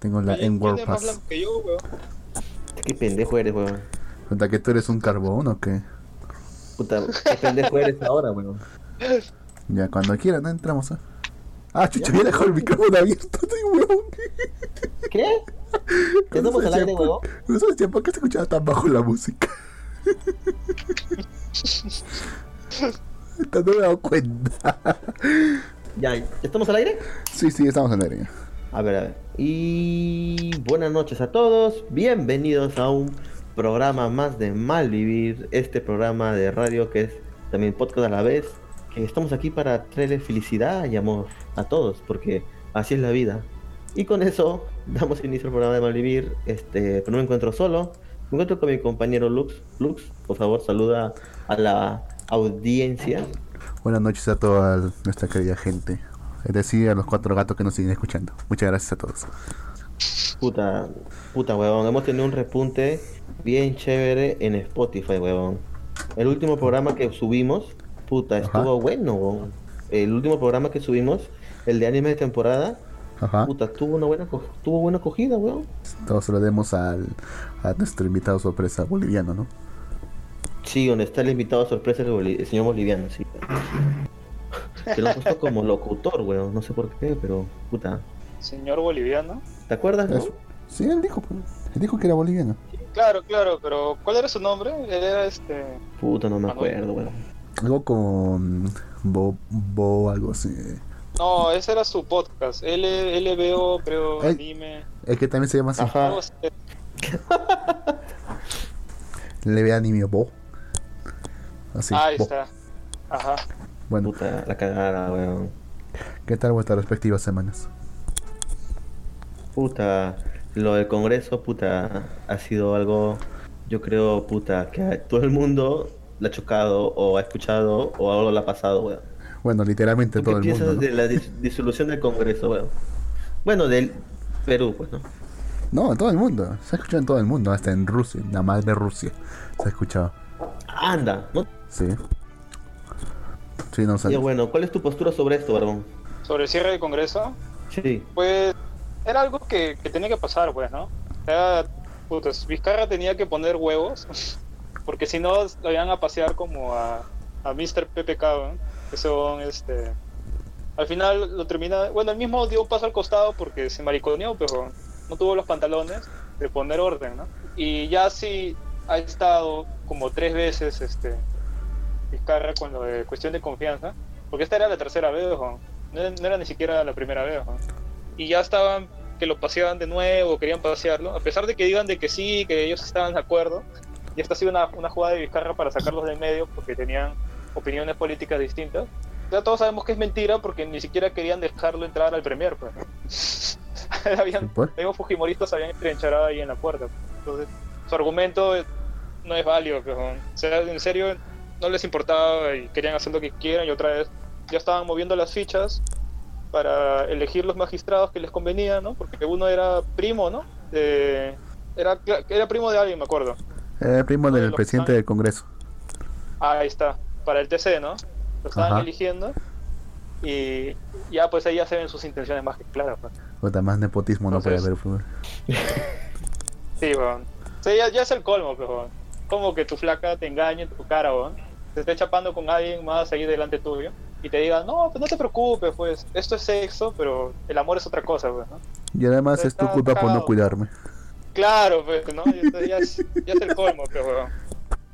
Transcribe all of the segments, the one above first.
Tengo la Oye, en World tiene más Pass. blanco que yo, weón. Qué pendejo eres, weón. ¿Cuenta que tú eres un carbón o qué? Puta, qué pendejo eres ahora, weón. Ya, cuando quieran, ¿no? entramos. ¿eh? Ah, chucho, ya dejó el micrófono abierto, sí, weón. ¿Qué? ¿Ya estamos al aire, weón? No sabes ¿por qué se escuchaba tan bajo la música? Hasta no me he dado cuenta. ¿Ya, ¿ya estamos al aire? Sí, sí, estamos en el aire. A ver, a ver. Y buenas noches a todos. Bienvenidos a un programa más de Malvivir. Este programa de radio que es también podcast a la vez. Que estamos aquí para traerle felicidad y amor a todos, porque así es la vida. Y con eso damos inicio al programa de Malvivir. Este, pero no me encuentro solo. Me encuentro con mi compañero Lux. Lux, por favor, saluda a la audiencia. Buenas noches a toda nuestra querida gente. Es decir, a los cuatro gatos que nos siguen escuchando. Muchas gracias a todos. Puta, puta, huevón. Hemos tenido un repunte bien chévere en Spotify, huevón. El último programa que subimos, puta, estuvo Ajá. bueno, huevón. El último programa que subimos, el de anime de temporada, Ajá. puta, tuvo una buena, tuvo buena acogida, huevón. Todos lo demos al, a nuestro invitado sorpresa boliviano, ¿no? Sí, donde está el invitado sorpresa, el, el señor boliviano, sí. Que lo han puesto como locutor, weón. No sé por qué, pero puta. Señor boliviano. ¿Te acuerdas, no? Sí, él dijo, pues. Él dijo que era boliviano. Claro, claro, pero ¿cuál era su nombre? Él era este. Puta, no me Manuel. acuerdo, weón. Algo con Bo, Bo algo así. No, ese era su podcast. L, LBO, creo, anime. El que también se llama así. Ajá. Ve anime Bo. Así. Ahí Bo. está. Ajá. Bueno, Puta, la cagada, weón. ¿qué tal vuestras respectivas semanas? Puta, lo del Congreso, puta, ha sido algo, yo creo, puta, que a todo el mundo le ha chocado o ha escuchado o algo le ha pasado, weón. Bueno, literalmente ¿Tú todo qué el mundo. ¿no? de la dis- disolución del Congreso, weón? Bueno, del Perú, pues, ¿no? No, todo el mundo. Se ha escuchado en todo el mundo, hasta en Rusia, la madre Rusia. Se ha escuchado. Anda, ¿no? Sí. Sí, no sé. Ya, bueno, ¿cuál es tu postura sobre esto, Barbón? Sobre el cierre del Congreso, Sí, pues era algo que, que tenía que pasar, pues, ¿no? Era, putas, Vizcarra tenía que poner huevos, porque si no lo iban a pasear como a, a Mr. PPK, ¿no? que son, este... Al final lo termina... Bueno, el mismo dio un paso al costado porque se mariconeó, pero no tuvo los pantalones de poner orden, ¿no? Y ya sí ha estado como tres veces, este... Vizcarra con lo de cuestión de confianza, porque esta era la tercera vez, ¿no? No era, no era ni siquiera la primera vez, ¿no? y ya estaban que lo paseaban de nuevo, querían pasearlo, a pesar de que digan de que sí, que ellos estaban de acuerdo, y esta ha sido una, una jugada de Vizcarra para sacarlos del medio porque tenían opiniones políticas distintas. Ya todos sabemos que es mentira porque ni siquiera querían dejarlo entrar al Premier, pues. habían, los fujimoristas habían entrenchado ahí en la puerta. Entonces, su argumento no es válido, pues, o sea, en serio, no les importaba y querían hacer lo que quieran y otra vez ya estaban moviendo las fichas para elegir los magistrados que les convenía, ¿no? Porque uno era primo, ¿no? De, era, era primo de alguien, me acuerdo. Eh, primo del presidente del Congreso. Ah, ahí está, para el TC, ¿no? Lo estaban Ajá. eligiendo y ya pues ahí ya se ven sus intenciones más que claras. pues. Puta, más nepotismo no puede haber. pues. Sí, weón. Sí, ya, ya es el colmo, weón. Como que tu flaca te engañe en tu cara, weón. Te esté chapando con alguien más ahí delante tuyo y te diga, no, pues no te preocupes, pues, esto es sexo, pero el amor es otra cosa, pues, ¿no? Y además es tu culpa por no cuidarme. Claro, pues, ¿no? Ya, ya es, ya es el colmo, pues, weón.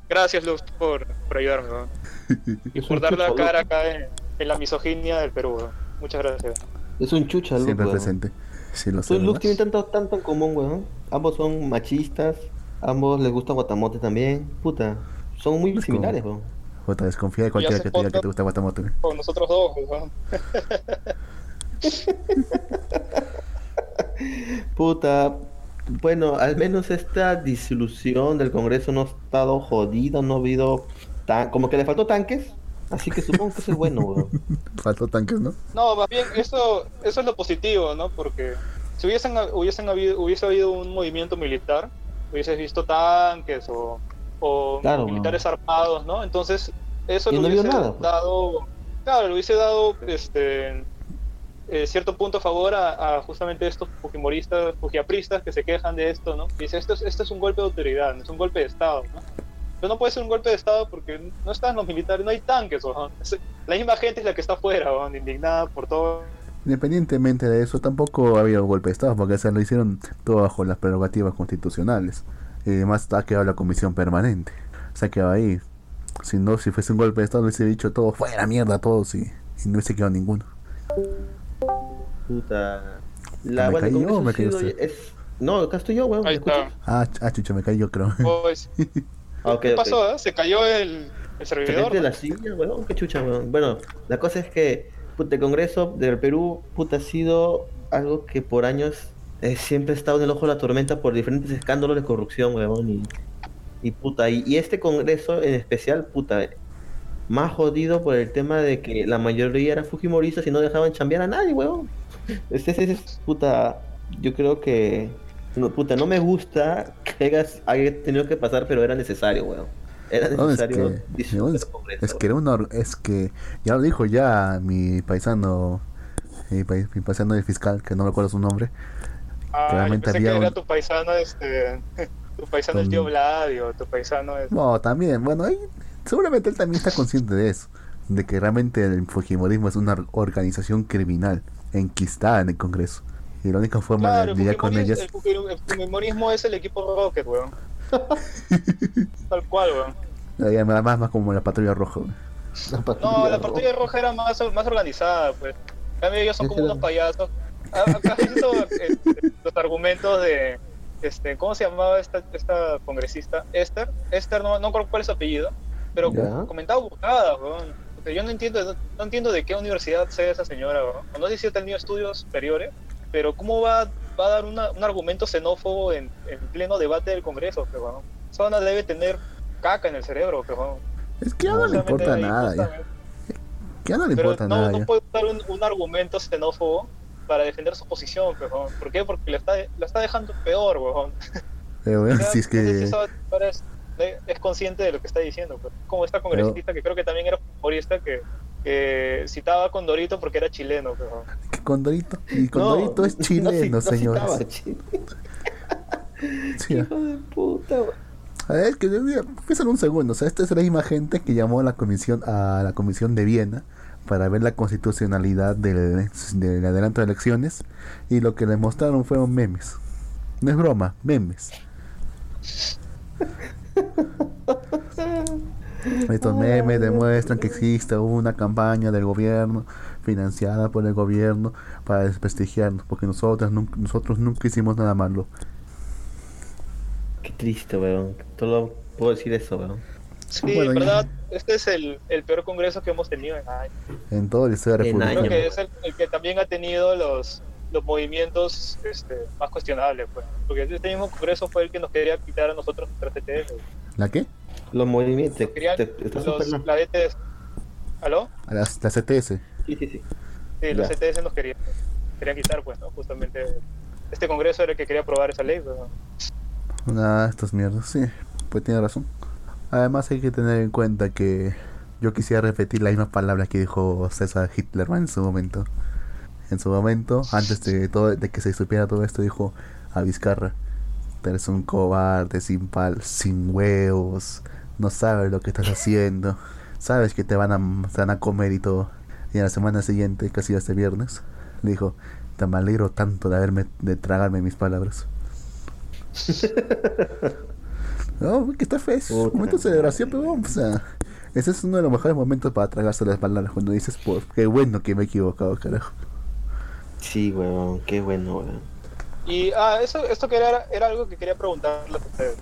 Gracias, Luz, por, por ayudarme, weón. Y por dar la cara acá en, en la misoginia del Perú, weón. Muchas gracias. es un chucha, Lux, Siempre weón. presente. Sí, lo sé. ¿verdad? tienen tanto, tanto en común, weón. Ambos son machistas, ambos les gusta Guatamote también. Puta, son muy Es como- similares, weón. Puta, desconfía de cualquiera que te diga que te gusta Guatamote. Con nosotros dos. Puta, bueno, al menos esta disolución del Congreso no ha estado jodida, no ha habido tan... como que le faltó tanques, así que supongo que eso es bueno, weón. Faltó tanques, ¿no? No, más bien, eso, eso es lo positivo, ¿no? Porque si hubiesen, hubiesen habido, hubiese habido un movimiento militar, hubieses visto tanques o, o Claro, militares armados, ¿no? Entonces, eso le no hubiese nada, pues. dado, claro, le hubiese dado este eh, cierto punto a favor a, a justamente estos fujimoristas, fujiapristas que se quejan de esto, ¿no? Dice, esto es, esto es un golpe de autoridad, no es un golpe de Estado, ¿no? Pero no puede ser un golpe de Estado porque no están los militares, no hay tanques. Es- La misma gente es la que está afuera, indignada por todo. Independientemente de eso, tampoco había un golpe de Estado, porque se lo hicieron todo bajo las prerrogativas constitucionales. Y además ha quedado la comisión permanente. Se ha quedado ahí. Si no, si fuese un golpe de Estado, hubiese dicho todo fuera mierda, todos y, y no hubiese quedado ninguno. Puta. ¿Me La, bueno, el cayó o me sido- usted? es... No, acá estoy yo, weón. ¿me Ahí está. escuchas? Ah, ah, chucha, me caí yo creo. Pues, ¿Qué pasó? eh? Se cayó el, el ¿Se servidor. mete la silla, weón? Qué chucha, weón. Bueno, la cosa es que puta, el Congreso del Perú puta, ha sido algo que por años eh, siempre ha estado en el ojo de la tormenta por diferentes escándalos de corrupción, weón. Y, y puta, y, y este Congreso en especial, puta, más jodido por el tema de que la mayoría eran fujimoristas y no dejaban chambear a nadie, weón. Este ese es, puta, yo creo que, no, puta, no me gusta que hayas, haya tenido que pasar, pero era necesario, weón. Era No, es necesario que, no, es, Congreso, es que era una es que ya lo dijo ya mi paisano mi, pai- mi paisano de fiscal que no recuerdo su nombre Ah, pensé que era un- tu paisano, este, tu paisano el tío Vladio, tu paisano es... no también bueno ahí, seguramente él también está consciente de eso de que realmente el fujimorismo es una or- organización criminal enquistada en el Congreso y la única forma Claro, de el lidiar con ellas el fuji- el fujimorismo es el equipo Rocket, weón. Tal cual, weón. más más como la patrulla roja güey. No, la patrulla roja era más, más organizada, pues. En cambio, ellos son como unos payasos. Acá eh, los argumentos de. Este, ¿Cómo se llamaba esta, esta congresista? Esther. Esther, no, no recuerdo cuál es su apellido, pero Ya. comentaba burradas, weón. O sea, yo no entiendo, no entiendo de qué universidad sea esa señora, weón. No sé si ha tenido estudios superiores, pero ¿cómo va, va a dar una- un argumento xenófobo en, en pleno debate del Congreso, weón? Esa zona debe tener caca en el cerebro, weón. es que ya no le importa nada ya, que no le Pero importa no, nada no ya. puede usar un, un argumento xenófobo para defender su posición, weón. ¿Por qué? Porque la está, la está dejando peor, weón. Bueno, si es que es, es consciente de lo que está diciendo, pues. Como esta congresista que creo que también era humorista que, que citaba a Condorito porque era chileno, weón. que Condorito y No, Condorito es no chileno ci- no chi- Sí, Hijo de puta, weón. A ver, que mira, piensen un segundo. O sea, esta es la misma gente que llamó a la comisión a la comisión de Viena para ver la constitucionalidad del, del adelanto de elecciones y lo que le mostraron fueron memes. No es broma, memes. Estos memes demuestran que existe una campaña del gobierno financiada por el gobierno para desprestigiarnos, porque nosotros nunca, nosotros nunca hicimos nada malo. Qué triste, weón. Solo puedo decir eso, weón. Sí, Bueno, ya- verdad, este es el, el peor congreso que hemos tenido en años. En toda la historia En republicana. Creo que es el, el que también ha tenido los, los movimientos este, más cuestionables, pues. Porque este mismo congreso fue el que nos quería quitar a nosotros nuestra TTF. ¿La qué? Los movimientos. Querían te- estás los, la ETS. ¿Aló? A la, la CTS. Sí, sí, sí. Sí, los Ya. ETS nos querían, querían quitar, pues, ¿no? Justamente este congreso era el que quería aprobar esa ley, pues, ¿no? Una de estas mierdas, sí, pues tiene razón. Además hay que tener en cuenta que yo quisiera repetir las mismas palabras que dijo César Hitlerman en su momento. En su momento, antes de todo, de que se supiera todo esto, dijo a Vizcarra, "Tú eres un cobarde, sin pal, sin huevos, no sabes lo que estás haciendo, sabes que te van a, te van a comer y todo. Y a la semana siguiente, casi este viernes, le dijo, te me alegro tanto de haberme, de tragarme mis palabras. No, que está feo. Es un Puta momento de celebración, pero o sea, ese es uno de los mejores momentos para tragarse las palabras cuando dices, por qué bueno que me he equivocado, carajo. Sí, weón. Qué bueno, weón. Y, ah, eso, esto que era, era algo que quería preguntarles a ustedes.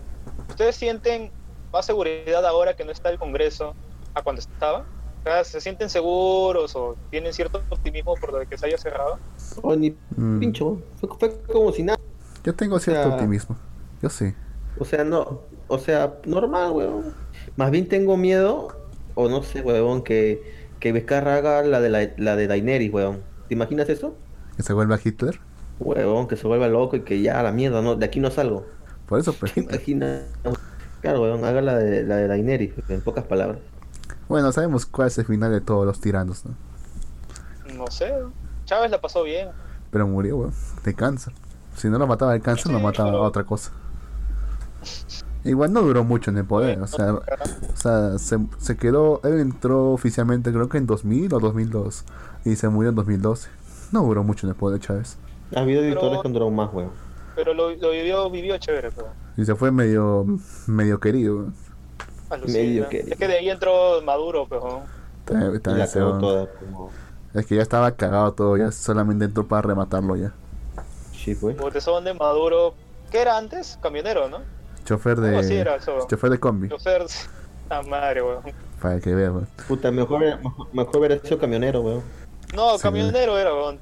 ¿Ustedes sienten más seguridad ahora que no está el Congreso a cuando estaba? O sea, ¿Se sienten seguros o tienen cierto optimismo por lo de que se haya cerrado? Oh, ni Mm, pincho. Fue, fue como si nada. Yo tengo cierto sea- optimismo. Yo sí. O sea, no. O sea, normal, weón. Más bien tengo miedo, o no sé, weón, que, que Vizcarra haga la de, la, la de Daenerys, weón. ¿Te imaginas eso? Que se vuelva Hitler. Weón, que se vuelva loco y que ya, la mierda, no, de aquí no salgo. Por eso, pues. ¿Te imaginas? Claro, weón, haga la de, la de Daenerys, en pocas palabras. Bueno, sabemos cuál es el final de todos los tiranos, ¿no? No sé. Chávez la pasó bien. Pero murió, weón, de cáncer. Si no lo mataba de cáncer, lo Sí, mataba pero- a otra cosa. Igual no duró mucho en el poder, o sea, o sea se, se quedó, él entró oficialmente creo que en 2000 o 2002 y se murió en 2012. No duró mucho en el poder Chávez. Ha habido dictadores que han durado más, weón. Pero lo, lo vivió, vivió chévere, pero. Y se fue medio, medio querido. Medio que- Es que de ahí entró Maduro, pero. Está- está Y la ese, cagó weón. toda, como... Es que ya estaba cagado todo, ya solamente entró para rematarlo ya. Sí, pues. Como te son de Maduro. ¿Qué era antes? Camionero, ¿no? Chofer de, era eso. chofer de combi, Chofer. Ah, madre, weón. para que vea, weón. Puta, mejor, mejor, hubiera sido camionero, weón. No, Sí, camionero era, weón.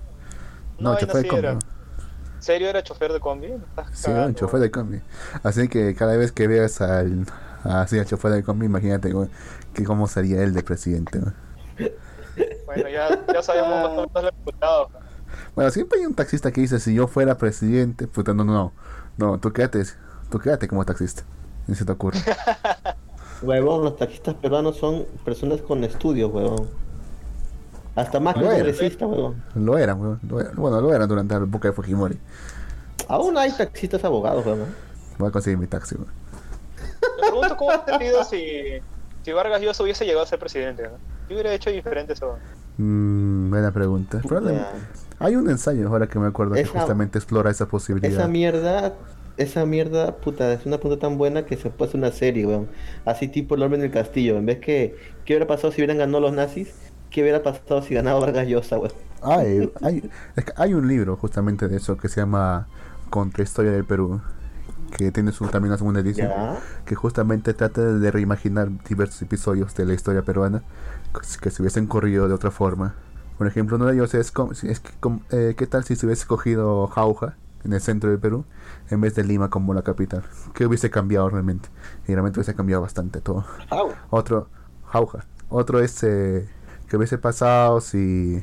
No, vaina chofer de combi. era. ¿no? ¿En serio era chofer de combi? Estás Sí, cagando, un chofer de combi. Así que cada vez que veas al, así al chofer de combi, imagínate weón, que cómo sería él de presidente. weón. Bueno, ya, ya sabemos menos los resultados. Bueno, siempre hay un taxista que dice, si yo fuera presidente, puta, no, no, no, no, tú quédate, tú quédate como taxista, ni se te ocurre. Huevón, los taxistas peruanos son personas con estudios, huevón. Hasta más que congresistas, huevón. Lo eran, lo eran. bueno, lo eran durante la época de Fujimori. Aún hay taxistas abogados, huevón. Voy a conseguir mi taxi, weón. Me pregunto cómo ha sentido si, si Vargas Llosa hubiese llegado a ser presidente. ¿no? Yo hubiera hecho diferente eso. Mm, buena pregunta. Probablemente- Hay un ensayo ahora que me acuerdo que justamente explora esa posibilidad. Esa mierda, esa mierda, puta, es una punta tan buena que se puede hacer una serie, weón. Así tipo el orden del castillo. En vez que, ¿qué hubiera pasado si hubieran ganado los nazis? ¿Qué hubiera pasado si ganaba Vargas Llosa, weón? Hay, hay, es que hay un libro justamente de eso que se llama Contrahistoria del Perú, que tiene su, también una segunda edición, Ya. que justamente trata de reimaginar diversos episodios de la historia peruana que se hubiesen corrido de otra forma. Por ejemplo, uno de ellos es, como- es que, como- eh, ¿qué tal si se hubiese cogido Jauja en el centro del Perú en vez de Lima como la capital? ¿Qué hubiese cambiado realmente? Y realmente hubiese cambiado bastante todo. Otro, Jauja. Otro es eh, que hubiese pasado si,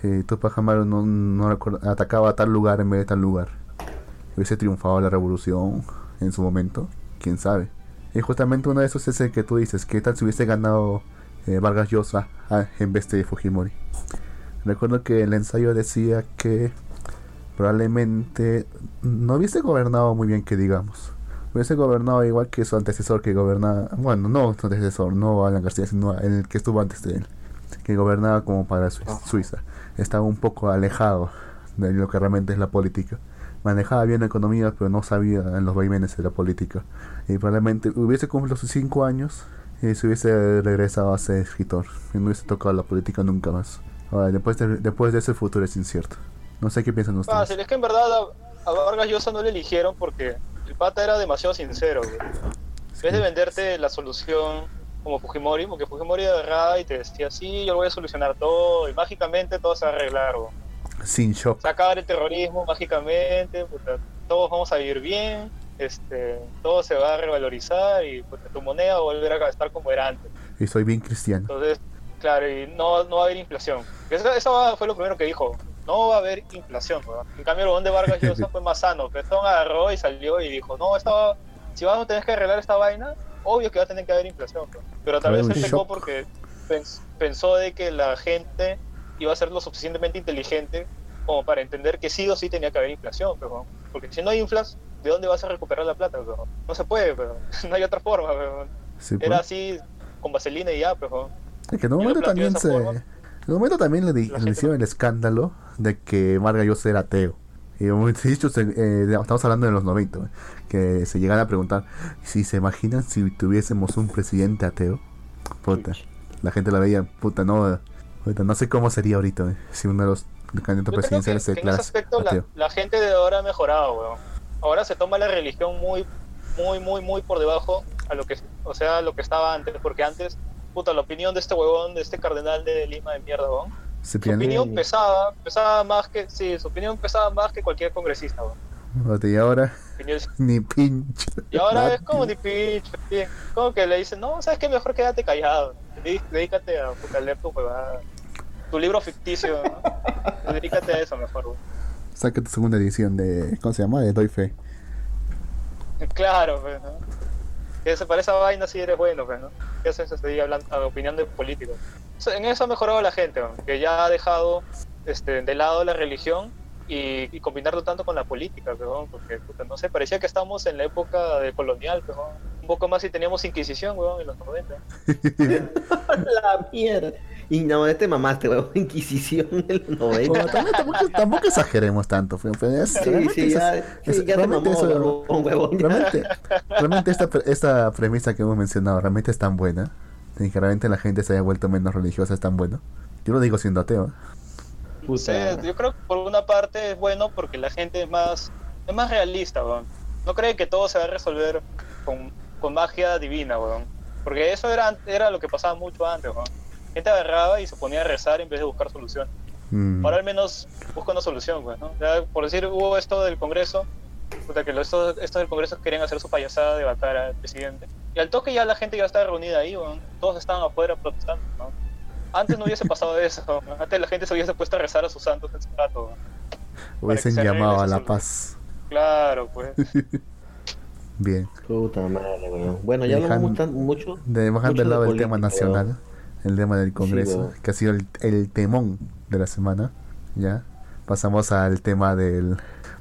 si Tupac Amaru no, no atacaba a tal lugar en vez de tal lugar. Hubiese triunfado la revolución en su momento. Quién sabe. Y justamente uno de esos es el que tú dices. ¿Qué tal si hubiese ganado eh, Vargas Llosa ah, en vez de Fujimori? Recuerdo que el ensayo decía que probablemente no hubiese gobernado muy bien que digamos. Hubiese gobernado igual que su antecesor que gobernaba, bueno, no su antecesor, no Alan García, sino el que estuvo antes de él, que gobernaba como para Su- Suiza. Estaba un poco alejado de lo que realmente es la política. Manejaba bien la economía, pero no sabía en los vaivenes de la política. Y probablemente hubiese cumplido sus cinco años y se hubiese regresado a ser escritor. Y no hubiese tocado la política nunca más. Ahora, después de, después de eso el futuro es incierto. No sé qué piensan ustedes. Fácil, es que en verdad a, a Vargas Llosa no le eligieron porque el pata era demasiado sincero. güey. En vez de venderte la solución como Fujimori, porque Fujimori agarraba y te decía, sí, yo lo voy a solucionar todo, y mágicamente todo se va a arreglar. güey. Sin shock. Se va a acabar el terrorismo mágicamente, puta, todos vamos a vivir bien, este, todo se va a revalorizar y puta, tu moneda va a volver a estar como era antes. Y soy bien cristiano. Entonces, claro, y no, no va a haber inflación. Eso, eso fue lo primero que dijo. No va a haber inflación. ¿no? En cambio, el buen de Vargas Llosa fue más sano. Petón agarró y salió y dijo, no, esta, si vamos a tener que arreglar esta vaina, obvio que va a tener que haber inflación. ¿no? Pero tal vez se pecó porque pens- pensó de que la gente iba a ser lo suficientemente inteligente como para entender que sí o sí tenía que haber inflación. Pero, porque si no hay inflas, ¿de dónde vas a recuperar la plata? No se puede, pero no hay otra forma. Sí, Era pues. así con vaselina y ya, pero... Es que en un momento también se. forma. En un momento también le, di- le hicieron el escándalo de que Vargas Llosa era ateo. Y dicho, eh, estamos hablando de los 90, güey, que se llegan a preguntar si se imaginan si tuviésemos un presidente ateo. Puta, la gente la veía, puta, no, puta, no sé cómo sería ahorita, si uno de los candidatos presidenciales se que en ese aspecto la, gente de ahora ha mejorado, weón. Ahora se toma la religión muy, muy, muy, muy por debajo a lo que, o sea, lo que estaba antes, porque antes, puta, la opinión de este huevón, de este cardenal de Lima de mierda, weón. Su opinión pesaba, pesaba más que, sí, su opinión pesaba más que cualquier congresista, weón. y ahora Opinión- ni pinche. Y ahora es como ni pitch, sí. como que le dicen, no, sabes qué, mejor quédate callado, Ded- dedícate a, puta, leer tu huevada, tu libro ficticio, ¿no? dedícate a eso mejor, weón. Saca tu segunda edición de, ¿cómo se llama? De Doy Fe. Claro, pues, ¿no? Que se parece a vaina si eres bueno, pues, ¿no? Que se estoy hablando a opinión de políticos. En eso ha mejorado la gente, ¿no? que ya ha dejado este, de lado la religión y, combinarlo tanto con la política, weón, porque puta, no sé, parecía que estábamos en la época de colonial, weón. un poco más si teníamos Inquisición, weón, en los 90. La mierda. Y no, este mamaste, weón. Inquisición en los 90. Bueno, tampoco, tampoco- tampoco exageremos tanto, es- Sí, realmente sí, es- ya, es- sí, ya te realmente mamó, eso- huevón, huevón, ya. realmente, realmente esta, pre- esta premisa que hemos mencionado realmente es tan buena y que realmente la gente se haya vuelto menos religiosa es tan bueno. Yo lo digo siendo ateo. Sí, yo creo que por una parte es bueno porque la gente es más, es más realista, weón. No cree que todo se va a resolver con, con magia divina, weón. Porque eso era, era lo que pasaba mucho antes, weón. Gente agarraba y se ponía a rezar en vez de buscar solución. Mm, Ahora al menos busca una solución, güey, ¿no? Ya, por decir, hubo esto del Congreso, puta, que los- estos, estos del Congreso querían hacer su payasada de vacar al presidente. Y al toque ya la gente ya estaba reunida ahí, weón. Todos estaban afuera protestando, ¿no? Antes no hubiese pasado eso, weón. Antes la gente se hubiese puesto a rezar a sus santos en su rato, weón. hubiesen llamado a la solución. paz. Claro, pues. Bien. Puta madre. Bueno, ya hablamos Dejan- mucho, mucho. De, mucho de lado de el tema nacional. El tema del Congreso, que ha sido el, el temón de la semana, ¿ya? Pasamos al tema del...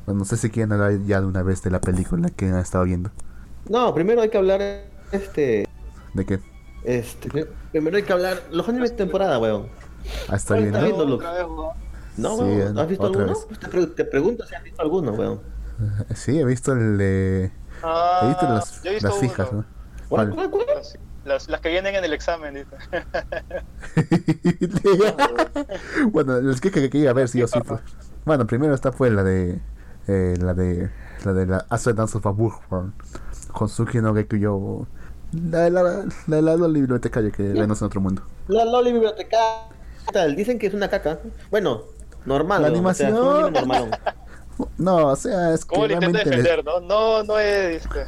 Bueno, no sé si quieren hablar ya de una vez de la película que han estado viendo. No, primero hay que hablar, este, ¿De qué? este, pri- primero hay que hablar los animes de temporada, weón. Ah, está ¿Cuál bien, ¿no? viendo? No, Sí, weón, ¿has visto alguno? vez. Te, pre- te pregunto si has visto alguno, weón. Sí, he visto el de... Ah, He visto las, yo he visto las uno. hijas, ¿no? ¿Cuál, ¿Cuál? cuál, cuál? Las, las, las que vienen en el examen, dice. bueno, los que, que quería ver, sí o sí. Pues. Bueno, primero está pues la de... Eh, la de... La de la Astral Dance of a Bookworm. Konsuki no Gekuyo... La de la, la, de la, la bibliotecaria que vemos en otro mundo. La Loli Biblioteca. Tal, Dicen que es una caca. Bueno, normal. La weón, o sea, No, o sea, es que ¿Cómo lo intenta realmente... defender, no? No, no es... Este...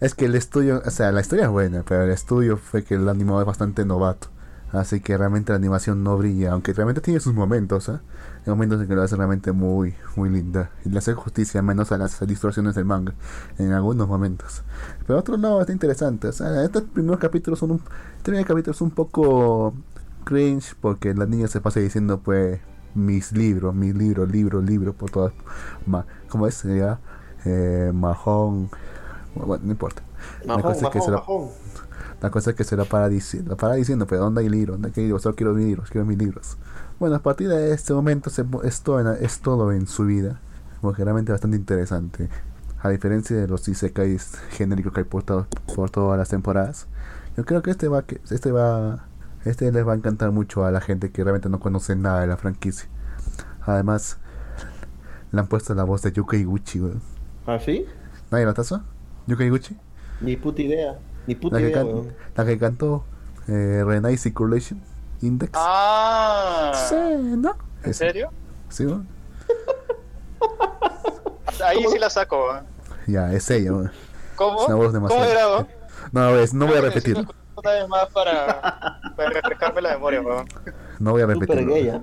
Es que el estudio, o sea, la historia es buena, pero el estudio fue que el animador es bastante novato. Así que realmente la animación no brilla, aunque realmente tiene sus momentos, ¿ah? Hay momentos en que lo hace realmente muy, muy linda. Y le hace justicia menos a las distorsiones del manga, en algunos momentos. Pero otros no, está interesante. O sea, estos primeros capítulos son un, este primer capítulo es un poco cringe porque la niña se pasa diciendo pues mis libros, mis libros, libros, libros por todas. Ma, ¿Cómo es? Ya, eh, majón. Bueno, no importa. La Majón, cosa es que majón, se la- majón. la cosa es que se la para, dici- la para diciendo, pero ¿dónde hay libros? ¿Dónde hay libros? Solo quiero mis libros, quiero mis libros. Bueno, a partir de este momento se, es, todo en, es todo en su vida, porque realmente bastante interesante. A diferencia de los isekais genéricos que hay por, por todas las temporadas, yo creo que este va, que este va, este les va a encantar mucho a la gente que realmente no conoce nada de la franquicia. Además, le han puesto la voz de Yuka Iguchi, weón. ¿Ah, sí? ¿Nadie la taza? ¿Yuka Iguchi? Ni puta idea. Ni puta La que, idea, la que cantó eh, Renai Circulation Index. Ah, Sí, ¿no? ¿en serio? Sí, ¿no? Ahí sí la saco, weón. Ya, es ella. ¿no? ¿Cómo? Es una voz ¿Cómo demasiado. era, weón? No, ves, no voy a necesito Una vez más para, para refrescarme la memoria, weón. No voy a repetirlo. ¿ah?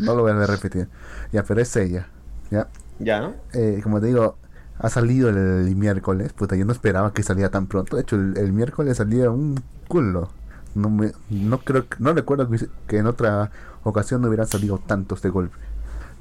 No lo voy a repetir. Ya, pero es ella. Ya. Ya, ¿no? Eh, como te digo, ha salido el, el miércoles. Puta, yo no esperaba que saliera tan pronto. De hecho, el, el miércoles salía un culo. No, me, no creo que- no recuerdo que, que en otra ocasión no hubieran salido tantos de golpe.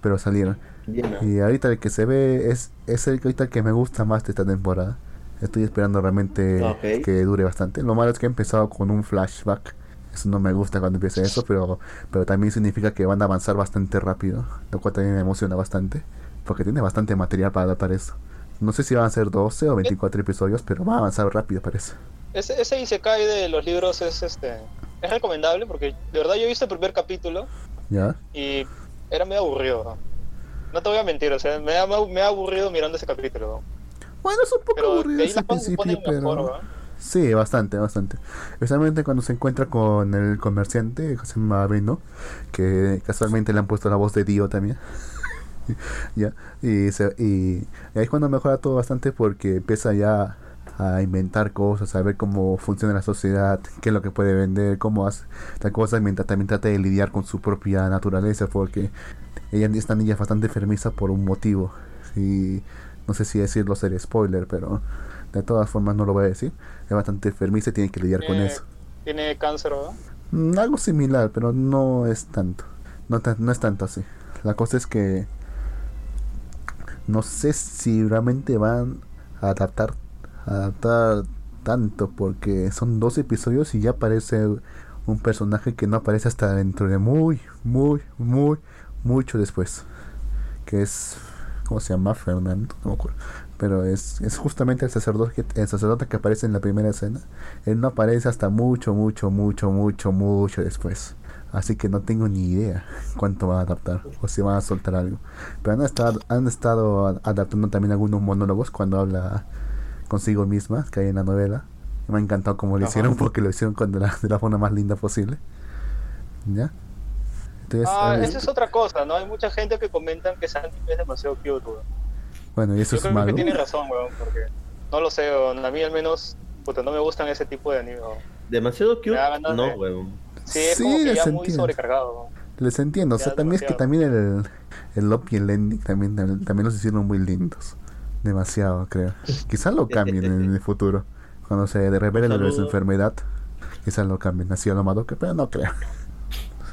Pero salieron. Bien, ¿ah? Y ahorita el que se ve es, es el que ahorita que me gusta más de esta temporada. Estoy esperando realmente que dure bastante. Lo malo es que he empezado con un flashback. Eso no me gusta cuando empieza eso, pero, pero también significa que van a avanzar bastante rápido. Lo cual también me emociona bastante. Porque tiene bastante material para adaptar eso. No sé si van a ser 12 o 24 episodios, pero va a avanzar rápido parece. Ese, ese Isekai de los libros es este es recomendable porque de verdad yo he visto el primer capítulo ¿Ya? y era medio aburrido. ¿no? No te voy a mentir, o sea, me ha, me ha aburrido mirando ese capítulo. ¿no? Bueno, es un poco Pero aburrido ese principio, mejor, pero... Sí, bastante, bastante. Especialmente cuando se encuentra con el comerciante llama Beno, que casualmente le han puesto la voz de Dio también. ya, y, se- y ahí es cuando mejora todo bastante porque empieza ya a inventar cosas, a ver cómo funciona la sociedad, qué es lo que puede vender, cómo hace la cosa, mientras también trata de lidiar con su propia naturaleza, porque ella, esta niña es bastante enfermiza por un motivo. Y no sé si decirlo ser spoiler, pero de todas formas no lo voy a decir. Es bastante enfermiza y tiene que lidiar con eso. Tiene cáncer, ¿no? Mm, algo similar, pero no es tanto. No, es tanto así. la cosa es que no sé si realmente van a adaptar, a adaptar tanto porque son dos episodios y ya aparece un personaje que no aparece hasta dentro de muy, muy, muy, mucho después. Que es, ¿cómo se llama? Fernando, no me acuerdo. Pero es, es justamente el sacerdote, que, el sacerdote que aparece en la primera escena. Él no aparece hasta mucho, mucho, mucho, mucho, mucho después. Así que no tengo ni idea cuánto van a adaptar o si van a soltar algo. Pero han estado, han estado adaptando también algunos monólogos cuando habla consigo misma, que hay en la novela. Me ha encantado como lo Ajá. hicieron porque lo hicieron con de, la, de la forma más linda posible. ¿Ya? Entonces, Ah, eh, esa es otra cosa, ¿no? Hay mucha gente que comentan que anime es demasiado cute, weón. bueno, y eso Yo es creo malo. que tiene razón, weón, porque no lo sé, weón. A mí al menos, puta, no me gustan ese tipo de anime, weón. Demasiado cute. No, de- huevón. Sí, es Sí, como que les ya muy entiendo. sobrecargado, weón. Les entiendo, o sea, también es que también el, el Lop y el ending también, también los hicieron muy lindos. Demasiado, creo. Quizás lo cambien en el futuro. Cuando se revele saludo. enfermedad, quizás lo cambien. Así a lo Madoka, pero no creo.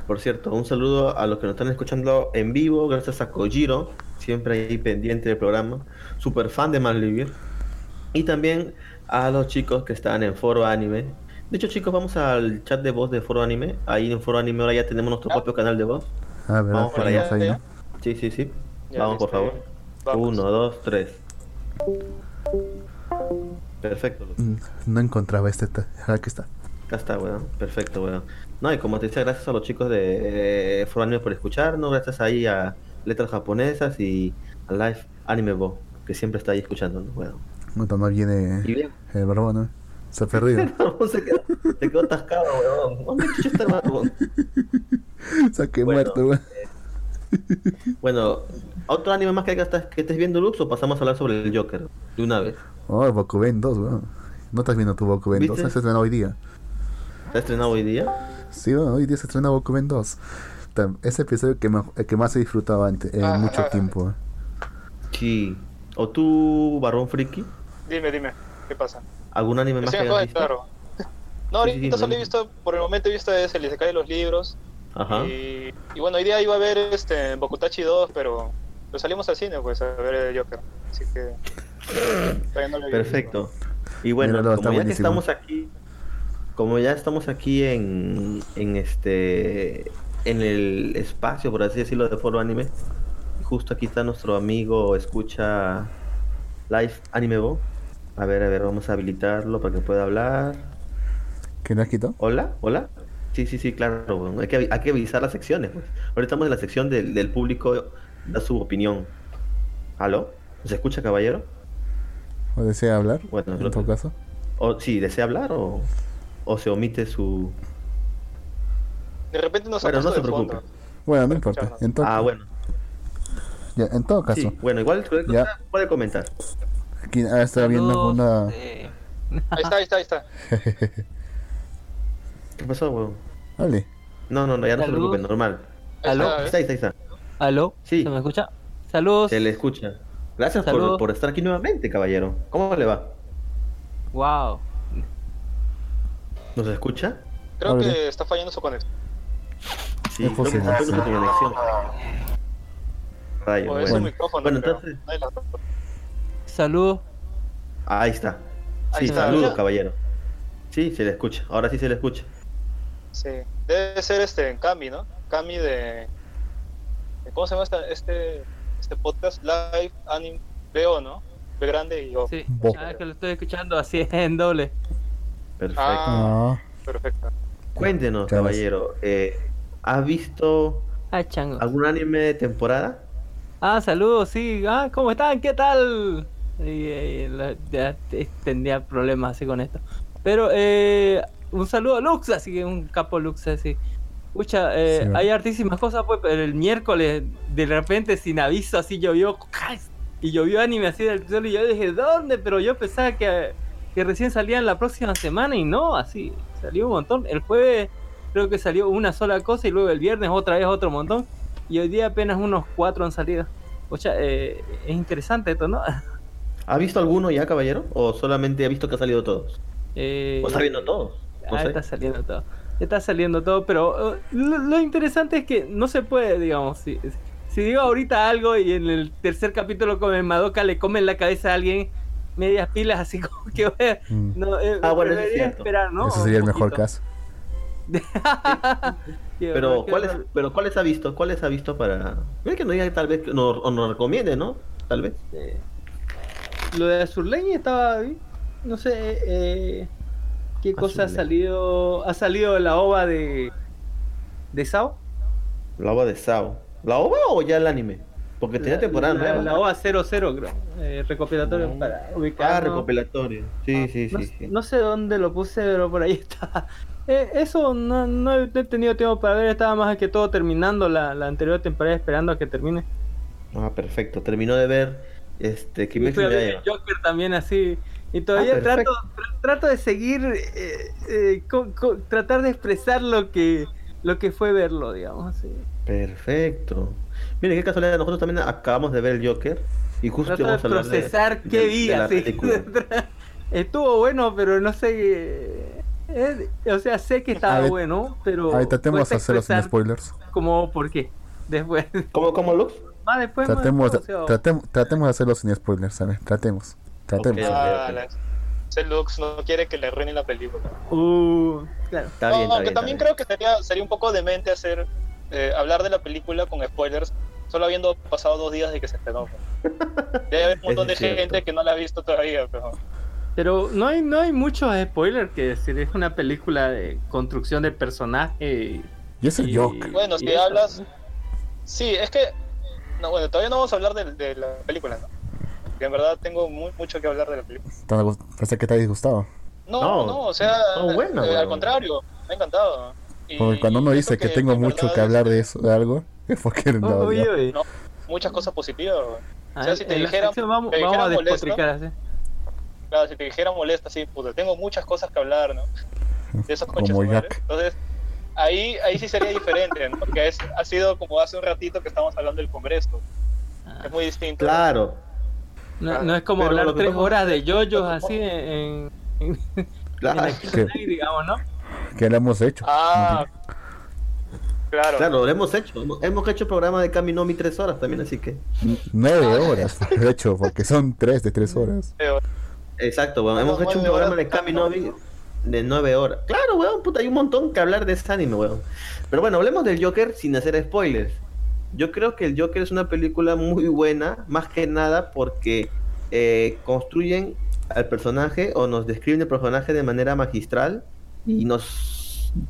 Por cierto, un saludo a los que nos están escuchando en vivo, gracias a Kojiro, siempre ahí pendiente del programa, super fan de Malvivir. Y también a los chicos que están en Foro Anime. De hecho, chicos, vamos al chat de voz de Foro Anime. Ahí en Foro Anime ahora ya tenemos nuestro Ah. propio canal de voz. Ah, ¿verdad? Vamos para allá, ahí, ya. ¿no? Sí, sí, sí. Ya, vamos, por favor. Vamos. Uno, dos, tres. Perfecto. Mm, No encontraba este. Ah, Aquí está. Acá está, weón. Perfecto, weón. No, y como te decía, gracias a los chicos de eh, Anime por escucharnos, gracias ahí a Letras Japonesas y a Live Anime Bo, que siempre está ahí escuchándonos, weón. No, no viene Y bien, el barbón, ¿no? Se ha perdido. se quedó, se quedó atascado, weón. ¿Dónde chucha está el barbón? Se Bueno. muerto, weón. Bueno, ¿otro anime más que, estás- que estés viendo, Lux, o pasamos a hablar sobre el Joker? De una vez. Oh, Bokuben 2, weón. ¿No estás viendo tu Bokuben 2? ¿Viste? Se estrena hoy día. ¿Se ha estrenado hoy día? Sí, weón, hoy día se estrena Bokuben 2. Tam- Ese episodio que, me- el que más he disfrutado antes, en Ah, mucho ah, tiempo. weón. Sí. ¿O tú, Barrón Friki? Dime, dime, ¿qué pasa? ¿Algún anime más que me hayas visto? claro. No, ahorita sí, solo he visto, por el momento he visto ese, el Isekai de los libros. Ajá. Y, y bueno, hoy día iba a ver este Bokutachi 2, pero lo salimos al cine, pues, a ver el Joker. Así que. todavía no lo he visto. Perfecto. Y bueno, Míralo, como ya que estamos aquí, como ya estamos aquí en, en este, en el espacio, por así decirlo, de Foro Anime, justo aquí está nuestro amigo, escucha Live Anime Bo. A ver, a ver, vamos a habilitarlo para que pueda hablar. ¿Qué has quitado? Hola, hola. Sí, sí, sí, claro. bueno, hay, que, hay que avisar las secciones. Pues. Ahorita estamos en la sección del, del público, da su opinión. ¿Aló? ¿Se escucha, caballero? ¿O desea hablar? Bueno, en todo caso. O sí, desea hablar o, o se omite su. De repente nos Bueno, ha no se preocupe. fondo. Bueno, no importa. En todo, Ah, bueno. ya, en todo caso, Sí, bueno, igual Ya. cosa puede comentar. aquí ah, está viendo Saludos, una. eh, Ahí está, ahí está, ahí está. ¿Qué pasó, weón? Hable. No, no, no, ya no se Saludos. preocupe, normal. ¿Aló? está, Ahí ¿ves? está, ahí está, ahí está. ¿Aló? Sí. ¿Se me escucha? Saludos. Se le escucha. Gracias por, por estar aquí nuevamente, caballero. ¿Cómo le va? Wow. ¿Nos escucha? Creo Abre. que está fallando su conexión. Sí, Es creo que posible, está fallando sí. su conexión. Rayos, O es bueno. entonces-. Saludos. Ahí está. Sí, saludos, caballero. Sí, se le escucha. Ahora sí se le escucha. Sí. Debe ser este en Cami, ¿no? Cami de. de- ¿Cómo se llama esta- este, este podcast? Live Anime BO, ¿no? B grande y O. Sí. Ah, que lo estoy escuchando así en doble. Perfecto. Ah. Ah, Perfecto. Cuéntenos, caballero. Eh, ¿Ha visto Ah, algún anime de temporada? Ah, saludos, sí. Ah, ¿cómo están? ¿Qué tal? Y, la- ya te- tendría problemas así con esto. Pero, eh, un saludo a Lux, así que un capo Lux así. Escucha, eh, Sí, hay hartísimas cosas, pues, pero el miércoles, de repente, sin aviso, así llovió. Y llovió anime así del cielo. Y yo dije, ¿dónde? Pero yo pensaba que, que recién salían la próxima semana y no, así. Salió un montón. El jueves creo que salió una sola cosa y luego el viernes otra vez otro montón. Y hoy día apenas unos cuatro han salido. O sea, eh, es interesante esto, ¿no? ¿Ha visto alguno ya, caballero? ¿O solamente ha visto que ha salido todos? Eh, ¿O está viendo todos? No ah, sé. está saliendo todo. Está saliendo todo, pero eh, lo, lo interesante es que no se puede, digamos, si, si digo ahorita algo y en el tercer capítulo con el Madoka le comen la cabeza a alguien, medias pilas, así como que voy Mm. no, eh, Ah, bueno, eso es preferiría cierto. esperar, ¿no? Ese sería el mejor caso. Pero ¿cuáles, pero ¿cuáles ha visto? ¿Cuáles ha visto para...? Mira que no diga tal vez, que no, o nos recomiende, ¿no? Tal vez. Eh, lo de Azurleña estaba. No sé eh, qué cosa ha salido. Ha salido la ova de. de Sao. La ova de Sao. ¿La ova o ya el anime? Porque tenía temporada la, nueva. la ova 00, creo. Eh, recopilatorio No. para Ah, ubicar. recopilatorio. Sí, sí, no, sí. sí. no sé dónde lo puse, pero por ahí está. Eh, eso no, no he tenido tiempo para ver. Estaba más que todo terminando la, la anterior temporada, esperando a que termine. Ah, perfecto. Terminó de ver este Kimetsu no el Joker también así. Y todavía Ah, trato, tra- trato de seguir, eh, eh, tratar de expresar lo que lo que fue verlo, digamos. sí. Perfecto. Mire, qué casualidad, nosotros también acabamos de ver el Joker y justo Trato de vamos a hablar de- procesar de- qué de vi, la así. película. Estuvo bueno, pero no sé. eh, o sea, sé que estaba A bueno, pero. A ver, tratemos de hacerlo sin spoilers. Como, ¿por qué? Después. ¿Cómo, cómo, Lux? Más después. más Tratemos de, sea, tratemos, tratemos de hacerlo sin spoilers, ¿sabes? Tratemos. Tratemos. Ok. Ah, ese Lux no quiere que le arruinen la película. Uh, claro. Está No, bien, está aunque bien, también está creo que sería, sería un poco demente hacer eh, hablar de la película con spoilers, solo habiendo pasado dos días de que se estrenó. Debe haber un montón de gente que no la ha visto todavía, pero Pero no hay, no hay muchos spoilers que decir. Es una película de construcción de personaje. Y es el Joker. Bueno, si eso. hablas- sí, es que no, bueno, todavía no vamos a hablar de, de la película, ¿no? Que en verdad tengo mu- mucho que hablar de la película. ¿Te ha gust- Parece que te ha disgustado. No, No, no, o sea, no, buena, eh, weón. al contrario, me ha encantado. Y- Porque cuando uno dice siento que tengo en mucho verdad que hablar de eso, de algo, porque no. Oh, Uy, no. uy. No, muchas cosas positivas. Ah, O sea, si te dijera- vamos, te vamos a dijera molesto. despotricar así. Claro, si te dijera molesta, sí, puta, tengo muchas cosas que hablar, ¿no? De esos coches. Entonces, ahí, ahí sí sería diferente, ¿no? Porque es, ha sido como hace un ratito que estamos hablando del Congreso. Ah, Es muy distinto. Claro. No, no es como Pero hablar tres estamos- horas de yoyos así en, en, en, Claro, en ¿Qué? Digamos, ¿no? Que lo hemos hecho. Ah, claro. claro, lo hemos hecho. Hemos hecho programa de Kaminomi tres horas también, así que. Nueve horas, de hecho, porque son tres de tres horas. Exacto, weón. Hemos hecho un programa de Kaminomi de nueve horas. Claro, weón, puta, hay un montón que hablar de ese anime, weón. Pero bueno, hablemos del Joker sin hacer spoilers. Yo creo que el Joker es una película muy buena, más que nada porque eh, construyen al personaje o nos describen el personaje de manera magistral y nos,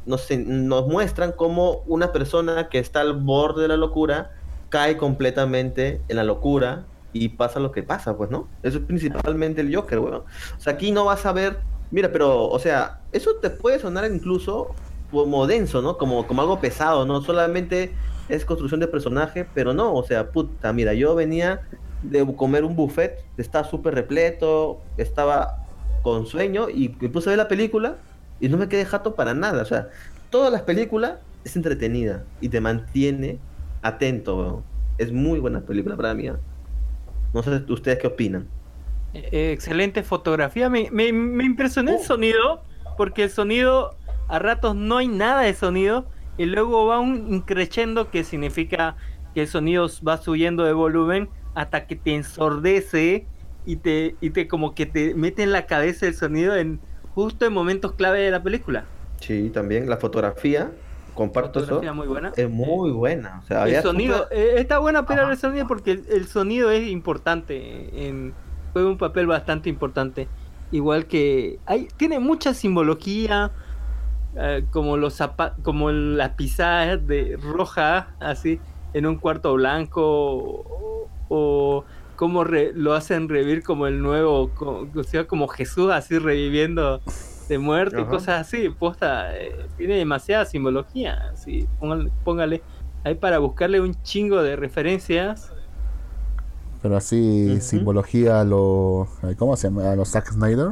nos, muestran cómo una persona que está al borde de la locura cae completamente en la locura y pasa lo que pasa, pues, ¿no? Eso es principalmente el Joker, weón. O sea, aquí no vas a ver, mira, pero, o sea, eso te puede sonar incluso como denso, ¿no? Como, como algo pesado, ¿no? Solamente es construcción de personaje, pero no, o sea, puta, mira, yo venía de comer un buffet, estaba súper repleto, estaba con sueño y puse a ver la película y no me quedé jato para nada, o sea, todas las películas es entretenida y te mantiene atento. Es muy buena película para mí. ¿eh? No sé ustedes qué opinan. Eh, excelente fotografía. Me, me, me impresionó el Oh. sonido, porque el sonido, a ratos no hay nada de sonido, y luego va un increciendo que significa que el sonido va subiendo de volumen hasta que te ensordece y te, y te como que te mete en la cabeza el sonido en justo en momentos clave de la película. Sí, también la fotografía, comparto Fotografía eso, muy buena. es muy buena. O sea, El había sonido, eh, está buena pero el sonido porque el, el sonido es importante, en, juega un papel bastante importante. Igual que hay, tiene mucha simbología, eh, como los como las pisadas de roja, así, en un cuarto blanco, o, o cómo re- lo hacen revivir como el nuevo, co- o sea, como Jesús así reviviendo de muerte y Ajá. cosas así. Posta, eh, tiene demasiada simbología, así, póngale, póngale ahí para buscarle un chingo de referencias. Pero así, simbología a lo. ¿Cómo se llama? A los Zack Snyder.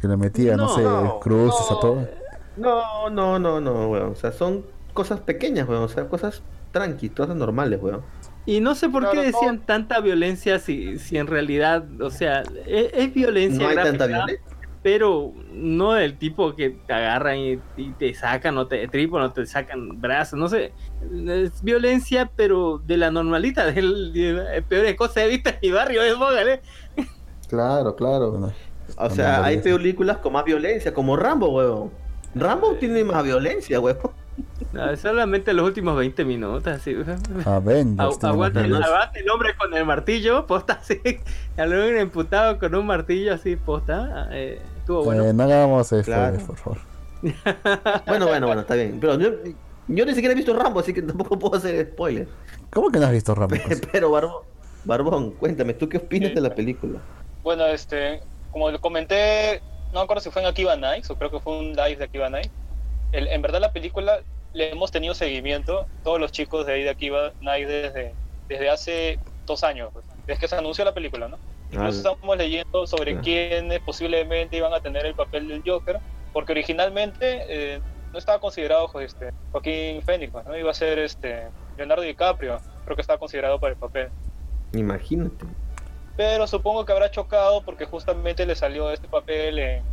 Que le metía, no, No, sé, no, cruces a no. todo. No, no, no, no, weón. O sea, son cosas pequeñas, weón. O sea, cosas tranqui, cosas normales, weón. Y no sé por Claro, qué decían no. tanta violencia si, si en realidad, o sea, es, es violencia No hay gráfica. tanta violencia. pero no del tipo que te agarran y, y te sacan, o te tripan, o te sacan brazos, no sé. Es violencia, pero de la normalita, del, de, peores cosas he visto en mi barrio, es ¿eh? Claro, claro. Bueno, O sea, hay películas con más violencia, como Rambo, huevón. Rambo tiene más violencia, huevón. No, solamente los últimos 20 minutos, así. Avengers. Agu- tiene Aguante, aguante el hombre con el martillo, posta así. Al hombre imputado con un martillo así, posta. eh, estuvo bueno. Eh, no hagamos esto, Claro. por favor. Bueno, bueno, bueno, está bien. Pero yo, yo ni siquiera he visto Rambo, así que tampoco puedo hacer spoiler. ¿Cómo que no has visto Rambo? Pero Barbón, Barbón, cuéntame, ¿tú qué opinas de la película? Bueno, este, como lo comenté, no me acuerdo si fue en Akiba Nights o creo que fue un live de Akiba Nights. El- en verdad la película le hemos tenido seguimiento, todos los chicos de ahí de Akiba Nights desde, desde hace dos años, pues, desde que se anunció la película, ¿no? Incluso Ah, estamos leyendo sobre quiénes posiblemente iban a tener el papel del Joker, porque originalmente eh, no estaba considerado pues, este, Joaquín Phoenix, ¿no? Iba a ser este, Leonardo DiCaprio, creo que estaba considerado para el papel Imagínate. pero supongo que habrá chocado porque justamente le salió este papel en,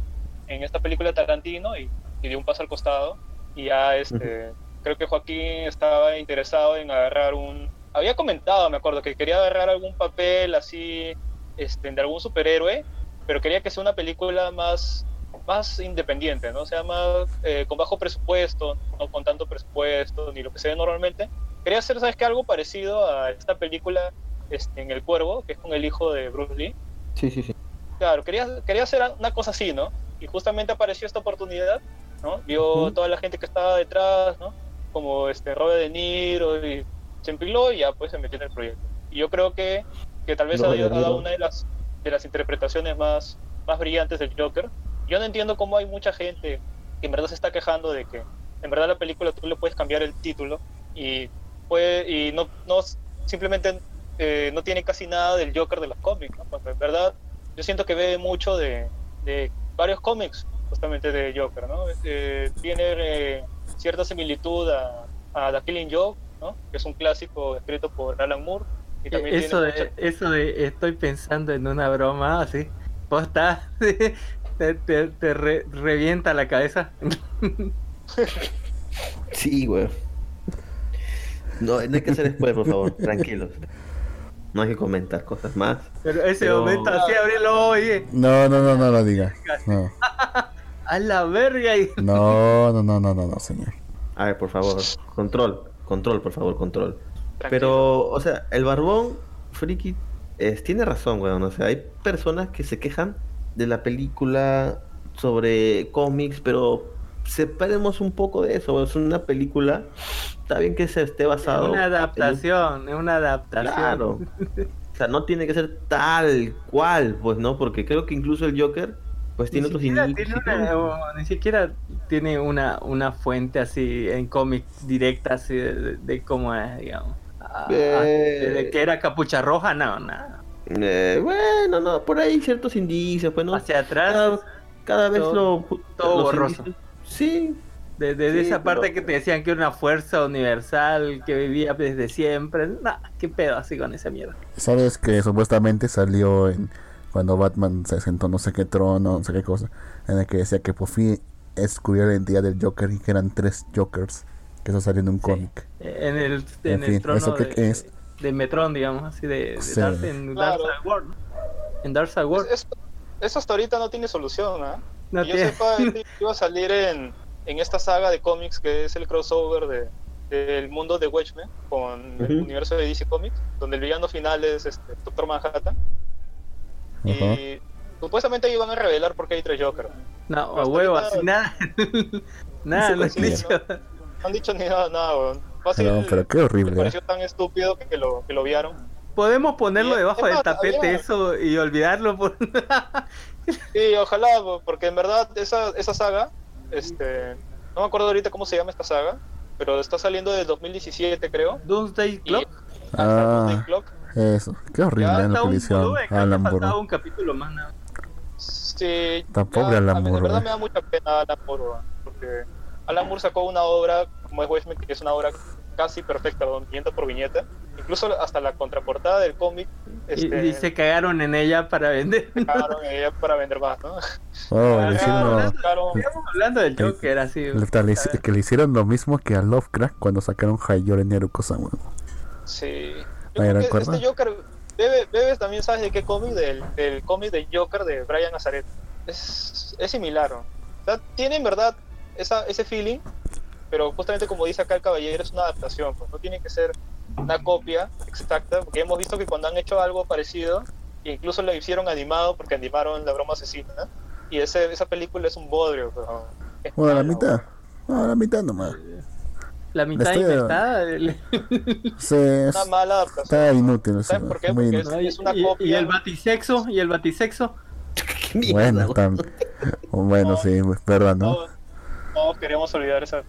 en esta película de Tarantino y, y dio un paso al costado y ya este creo que Joaquín estaba interesado en agarrar un había comentado me acuerdo que quería agarrar algún papel así este de algún superhéroe pero quería que sea una película más más independiente no o sea más eh, con bajo presupuesto no con tanto presupuesto ni lo que se ve normalmente quería hacer sabes qué algo parecido a esta película este, en El Cuervo, que es con el hijo de Bruce Lee. Sí, sí, sí. Claro, quería, quería hacer una cosa así, ¿no? Y justamente apareció esta oportunidad, ¿no? Vio toda la gente que estaba detrás, ¿no? Como este Robert De Niro y se empiló y ya pues se metió en el proyecto. Y yo creo que, que tal vez haya De dado una de las, de las interpretaciones más, más brillantes del Joker. Yo no entiendo cómo hay mucha gente que en verdad se está quejando de que en verdad la película tú le puedes cambiar el título y, puede, y no, no simplemente eh, no tiene casi nada del Joker de los cómics, ¿no? Porque en verdad yo siento que ve mucho de, de varios cómics justamente de Joker, ¿no? Eh, tiene eh, cierta similitud a, a The Killing Joke, ¿no? Que es un clásico escrito por Alan Moore. Y también Eso tiene de, mucha- eso de estoy pensando en una broma así. Posta, te, te, te re- revienta la cabeza. Sí, güey. No, no hay que hacer spoiler, por favor, tranquilos. No hay que comentar cosas más. Pero ese Pero- momento así, abrirlo oye, No, no, no, no lo diga. No, a la verga. Y... no, no, no, no, no, no, señor. A ver, por favor, control, control, por favor, control. tranquilo. Pero, o sea, el barbón friki es, tiene razón, weón. O sea, hay personas que se quejan de la película sobre cómics, pero separemos un poco de eso. Es una película, está bien que se esté Es basado. una en un- adaptación, es una adaptación. Claro. O sea, no tiene que ser tal cual, pues, ¿no? Porque creo que incluso el Joker, pues tiene ni otros siquiera inicios. tiene una, o ni siquiera tiene una, una fuente así en cómic directa así de, de- de cómo es, digamos. Ah, Eh. de que era capucha roja, no, nada. Eh, bueno, no, por ahí ciertos indicios, pues, ¿no? Hacia atrás, Cada, cada vez todo- lo... todo borroso. indicios- Sí, de, de- de sí, esa parte pero- que te decían que era una fuerza universal que vivía desde siempre. Nah, qué pedo así con esa mierda. ¿Sabes que supuestamente salió en cuando Batman se sentó no sé qué trono, no sé qué cosa, en el que decía que por fin descubrió la identidad del Joker y que eran tres Jokers, que eso salió en un cómic. En el, en En el fin, trono ¿eso qué de, es? de Metrón, digamos, así de, de Sí. Dark- en Claro. Darkseid World. ¿no? En Darkseid World. Es- es- eso hasta ahorita no tiene solución, ¿ah? No Que yo tiene- sepa, este iba a salir en, en esta saga de cómics que es el crossover de, del mundo de Watchmen con el Ujú. universo de DC Comics, donde el villano final es este, Doctor Manhattan. Y supuestamente iban a revelar por qué hay tres Joker. No, a huevo, así nada. nada, no Sí, dicho. No han dicho ni nada, nada, weón. Fácil, Pero, pero qué horrible. ¿eh? pareció tan estúpido que, que lo, que lo vieron. Podemos ponerlo Y- debajo del tapete había- eso y olvidarlo. Por... Sí, ojalá, porque en verdad esa, esa saga, este, no me acuerdo ahorita cómo se llama esta saga, pero está saliendo desde 2017 creo. Doomsday Clock. Ah. Doomsday Clock. Eso, qué horrible Ya en la policía. Alan Moore. un capítulo más. nada. Sí, Tan pobre Alan a mí Moore, De verdad güey. me da mucha pena Alan weón, porque Alan Moore sacó una obra como es Watchmen, que es una obra casi perfecta, viñeta por viñeta, Incluso hasta la contraportada del cómic Y, este, y se cagaron en ella para vender. sacaron ella para vender más, ¿no? Oh, le hicieron, Estamos hablando del Joker, así. le- le hici- que le hicieron lo mismo que a Lovecraft cuando sacaron Hayore Neruko-sama. Sí. Creo que este Joker, Bebe, Bebes también sabes de qué cómic, del, del cómic de Joker de Brian Nazaret. Es, es similar, ¿no? O sea, tiene en verdad esa, ese feeling, pero justamente como dice acá el caballero, es una adaptación, pues no tiene que ser una copia exacta, porque hemos visto que cuando han hecho algo parecido, incluso lo hicieron animado, porque animaron La Broma Asesina, y ese, esa película es un bodrio, pero es Bueno, la malo. mitad. No, la mitad nomás. La mitad estoy- Sí, es- Una mala adaptación. está inútil. o sea, ¿Sabes por qué? Porque inútil. es una y, copia. y el batisexo, y el batisexo. ¿Qué mierda, Bueno, tam- bueno, sí, es verdad, ¿no? Todos queremos olvidar esa.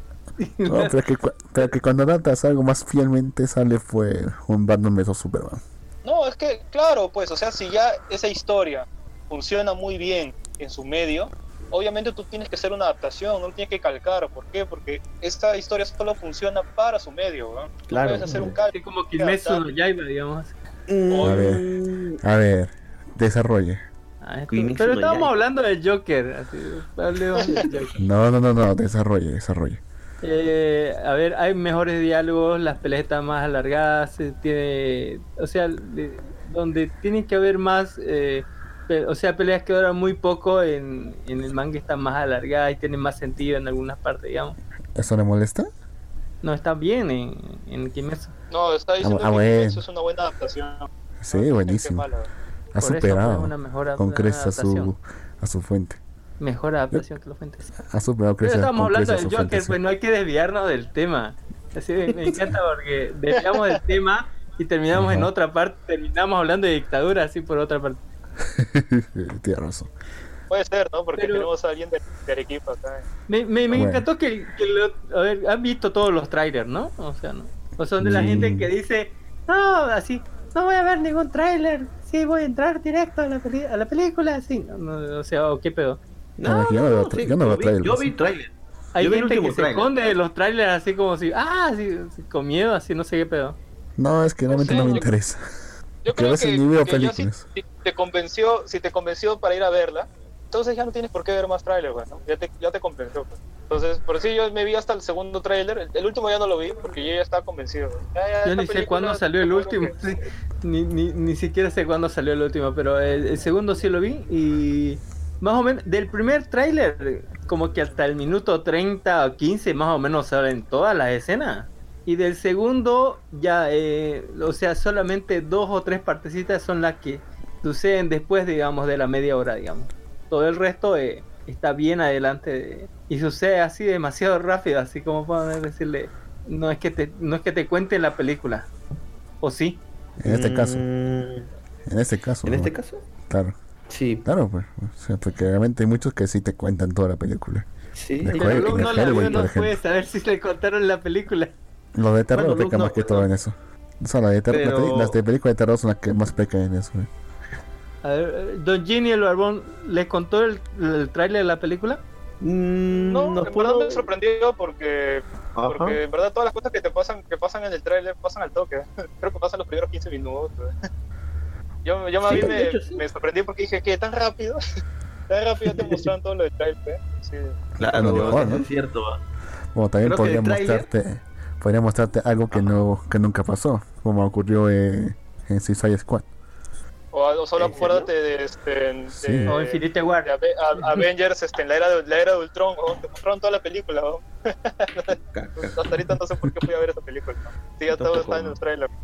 No, pero, que, pero que cuando adaptas algo más fielmente sale fue un Batman vs Superman. No, es que, claro, pues, o sea, si ya esa historia funciona muy bien en su medio, obviamente tú tienes que hacer una adaptación, no tienes que calcar. ¿Por qué? Porque esta historia solo funciona para su medio, ¿no? No Claro. puedes hacer un calco. como Kimetsu no Yaiba, digamos. A ver. Mm, A ver, desarrolle. Ah, pero estábamos Yaiba. hablando del Joker. Así, Joker. No, no, no, no, desarrolle, desarrolle. Eh, a ver, hay mejores diálogos, las peleas están más alargadas, se tiene, o sea, de- donde tiene que haber más, eh, o sea, peleas que duran muy poco, en, en el manga están más alargadas y tienen más sentido en algunas partes, digamos. ¿Eso le molesta? No está bien en, en Kimetsu. No, está diciendo Ah, que bueno. eso es una buena adaptación. Sí, No, buenísimo. Ha Por superado una mejor con creces a su, a su fuente. Mejor adaptación que los fuentes. Ha superado Pero creces estamos con hablando del Joker, fuente. pues no hay que desviarnos del tema. Así me, me encanta porque desviamos del tema y terminamos en otra parte, terminamos hablando de dictadura así por otra parte. Tienes razón. Puede ser, ¿no? Porque Pero- tenemos a alguien de, de Arequipa acá. Me, me, me Bueno. encantó que, que lo- a ver, han visto todos los trailers, ¿no? O sea, ¿no? O son de la Mm. gente que dice, no, así, no voy a ver ningún tráiler, sí voy a entrar directo a la, peli- a la película, sí. No, no, o sea, ¿o ¿qué pedo? Ah, yo no veo tra- yo no veo trailers, Yo sí. vi trailer. Hay Yo gente que se esconde de los trailers así como si, ah, sí, sí, con miedo, así, no sé qué pedo. No, es que realmente sé, no me interesa. Yo Que creo que, que ya si, si te convenció, si te convenció para ir a verla, entonces ya no tienes por qué ver más trailers, ¿no? Ya te, ya te convenció. pues. Entonces, por si yo me vi hasta el segundo tráiler, el, el último ya no lo vi porque yo ya estaba convencido. Ya, ya, Yo ni sé cuándo salió el último, que- sí, ni, ni, ni siquiera sé cuándo salió el último, pero el, el segundo sí lo vi y más o menos del primer tráiler, como que hasta el minuto 30 o 15 más o menos salen todas las escenas. Y del segundo ya, eh, o sea, solamente dos o tres partecitas son las que suceden después, digamos, de la media hora, digamos. Todo el resto eh, está bien adelante de- y sucede así demasiado rápido, así como pueden decirle, no es que te, no es que te cuenten la película, o sí. En este caso, Mm, en este caso. ¿En este caso? Claro, Sí. claro, pues. O sea, porque realmente hay muchos que sí te cuentan toda la película. Sí. Luke de no la Hellboy, vio, no puede saber si le contaron la película. Los de terror Bueno, pecan no, más que todo no. en eso. O sea, las de, terror- las Pero- de- las de película de terror son las que más pecan en eso. güey. A ver, eh, Don Ginny el Barbón, ¿les contó el, el tráiler de la película? Mm, No, nos en puedo- verdad me sorprendió porque, Ajá. porque en verdad todas las cosas que te pasan, que pasan en el tráiler pasan al toque. Creo que pasan los primeros 15 minutos. Yo, yo más Sí, bien de me, hecho, sí. me sorprendí porque dije que tan rápido, tan rápido te mostraron todo lo del tráiler. ¿eh? Sí. Claro, Lo mejor, ¿no? es cierto. Bueno, también Creo que podría el tráiler- mostrarte, podría mostrarte algo que no, que nunca pasó, como ocurrió eh, en Suicide Squad. O, o solo acuérdate de, este, de, Sí. O Infinity War. de Ave- a- Avengers este, en la era, de, la era de Ultron. ¿no? Te mostraron toda la película. ¿no? Hasta ahorita no sé por qué fui a ver esa película. ¿no? Sí, ya todo está en el tráiler.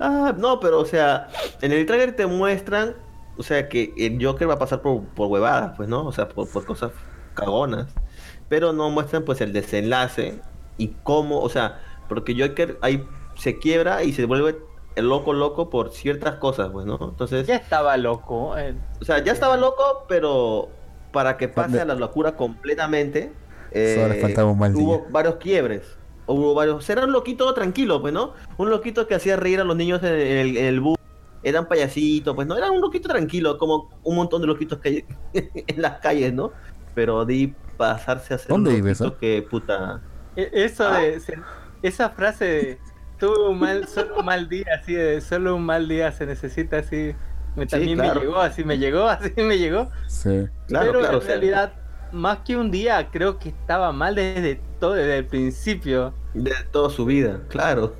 Ah, no, pero o sea, en el trailer te muestran, o sea, que el Joker va a pasar por, por huevadas, pues, ¿no? O sea, por, por cosas cagonas. Pero no muestran, pues, el desenlace y cómo, o sea, porque Joker ahí se quiebra y se vuelve el loco loco por ciertas cosas, pues, ¿no? Entonces, Ya estaba loco. eh. o sea, ya estaba loco, pero para que pase a la locura completamente, Solo le eh, faltaba un mal hubo día. varios quiebres. Hubo varios. Era un loquito tranquilo, pues, ¿no? Un loquito que hacía reír a los niños en, el, en el bus. Eran payasitos, pues, ¿no? Era un loquito tranquilo, como un montón de loquitos que hay en las calles, ¿no? Pero ahí pasarse a ser ¿Dónde un eh? que puta. E- Eso Ah. de, se- esa frase de tuve un mal, solo un mal día, así de solo un mal día se necesita así. Me, Sí, también claro. me llegó, así me llegó, así me llegó. Sí. Claro, Pero claro. en realidad, más que un día, creo que estaba mal desde todo, desde el principio. de toda su vida, claro.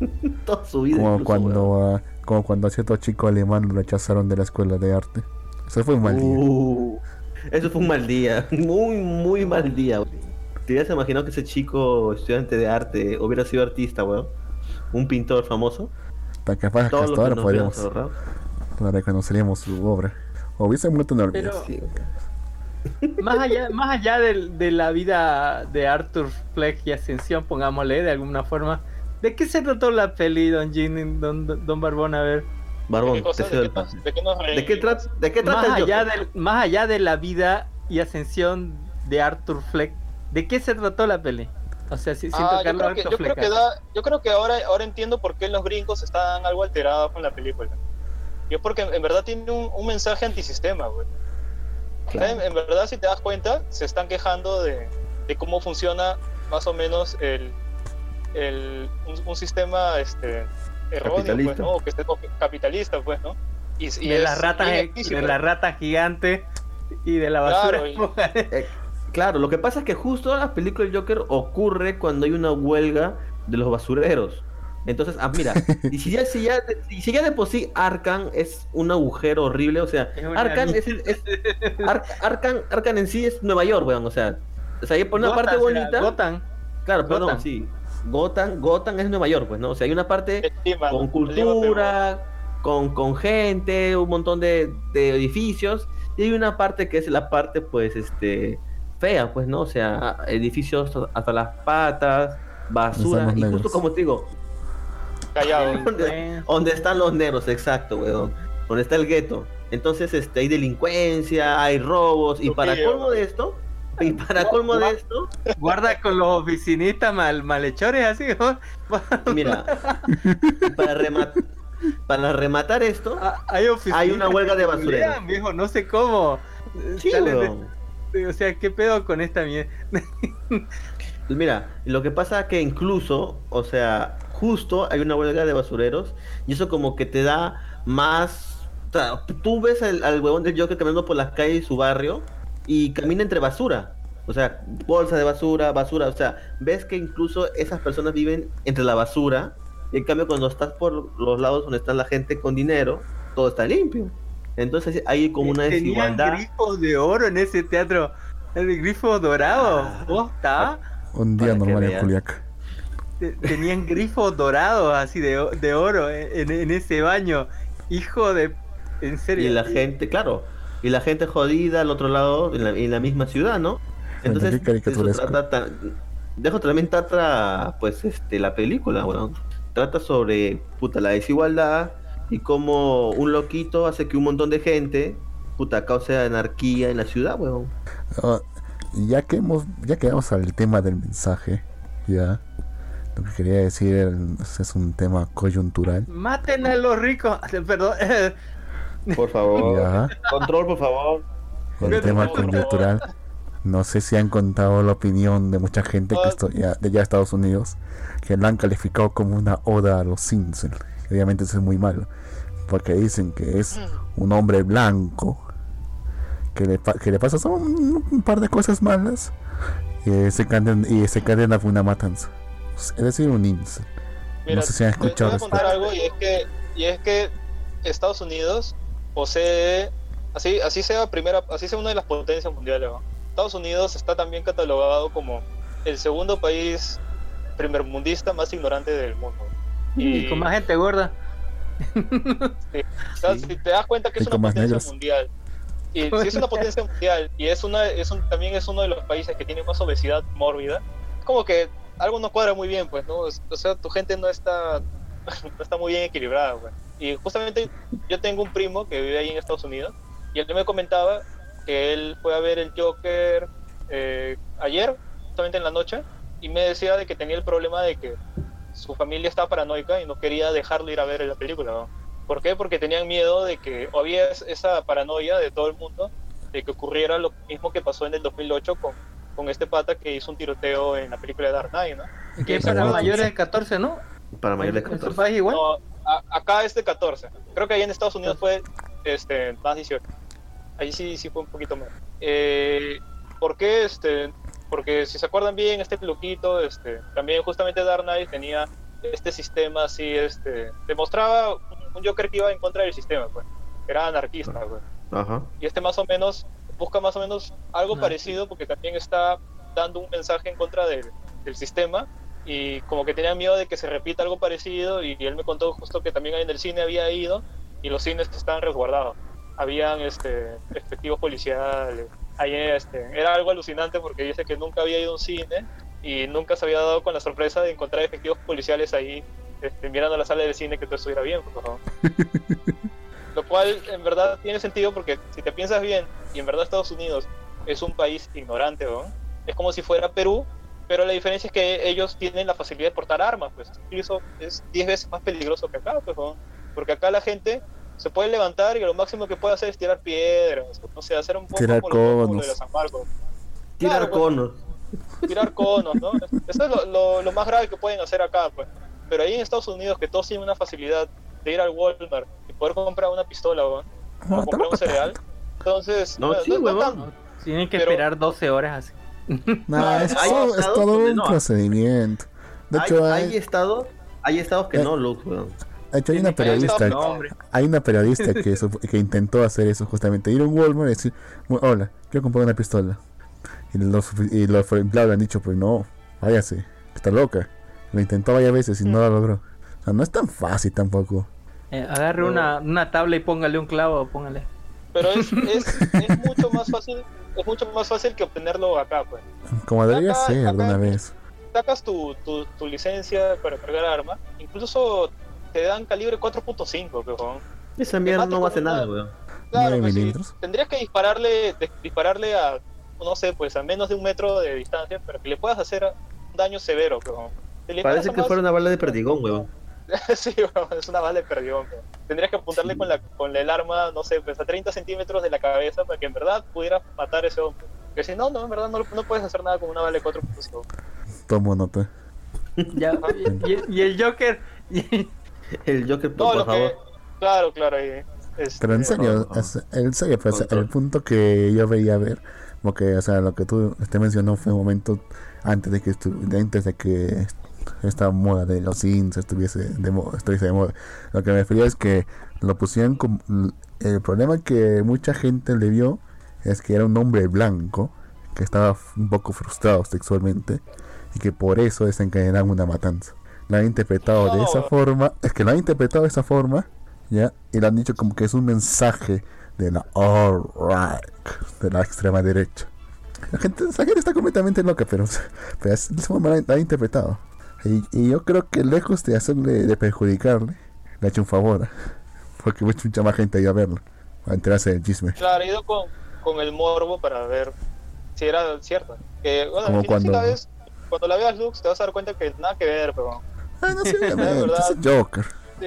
toda su vida. Como incluso, cuando, ah, como cuando a cierto chico alemán lo rechazaron de la escuela de arte. Eso fue un mal día. Eso fue un mal día. Muy, muy mal día, weón. ¿Te hubieras imaginado que ese chico estudiante de arte hubiera sido artista, weón? Un pintor famoso. Tan capaz que hasta ahora podríamos, reconoceríamos su obra. O hubiese muerto en. Pero Sí, más allá, más allá de, la vida de Arthur Fleck y Ascensión, pongámosle de alguna forma, ¿de qué se trató la peli, Don Gin, Don, Don Barbón? A ver. Barbón, te cedo ¿De el pase. de qué nos ¿De qué, trata ¿De qué trata Más el allá, del, más allá de la vida y ascensión de Arthur Fleck, ¿de qué se trató la peli? O sea, si- sin Ah, yo tocarlo creo, que, yo creo Fleck. que da, yo creo que ahora, ahora entiendo por qué los gringos están algo alterados con la película. Y es porque en verdad tiene un, un mensaje antisistema, güey. Claro. En, en verdad, si te das cuenta, se están quejando de, de cómo funciona más o menos el, el un, un sistema este erróneo, pues, Capitalista. ¿no? O que esté capitalista, pues, ¿no? Y, y de es las ratas, de explícito. la rata gigante y de la basura. Claro, Eh, claro, lo que pasa es que justo la película del Joker ocurre cuando hay una huelga de los basureros. Entonces, ah, mira, y si ya, si ya, y si ya de por sí Arkham es un agujero horrible, o sea, Es una Arkham es, es Ar- Arkham, Arkham en sí es Nueva York, weón, o sea, o sea, por una Gotham parte bonita, Gotham. claro, perdón, Gotham. sí, Gotham, Gotham es Nueva York, pues, ¿no? O sea, hay una parte con cultura, con, con gente, un montón de, de edificios, y hay una parte que es la parte, pues, este, fea, pues, ¿no? O sea, edificios hasta las patas, basura, y justo como te digo, Callado. donde, donde están los negros, exacto, weón, donde está el gueto. Entonces, este, hay delincuencia, hay robos, y para colmo de esto, y para colmo de esto, Guarda con los oficinistas mal, malhechores así. ¿no? mira, para rematar, para rematar esto, Ah, Hay, una huelga de basureros. viejo, no sé cómo. sí, o sea, ¿qué pedo con esta mierda? Mira, lo que pasa es que incluso, o sea, justo hay una huelga de basureros y eso como que te da más... O sea, tú ves al, al huevón del Joker caminando por las calles de su barrio y camina entre basura. O sea, bolsa de basura, basura. O sea, ves que incluso esas personas viven entre la basura y en cambio cuando estás por los lados donde está la gente con dinero, todo está limpio. Entonces hay como una Tenían desigualdad. grifos de oro en ese teatro. El grifo dorado. Ah. ¿Posta? Un día normal en Tenían grifos dorados así de, o- de oro en, en ese baño. Hijo de. En serio. Y la gente, claro, y la gente jodida al otro lado, en la, en la misma ciudad, ¿no? Entonces, eso trata, dejo también trata, pues, este, la película, bueno, trata sobre, puta, la desigualdad y cómo un loquito hace que un montón de gente, puta, cause anarquía en la ciudad, weón. Ah, ya que hemos, ya que vamos al tema del mensaje, ya. Lo que quería decir es, es un tema coyuntural. Maten a los ricos. Perdón. Por favor. Ya. Control, por favor. El Pero, tema coyuntural. No sé si han contado la opinión de mucha gente que esto ya, de ya Estados Unidos, que la han calificado como una oda a los Simpsons. Obviamente eso es muy malo, porque dicen que es un hombre blanco, que le, pa- que le pasa un, un par de cosas malas y se cadena, y se cadena por una matanza. Es decir, un incel. No sé si han te- te escuchado voy a esto. contar algo y es que y es que Estados Unidos posee así así sea primera así sea una de las potencias mundiales ¿no? Estados Unidos está también catalogado como el segundo país primermundista más ignorante del mundo Y con más gente gorda. O sea, Sí. si te das cuenta que Y es una con más potencia negros. mundial y si es una potencia mundial y es una es un, también es uno de los países que tiene más obesidad mórbida es como que algo no cuadra muy bien pues no o sea tu gente no está no está muy bien equilibrada pues. y justamente yo tengo un primo que vive ahí en Estados Unidos y él me comentaba que él fue a ver el Joker eh, ayer justamente en la noche y me decía de que tenía el problema de que su familia estaba paranoica y no quería dejarlo ir a ver la película ¿no? ¿Por qué? Porque tenían miedo de que, o había es- esa paranoia de todo el mundo, de que ocurriera lo mismo que pasó en el 2008 con, con este pata que hizo un tiroteo en la película de Dark Knight, ¿no? Que es para mayores de 14, ¿no? Para mayores de ¿En su 14. país igual? No, a- acá es de 14. Creo que ahí en Estados Unidos fue este, más 18. Ahí sí, sí fue un poquito más. Eh, ¿Por qué? Este, porque si se acuerdan bien, este loquito, este, también justamente Dark Knight tenía este sistema así, este, demostraba un Joker que iba en contra del sistema, pues. Era anarquista, pues. Ajá. Y este más o menos busca más o menos algo Ah, parecido porque también está dando un mensaje en contra del, del sistema y como que tenía miedo de que se repita algo parecido y, él me contó justo que también en el cine había ido y los cines estaban resguardados. Habían este, efectivos policiales. Ahí, este, era algo alucinante porque dice que nunca había ido a un cine y nunca se había dado con la sorpresa de encontrar efectivos policiales ahí este, mirando la sala del cine que todo estuviera bien. por favor. Lo cual en verdad tiene sentido porque si te piensas bien, y en verdad Estados Unidos es un país ignorante, ¿no? es como si fuera Perú, pero la diferencia es que ellos tienen la facilidad de portar armas, pues y eso es 10 veces más peligroso que acá, pues, ¿no? porque acá la gente se puede levantar y lo máximo que puede hacer es tirar piedras, no sé, hacer un poco Tirar como lo conos. de San Marcos, Tirar Claro, pues. conos. tirar conos, ¿no? Eso es lo, lo- lo más grave que pueden hacer acá, pues. Pero ahí en Estados Unidos, que todos tienen una facilidad de ir al Walmart y poder comprar una pistola, ¿no? No, o comprar un cereal. Entonces, No, sí, huevón. tanto. Tienen que Pero- esperar 12 horas así. No, es, hay todo- es todo un no. procedimiento. De hecho, hay, hay, hay estados, hay estados que Eh. no, Lux, weón. de hecho, hay una periodista, No, hay una periodista que, eso- que intentó hacer eso justamente, ir a un Walmart y decir, "Mu- hola, quiero comprar una pistola. Y los, y los empleados le han dicho, pues no, váyase, está loca. Lo intentó varias veces y no lo logró. O sea, no es tan fácil tampoco. Eh, agarre una, una tabla y póngale un clavo, póngale. Pero es, es, es mucho más fácil, es mucho más fácil que obtenerlo acá, pues. Como debería Acá- ser acá- de una vez. Sacas tu, tu, tu licencia para cargar arma, incluso te dan calibre 4.5, pero Esa mierda no va a hacer con nada, weón. Claro, Nueve pues sí, milímetros. tendrías que dispararle, de- dispararle a, no sé, pues a menos de un metro de distancia, pero que le puedas hacer un daño severo, si le Parece que a fuera más- una bala de perdigón, weón. sí, weón, es una bala de perdión. Tendrías que apuntarle con, la, con el arma, no sé, pues a 30 centímetros de la cabeza para que en verdad pudiera matar a ese hombre. Que si no, no, en verdad no, no puedes hacer nada con una bala de 4.5. Tomo nota. Ya, y, y- y el Joker. y- El Joker, por, No, por favor. que... Claro, claro, ahí. este, Pero en serio, no, no. es- en serio, pues, el punto que yo veía ver, porque, o sea, lo que tú te mencionó fue un momento antes de que antes de que esta moda de los sims estuviese de moda, estuviese de moda. Lo que me refería es que lo pusieron como el problema que mucha gente le vio es que era un hombre blanco que estaba un poco frustrado sexualmente y que por eso desencadenaron una matanza. Lo han interpretado de esa forma, es que lo han interpretado de esa forma, ¿ya? Y lo han dicho como que es un mensaje de la alt-right, de la extrema derecha. La gente, la gente está completamente loca, pero, pero es la, la han interpretado. Y, y yo creo que lejos de hacerle, de perjudicarle, le ha hecho un favor. Porque mucha, mucha más gente iba a verlo, a enterarse del chisme. Claro, he ido con, con el morbo para ver si era cierto. Que, bueno, Como final, si cuando- la ves, cuando la veas Lux te vas a dar cuenta que nada que ver, pero Ah, no sé, verdad. es el Joker. sí,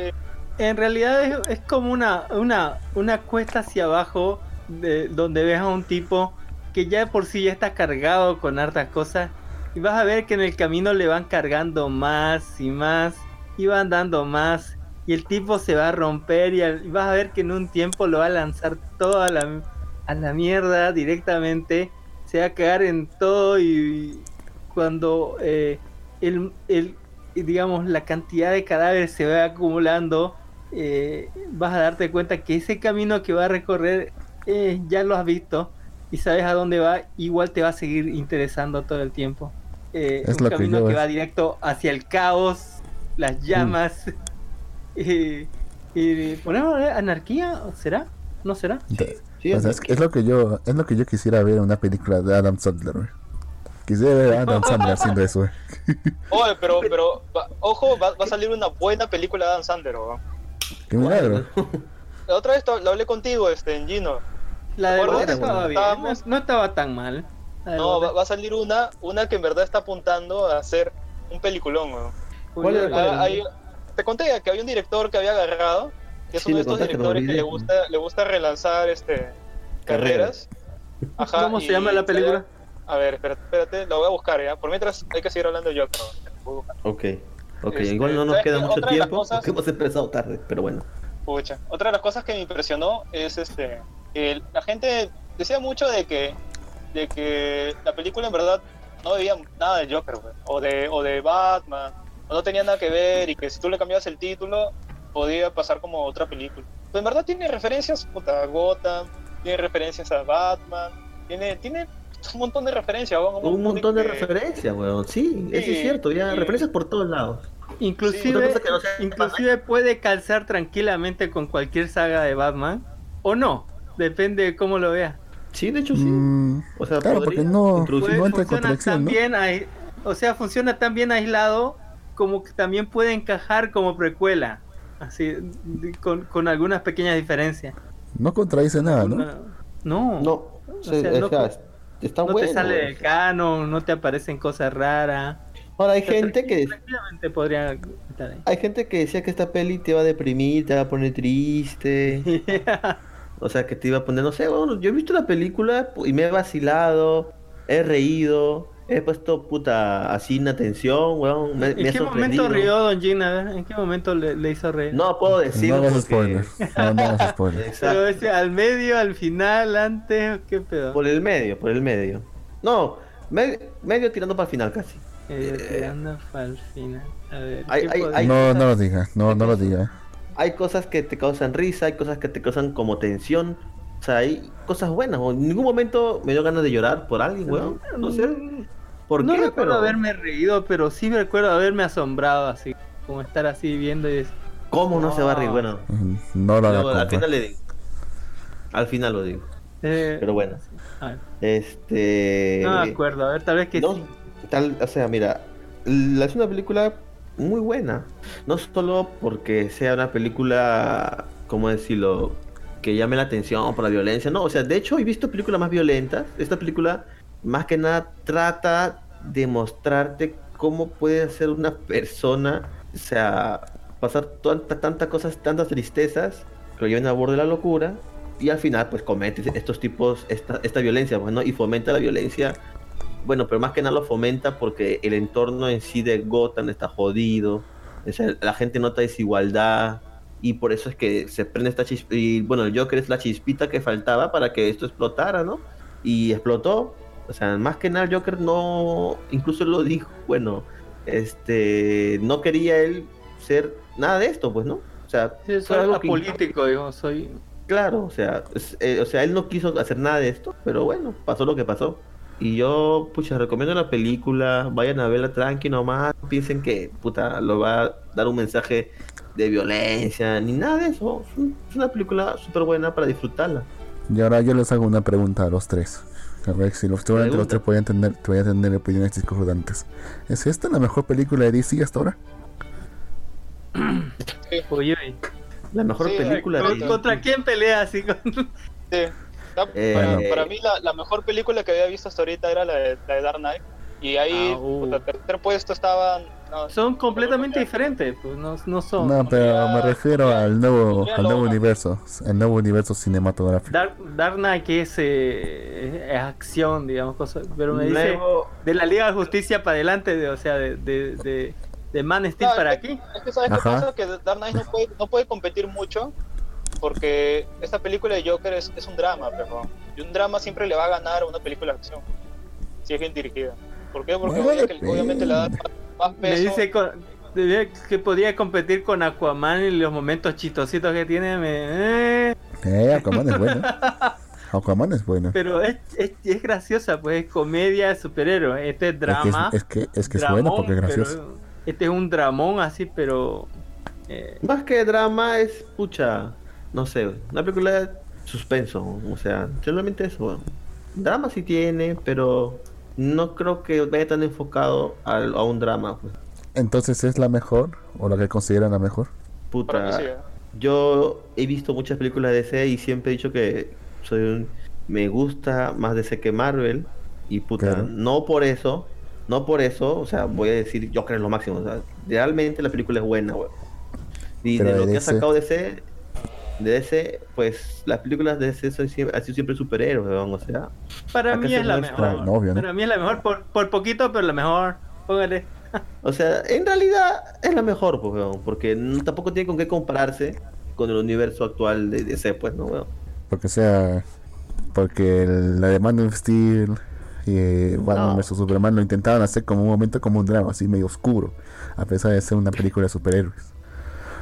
En realidad es, es como una, una, una cuesta hacia abajo de, donde ves a un tipo que ya de por sí ya está cargado con hartas cosas y vas a ver que en el camino le van cargando más y más y van dando más y el tipo se va a romper y, al- vas a ver que en un tiempo lo va a lanzar todo a la, a la mierda directamente se va a cagar en todo y cuando eh, el, el- digamos la cantidad de cadáveres se va acumulando eh, vas a darte cuenta que ese camino que va a recorrer eh, ya lo has visto y sabes a dónde va igual te va a seguir interesando todo el tiempo Eh, Es un lo que camino yo que es- va directo hacia el caos las llamas y, y ponemos anarquía será no será De- Sí, o sea, es, es lo que yo es lo que yo quisiera ver en una película de Adam Sandler. güey. Quisiera ver a Adam Sandler haciendo eso. güey. Oye, pero, pero va- ojo, va, va a salir una buena película de Dan Sandler, weón. Qué milagro. La otra vez lo hablé contigo, este, en Gino. la de Estábamos- no, no estaba tan mal De No, va, va a salir una, una que en verdad está apuntando a hacer un peliculón, weón. ¿Cuál era? Julio- Ah, hay- te conté que había un director que había agarrado, que es Sí, uno de estos pero directores que le olvidé. gusta, le gusta relanzar este carreras. Ajá, ¿Cómo se llama la película? A ver, espérate, espérate, la voy a buscar ya. Por mientras hay que seguir hablando yo, pucha. Ok. Ok, Este, igual no nos ¿sabes queda mucho tiempo cosas- porque hemos empezado tarde, pero bueno. Pucha. Otra de las cosas que me impresionó es este que la gente decía mucho de que de que la película en verdad no veía nada de Joker güey, o de o de Batman o no tenía nada que ver y que si tú le cambiabas el título podía pasar como otra película. Pues en verdad tiene referencias puta, a Gotham, tiene referencias a Batman, tiene tiene un montón de referencias, weón, Un montón de que- referencias, weón. Sí, eso es cierto, ya sí. referencias por todos lados. Inclusive, no sea inclusive puede calzar tranquilamente con cualquier saga de Batman. O no. Depende de cómo lo vea. Sí, de hecho sí. Mm, O sea, claro, porque no, introducir- no entra en funciona contradicción, tan ¿no? bien ai- o sea, funciona tan bien aislado como que también puede encajar como precuela. Así, con, con algunas pequeñas diferencias. No contradice nada, ¿no? No. No, O sí, sea, o no- sea, está no bueno. te sale del canon, no te aparecen cosas raras. Ahora hay gente que podría estar ahí. hay gente que decía que esta peli te va a deprimir, te va a poner triste. O sea, que te iba a poner, no sé, bueno, yo he visto la película y me he vacilado, he reído, he puesto puta así en atención, weón. Me, me ¿En he qué sorprendido. momento rió Don Gin? A ver, ¿en qué momento le, le hizo reír? No puedo No decirlo. hagas porque- spoilers. No, no hagas spoilers. Exacto. Pero ese, al medio, al final, antes, ¿qué pedo? Por el medio, por el medio. No, me- medio tirando para el final casi. Eh, tirando pa'l final. A ver, Hay- ¿qué hay- hay- No, no lo digas, no, no lo digas. Hay cosas que te causan risa, hay cosas que te causan como tensión. O sea, hay cosas buenas. o En ningún momento me dio ganas de llorar por alguien, weón. No sé. ¿Por no qué? recuerdo Pero- haberme reído, pero sí recuerdo haberme asombrado así. Como estar así viendo y decir, ¿Cómo no se va a reír? No. Bueno, No lo luego, al final le digo. Al final lo digo. eh, Pero bueno. a ver, Este. no me acuerdo, a ver, tal vez que no, sí. tal, o sea, mira, la, es una película muy buena. No solo porque sea una película, ¿cómo decirlo? Que llame la atención por la violencia. No, o sea, de hecho he visto películas más violentas. Esta película, más que nada, trata de mostrarte cómo puede ser una persona, o sea, pasar tantas tantas cosas, tantas tristezas, que lo lleven al borde de la locura. Y al final, pues comete estos tipos, esta, esta violencia, pues, ¿no? Y fomenta la violencia bueno, pero más que nada lo fomenta porque el entorno en sí de Gotham está jodido. O sea, la gente nota desigualdad y por eso es que se prende esta chispita. Y bueno, el Joker es la chispita que faltaba para que esto explotara, ¿no? Y explotó. O sea, más que nada el Joker no, incluso lo dijo, bueno, este, no quería él ser nada de esto, pues, ¿no? O sea, Sí, soy algo político, digo, soy... Claro, o sea, es- eh, o sea, él no quiso hacer nada de esto, pero bueno, pasó lo que pasó. Y yo, pucha, recomiendo la película, vayan a verla tranqui nomás, piensen que, puta, lo va a dar un mensaje de violencia, ni nada de eso. Es un- es una película súper buena para disfrutarla. Y ahora yo les hago una pregunta a los tres. A ver si los, seguramente los tres pueden tener, pueden tener opiniones discordantes. ¿Es esta la mejor película de DC hasta ahora? Uy. La mejor Sí, película ¿con- de... ¿Contra quién pelea así? Con... Sí. La- Eh, para, para mí la, la mejor película que había visto hasta ahorita era la de, la de Dark Knight. Y ahí, Ah, uh. puta, tercer puesto estaban... no, Son completamente diferentes, pues no, no son. No, pero me refiero al nuevo, al nuevo universo, al nuevo universo cinematográfico. Dark, Dark Knight que es, eh, es acción, digamos, cosas. Pero me dice de la Liga de Justicia para adelante, de, o sea, de, de, de, de Man Steel No, para es que- aquí. Es que sabes qué Ajá. pasa que Dark Knight no puede, no puede competir mucho porque esta película de Joker es, es un drama, pero y un drama siempre le va a ganar a una película de acción si es bien dirigida. ¿Por qué? Porque Bueno, obvia- obviamente le da más, peso. dice con- de- que podría competir con Aquaman y los momentos chistositos que tiene. Me, eh, Eh, Aquaman es bueno. Aquaman es bueno. pero es, es, es graciosa, pues es comedia de superhéroes. Este es Es que drama. es, es que es, que es bueno dramón, porque es gracioso. pero Este es un dramón así, pero. eh, Más que drama es, pucha, no sé, una película de suspenso, o sea, simplemente eso. Drama sí tiene, pero no creo que vaya tan enfocado a, un drama. Pues. Entonces, ¿es la mejor o la que consideran la mejor? Puta, sí, ¿eh? yo he visto muchas películas de DC y siempre he dicho que soy un, me gusta más DC que Marvel y puta, Claro. no por eso, no por eso, o sea, voy a decir yo creo en lo máximo, o sea, realmente la película es buena, weón. Y Pero de lo que ha sacado DC, de DC, pues las películas de DC son siempre, han sido siempre superhéroes, weón, o sea, para mí es la muestra- mejor. Claro, obvio, ¿no? Para mí es la mejor por, por poquito, pero la mejor. Póngale. O sea, en realidad es la mejor, pues, weón, porque no- tampoco tiene con qué compararse con el universo actual de DC, pues, ¿no, weón? Porque sea. Porque el- la de Man of Steel y eh, Batman No. vs Superman lo intentaban hacer como un momento como un drama, así medio oscuro, a pesar de ser una película de superhéroes.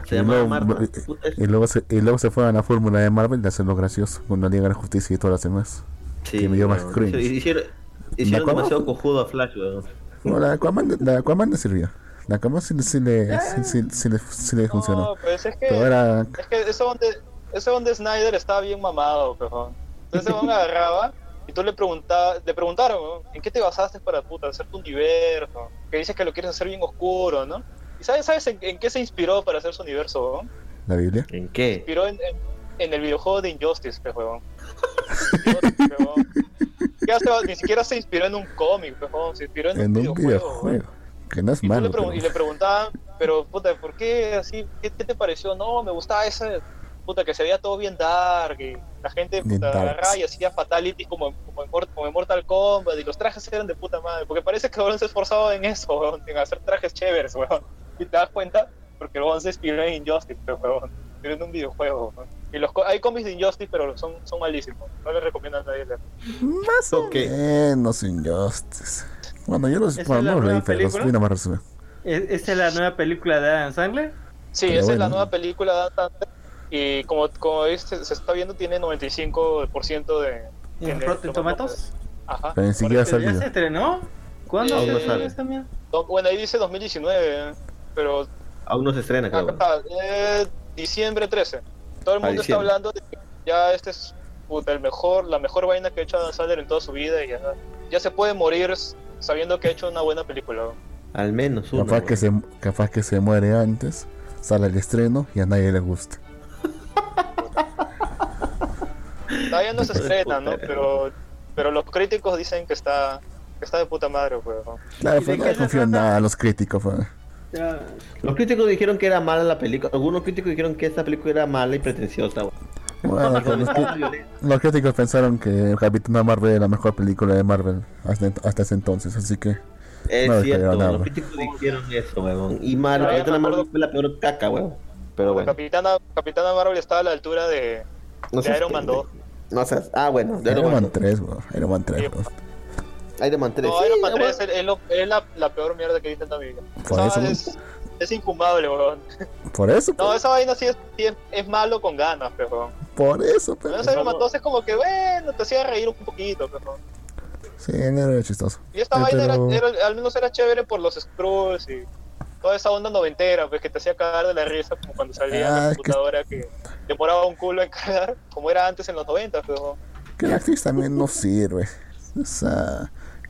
Se Y llamaba luego- y- Puta, es- Y luego se, y luego se fueron a la fórmula de Marvel de hacerlo gracioso, con la Liga de la Justicia y todas las demás. Sí, que me dio más weón. cringe. Hicieron, hicieron demasiado cojudo a Flash, weón. No, la Aquaman, la Aquaman le sirvió. La Aquaman sí, le- sí le, sí, sí- sí le, sí le funcionó. No, pues es que, Pero era. es que ese donde, ese donde Snyder estaba bien mamado, pejón. Entonces se agarraba y tú le preguntabas, le preguntaron, ¿no? ¿en qué te basaste para puta hacer tu universo? Que dices que lo quieres hacer bien oscuro, ¿no? ¿Y sabes, sabes en, en qué se inspiró para hacer su universo, ¿no? La Biblia. ¿En Se qué? inspiró en, en, en el videojuego de Injustice, pejón. Injustice, pejón. ¿Qué hace? Ni siquiera se inspiró en un cómic, pejón. Se inspiró en, En un videojuego. videojuego. Que no es Y, malo. le pero- y le preguntaban, pero puta, ¿por qué así? ¿Qué, qué te pareció? No, me gustaba ese, puta, que se veía todo bien dark, y la gente puta, agarraba y hacía fatalities como, como, en, Mor- como en Mortal Kombat, y los trajes eran de puta madre, porque parece que se esforzaba en eso, weón, en hacer trajes chéveres, weón. Y te das cuenta, porque Gon se inspiró en Injustice, pero, weón, pero en un videojuego, weón. Y los, co- hay cómics de Injustice, pero son, son malísimos, no les recomiendo a nadie leer. Más o Ok. menos Injustice. Bueno, yo los, ¿Esa bueno, es la no los leí, pero los vi nomás resumen. ¿Es- ¿Esta es la nueva película de Adam Sandler? Sí, Pero esa es la bueno. nueva película de Adam Sandler, y como, como viste, se está viendo, tiene 95% de... ¿En en Rotten Tomatoes? Ajá. Pero ni siquiera ha Pero ya se estrenó. ¿Cuándo Aún se no estrenó sale. esta mierda? No, Bueno, ahí dice 2019, pero Aún no se estrena, creo. acá weón. está, eh, diciembre 13. Todo el Ah, mundo está diciembre. hablando de que ya este es puta, el mejor, la mejor vaina que ha hecho Adam Sandler en toda su vida y ya, ya se puede morir sabiendo que ha hecho una buena película. Al menos uno. Capaz que, weón. se, capaz que se muere antes, sale el estreno y a nadie le gusta. Todavía no se estrena, ¿no? Pero, pero los críticos dicen que está, que está de puta madre. ¿no? Claro, ¿Y de pero no confío en nada a los críticos. pues. Los críticos dijeron que era mala la película. Algunos críticos dijeron que esta película era mala y pretenciosa. Bueno, los, críticos pensaron que Capitana Marvel era la mejor película de Marvel hasta, hasta ese entonces, así que Es No cierto, nada. los críticos dijeron eso, weón. Y Marvel, Capitana Marvel fue la peor caca, weón. Pero bueno. Capitana, Capitana Marvel está a la altura de, No de Iron Man 2. pendejo. No seas. Ah, bueno, de Iron Man Man 3, weón, Iron Man 3. Sí. Iron Man 3. No, sí, Iron Man ah, 3 bueno. es, lo- es la, la peor mierda que he visto en la vida. Por eso, es, es infumable, weón. Por eso, No, pues, esa vaina sí es, sí es, es malo con ganas, pero. por eso. Pero ese Iron Man 2 es como que, bueno, te hacía reír un poquito, pero. Sí, no era chistoso. Y esta Eh, vaina pero- era, era- al menos era chévere por los screws y toda esa onda noventera, pues que te hacía cagar de la risa, como cuando salía Ah, la es que- computadora que demoraba un culo en cargar, como era antes en los 90, pero. Que la actriz también no sirve.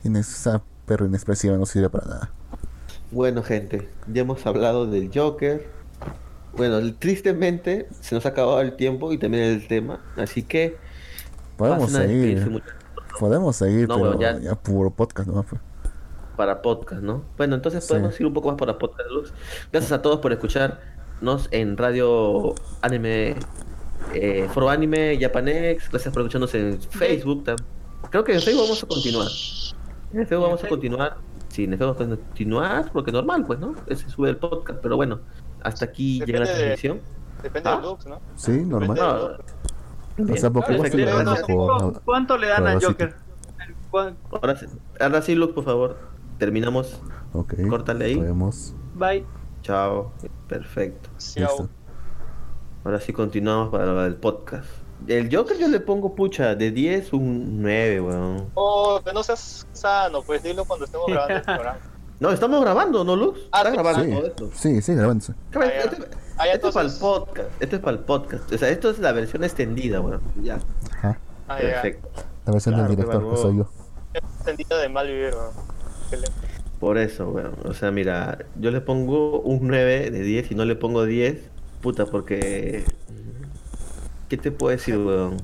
Esa, esa perro inexpresiva no sirve para nada. Bueno, gente, ya hemos hablado del Joker. Bueno, tristemente se nos ha acabado el tiempo y también el tema. Así que. Podemos seguir. Podemos seguir, No, pero bueno, ya... ya- puro podcast, ¿no? Pues. Para podcast, ¿no? Bueno, entonces Sí. podemos ir un poco más para podcast, Luz. Gracias a todos por escucharnos en Radio Anime, eh, Foro Anime, Japanex. Gracias por escucharnos en Facebook. Creo que en Facebook vamos a continuar. En Facebook vamos a continuar. Sí, en Facebook vamos a continuar, porque normal, pues, ¿no? Se sube el podcast, pero bueno, hasta aquí llega la Depende de- transmisión. Depende Ah. del looks, ¿no? Sí, normal. No, O sea, vos te le das por- ¿Cuánto le dan por al. Joker? ¿Cuán- Ahora, sí- ahora sí, Luke, por favor. Terminamos. Ok. Córtale ahí. Nos vemos. Bye. Chao. Perfecto. Listo. Ahora sí continuamos para el podcast. El Joker yo le pongo pucha, de 10 un 9, weón. Oh, que no seas sano, pues dilo cuando estemos grabando el programa. No, estamos grabando, ¿no, Lux? Ah, grabando Sí, todo esto. sí, sí, grabándose. Ah. Este, Ah, este es para el podcast. Este es para el podcast. O sea, esto es la versión extendida, weón. Ya. Ajá. Ah, ya. Perfecto. La versión Claro, del director, que soy yo. Entendida de mal vivir, weón. Excelente. Por eso, weón. O sea, mira, yo le pongo un 9 de 10 y no le pongo 10. Puta, porque. ¿Qué te puedo decir, weón?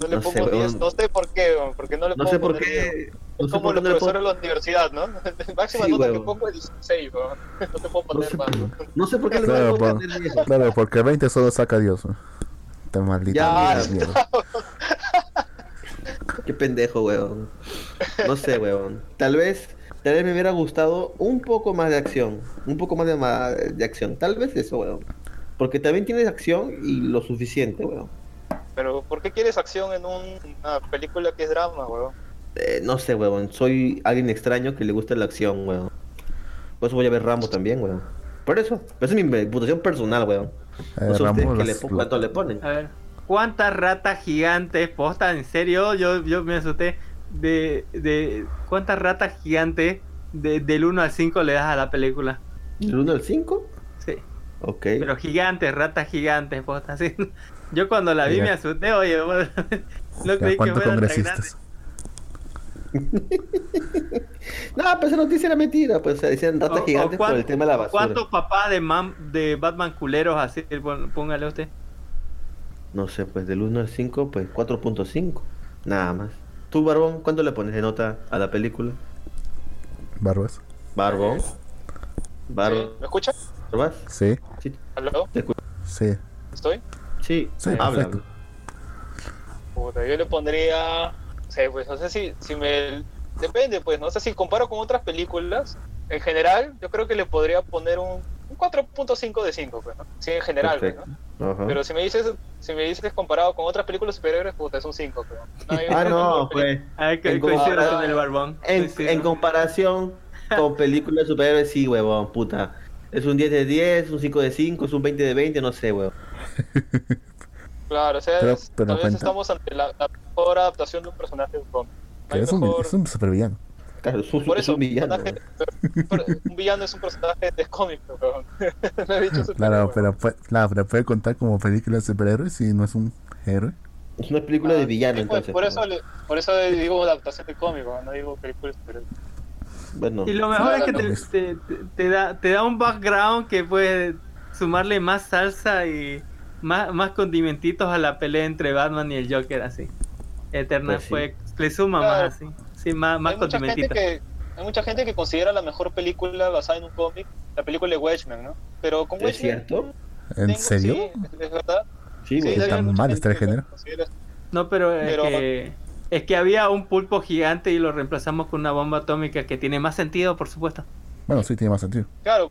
No le No sé, pongo 10, weón. no sé por qué, weón, porque no le No puedo sé por poner qué. No Es sé como los profesores de la universidad, ¿no? Máxima Sí, nota que huevón. pongo es 16, weón. No te puedo poner más. weón. no sé por qué le Claro, pongo por- 10. Claro, porque 20 solo saca Dios. Está maldita Ya, mierda, mierda. Qué pendejo, weón. No sé, weón. Tal vez tal vez me hubiera gustado un poco más de acción. Un poco más de, ma- de acción. Tal vez eso, weón. Porque también tienes acción y lo suficiente, weón. Pero ¿por qué quieres acción en un- una película que es drama, weón? Eh, no sé, weón. Soy alguien extraño que le gusta la acción, weón. Por eso voy a ver Rambo también, weón. Por eso. Esa es mi reputación personal, weón. Eh, No sé ustedes Rambo, qué las- le, cuánto le ponen. A ver, ¿cuántas ratas gigantes, posta, en serio? Yo, yo me asusté de, de cuántas ratas gigantes de- del 1 al 5 le das a la película. ¿Del 1 al 5? Sí, Ok. pero gigantes, ratas gigantes, posta, así. Yo cuando la vi Ya. me asusté, oye, bueno, no ¿A creí que fuera tan grande. congresistas? No, pues esa noticia era mentira. Pues se decían O- ratas o gigantes por cuán- el tema de la basura. ¿Cuántos papás de, man- de Batman culeros así? Póngale usted. No sé, pues del 1 al 5, pues 4.5. Nada más. ¿Tú, Barbón, cuánto le pones de nota a la película? Barbas. Barbón. Sí, Barbas. ¿Me escuchas? Sí, Sí, ¿Aló? te escucho. sí. ¿Estoy? Sí, Sí, habla. Puta, yo le pondría. No sé, pues no sé si, si me. Depende, pues, no sé si comparo con otras películas. En general, yo creo que le podría poner un, un 4.5 de 5, pues, ¿no? Sí, en general, pues. ¿no? Ajá. Pero si me dices si me dices comparado con otras películas superiores, puta, es un 5, pero. No, Ah, no, pues. A ver, que compara- con el barbón. En, Coincido. en comparación con películas de superhéroes, sí, huevón, puta. Es un 10 de 10, un 5 de 5, es un 20 de 20, no sé, huevón. Claro, o sea, Pero- es- pero tal vez cuenta. estamos ante la, la mejor adaptación de un personaje de un cómic. Hay es, un, mejor- es un supervillano. Claro, es un, Por es eso, un villano. pero- pero un es un personaje de cómic, weón. No he dicho superhéroe, Claro, pero, puede, claro, pero puede contar como película de superhéroes si no es un héroe. Es una película de Ah, villano, sí, pues, entonces. por, eso, huevón. le- por eso digo adaptación de cómic, no digo película de superhéroes. Bueno, Y lo mejor No, es que no, te, no. te- te- te da, te da un background que puede sumarle más salsa y más, más condimentitos a la pelea entre Batman y el Joker así. Eterna Pues sí. fue, le suma Claro. más así. Sí, más, más hay, mucha gente condimentitos. que, hay mucha gente que considera la mejor película basada en un cómic la película de Watchmen, ¿no? Pero con ¿Es Watchmen... cierto? ¿En tengo- serio? Sí, es, es verdad. Sí, Sí, tan mal está el que género. No, pero, Pero- es, que, es que había un pulpo gigante y lo reemplazamos con una bomba atómica que tiene más sentido, por supuesto. Bueno, sí, tiene más sentido. Claro,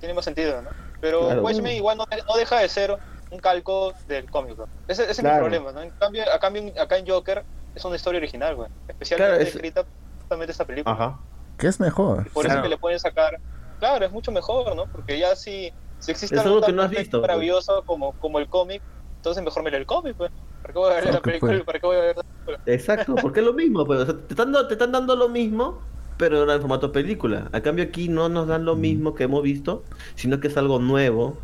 tiene más sentido, ¿no? Pero Claro. Watchmen igual no, no deja de ser un calco del cómic. Ese, ese es mi problema, ¿no? En cambio, acá, en- acá en Joker es una historia original, güey. Especialmente Claro, es- escrita justamente esta película. Ajá. ¿Qué es mejor? Por Claro. eso que le pueden sacar... Claro, es mucho mejor, ¿no? Porque ya si, si existe Es algo que tan no has visto, pues. maravilloso como, como el cómic, entonces mejor me leo el cómic, pues. ¿Para qué voy a ver la película? ¿Para qué voy a ver la película? Exacto, porque es lo mismo, pues. o sea, te, están, te están dando lo mismo, pero en formato película. A cambio aquí no nos dan lo mismo que hemos visto, sino que es algo nuevo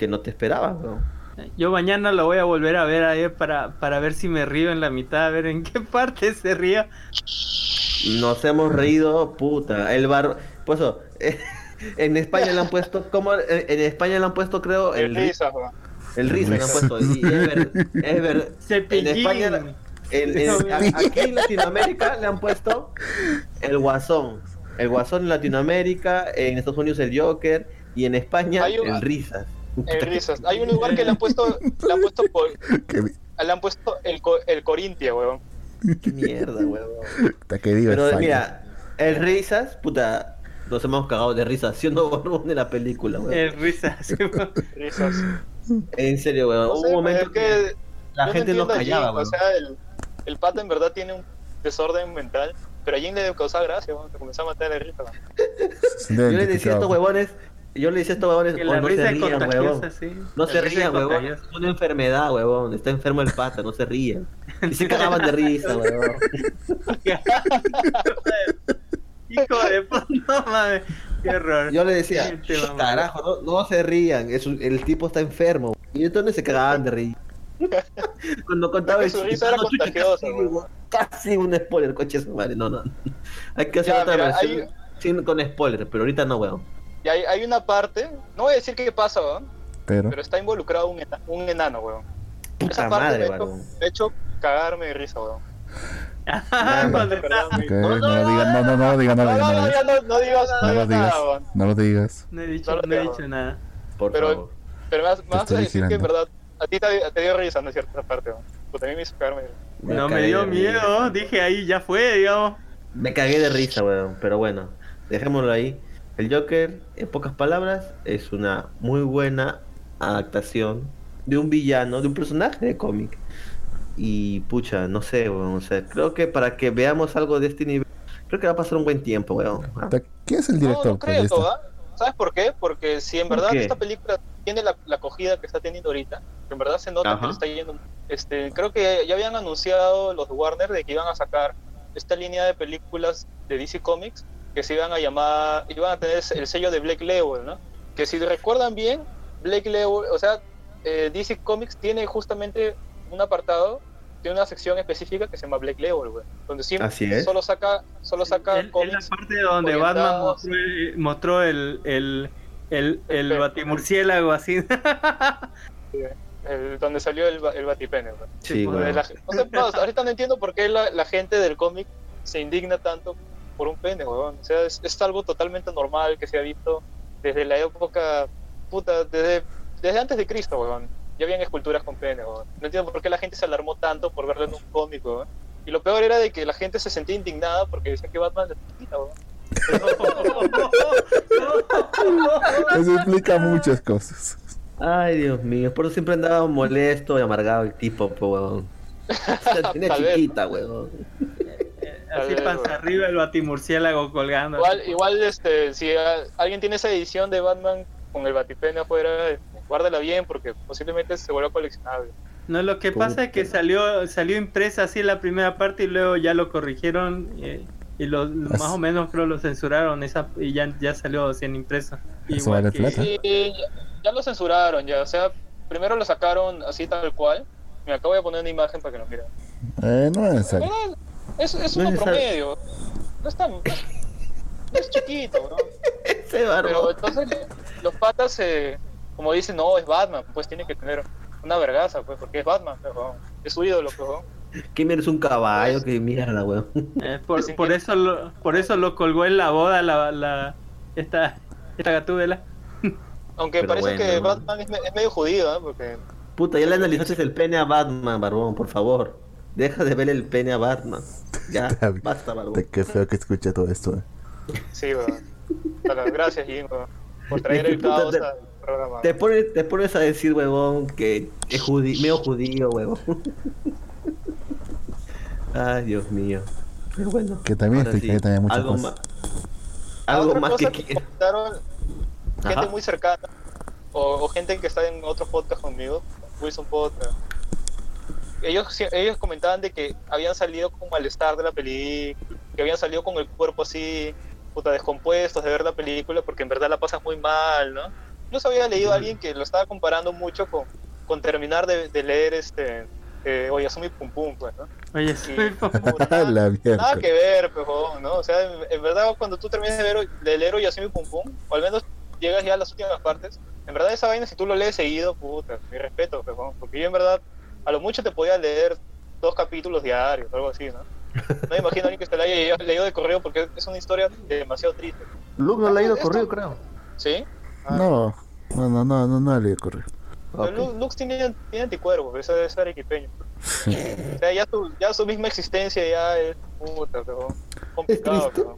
que no te esperabas. Yo mañana lo voy a volver a ver ahí para, para ver si me río en la mitad, a ver en qué parte se río. Nos hemos reído, puta. El bar... Pues eso, en España le han puesto, ¿cómo? En España le han puesto, creo, El el, ri- risas, güey. el risa le han puesto. Y es ver- es ver- en. España, en- en- a- aquí en Latinoamérica le han puesto el guasón. El guasón en Latinoamérica, en Estados Unidos el Joker y en España un- el risas. El risas. Hay un lugar que le han puesto, le han puesto, por- Qué, le han puesto el, co- el Corintia, weón. Qué mierda, que viva Pero España. mira, el risas, puta, nos hemos cagado de risa haciendo borbón de la película, weón. El risa. sí, Risas. En serio, weón. No sé, un momento es que la no gente nos callaba, weón. O sea, el, el pata en verdad tiene un desorden mental, pero a Jin le causaba gracia, weón. Se comenzó a matar de risa, weón. Yo le decía a estos huevones, yo le decía a estos huevones, Que "Oh, la no risa se rían, huevón. sí. No se rían, es huevón. Es una enfermedad, huevón. Está enfermo el pata, no se rían. Y se cagaban de risa, huevón. Hijo de puta, no mames. Qué horror. Yo le decía, carajo, no, no se rían. es un- el tipo está enfermo. Y entonces se cagaban de risa. Cuando contaba su risa era no, chucha, contagiosa, casi, huevón. Casi un spoiler, coche su madre. No, no. Hay que hacer Ya, otra mira, versión hay- sin- con spoiler, pero ahorita no, weón. Y hay, hay una parte, no voy a decir qué pasa, weón, Pero, pero está involucrado un, ena- un enano, weón. Puta Esa parte madre, me ha hecho, me hecho cagarme de risa, weón. Ok, no, no, no, no digas, no No, no, digas, no, no, ya no, no digas, no, no lo digas digas, nada, weón. no lo digas. No he dicho, Solo no he dicho nada. Por Pero- favor. Pero me vas, me vas a decir que en verdad a ti te, te dio risa, ¿no es cierto? Esa parte. Pues también me hizo cagarme. Me No me dio miedo, dije ahí, ya fue, digamos. Me cagué de risa, weón. Pero bueno, dejémoslo ahí. El Joker, en pocas palabras, es una muy buena adaptación de un villano, de un personaje de cómic. Y pucha, no sé, weón. O sea, creo que para que veamos algo de este nivel, creo que va a pasar un buen tiempo, weón. Ah, ¿Quién es el No, director no de creo, esta? ¿ah? ¿Sabes por qué? Porque si en ¿Por verdad esta película tiene la, la acogida que está teniendo ahorita, en verdad se nota Ajá. que le está yendo. Este, creo que ya habían anunciado los de Warner de que iban a sacar esta línea de películas de DC Comics que se iban a llamar, iban a tener el sello de Black Label, ¿no? Que si recuerdan bien, Black Label, o sea, eh, DC Comics tiene justamente un apartado, tiene una sección específica que se llama Black Label, güey, donde siempre Así es. solo saca, solo saca Es es la cómics parte donde Batman mostró, el- mostró el, el, el, el El- batimurciélago así. el- donde salió el, el Batipene, güey. Sí, weón. la- no sé, no, ahorita no entiendo por qué la, la gente del cómic se indigna tanto por un pene, weón. O sea, es, es algo totalmente normal que se ha visto desde la época, puta, desde, desde antes de Cristo, weón. Ya habían esculturas con pene, weón. No entiendo por qué la gente se alarmó tanto por verlo en un cómic, weón. Y lo peor era de que la gente se sentía indignada porque decía que Batman le quita, weón. Eso explica muchas cosas. Ay, Dios mío, por eso siempre andaba molesto y amargado el tipo, po, weón. Tal vez. chiquita, weón. Así panza arriba el batimurciélago colgando. Igual, igual este, si a- alguien tiene esa edición de Batman con el Batipene afuera, eh, guárdala bien porque posiblemente se vuelva coleccionable. No, lo que pasa es que salió salió impresa así la primera parte y luego ya lo corrigieron eh, y lo, más o menos creo lo censuraron esa y ya, ya salió así en vale que- plata. Sí, ya, ya lo censuraron, ya. O sea, primero lo sacaron así tal cual. Me acabo de poner una imagen para que lo miren. Eh, no es necesario. Es, es No uno promedio. No es tan. Es chiquito, ¿no? Ese. Pero entonces los patas, eh, como dicen, no, es Batman, pues tiene que tener una vergaza, pues, porque es Batman, pero es su ídolo, pues. ¿Qué mierda es un caballo? Qué mierda, weón. eh, por, por que- eso lo, por eso lo colgó en la boda la, la esta esta gatúbela. Aunque Pero parece bueno, que bueno. Batman es, me- es medio judío, ¿no? Porque Puta, ya le analizaste el pene a Batman, barbón, por favor. Deja de ver el pene a Batman. Ya, basta. De qué feo que escuche todo esto. eh. sí, weón. Bueno, gracias, Jim, weón, por traer el caos te- al programa. Te pones, te pones a decir, huevón, que es judío, medio judío, huevón. Ay, Dios mío. Pero bueno. Que también ahora explicaría también muchas algo cosas. más. Algo Otra más que... cosa que que- comentaron gente Ajá. muy cercana o, o gente que está en otro podcast conmigo, Wilson Podcast. Ellos, ellos comentaban de que habían salido con malestar de la película, que habían salido con el cuerpo así, puta, descompuestos de ver la película porque en verdad la pasas muy mal, ¿no? No se había leído a alguien que lo estaba comparando mucho con, con terminar de, de leer este eh, Oyasumi Pum Pum, pues, ¿no? Oye, puta, la mierda. Nada que ver, pues, huevón, ¿no? O sea, en, en verdad, cuando tú terminas de, ver, de leer Oyasumi Pum Pum, o al menos llegas ya a las últimas partes, en verdad esa vaina, si tú lo lees seguido, puta, mi respeto, pues, huevón, porque yo en verdad, a lo mucho te podía leer dos capítulos diarios, o algo así, ¿no? No me imagino a alguien que se la haya leído de correo porque es una historia demasiado triste. Luke no le ha ido Esto- corrido, creo. ¿Sí? Ah, No, no, no, no, no, no le correr. pero Ok. Lu- Lux tiene, tiene anticuerpos, eso es arequipeño. O sea, ya su, ya su misma existencia ya es puta, pero complicado.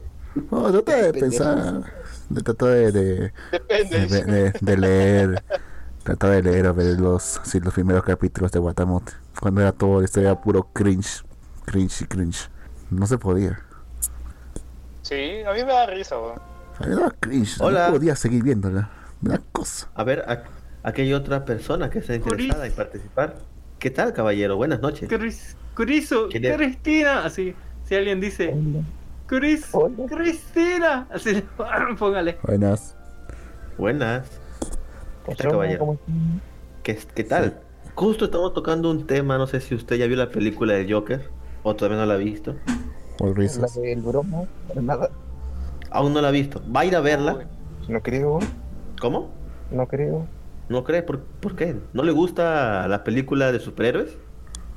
No, trata de pensar, de tratar de, de, Depende. de, de- de leer, tratar de leer a ver los, sí, los primeros capítulos de Guatamote, cuando era todo, esto era puro cringe, cringe y cringe. No se podía. Sí, a mí me da risa, weón. A mí me daba cringe, Hola. no podía seguir viéndola. Me da cosa. A ver, a- aquí hay otra persona que está interesada en participar. ¿Qué tal, caballero? Buenas noches. Cris- ¿Quién es? Cristina, así, si alguien dice, Cris, Hola. Cristina, así, póngale. Buenas. Buenas. ¿Qué tal, Hola, caballero? ¿cómo están? ¿Qué, qué tal? Justo estamos tocando un tema, no sé si usted ya vio la película de Joker o todavía no la ha visto. Por La risas. del broma, para nada. Aún no la ha visto. ¿Va a ir a verla? No creo, ¿Cómo? no creo. ¿No cree? ¿Por, por qué? ¿No le gusta la película de superhéroes?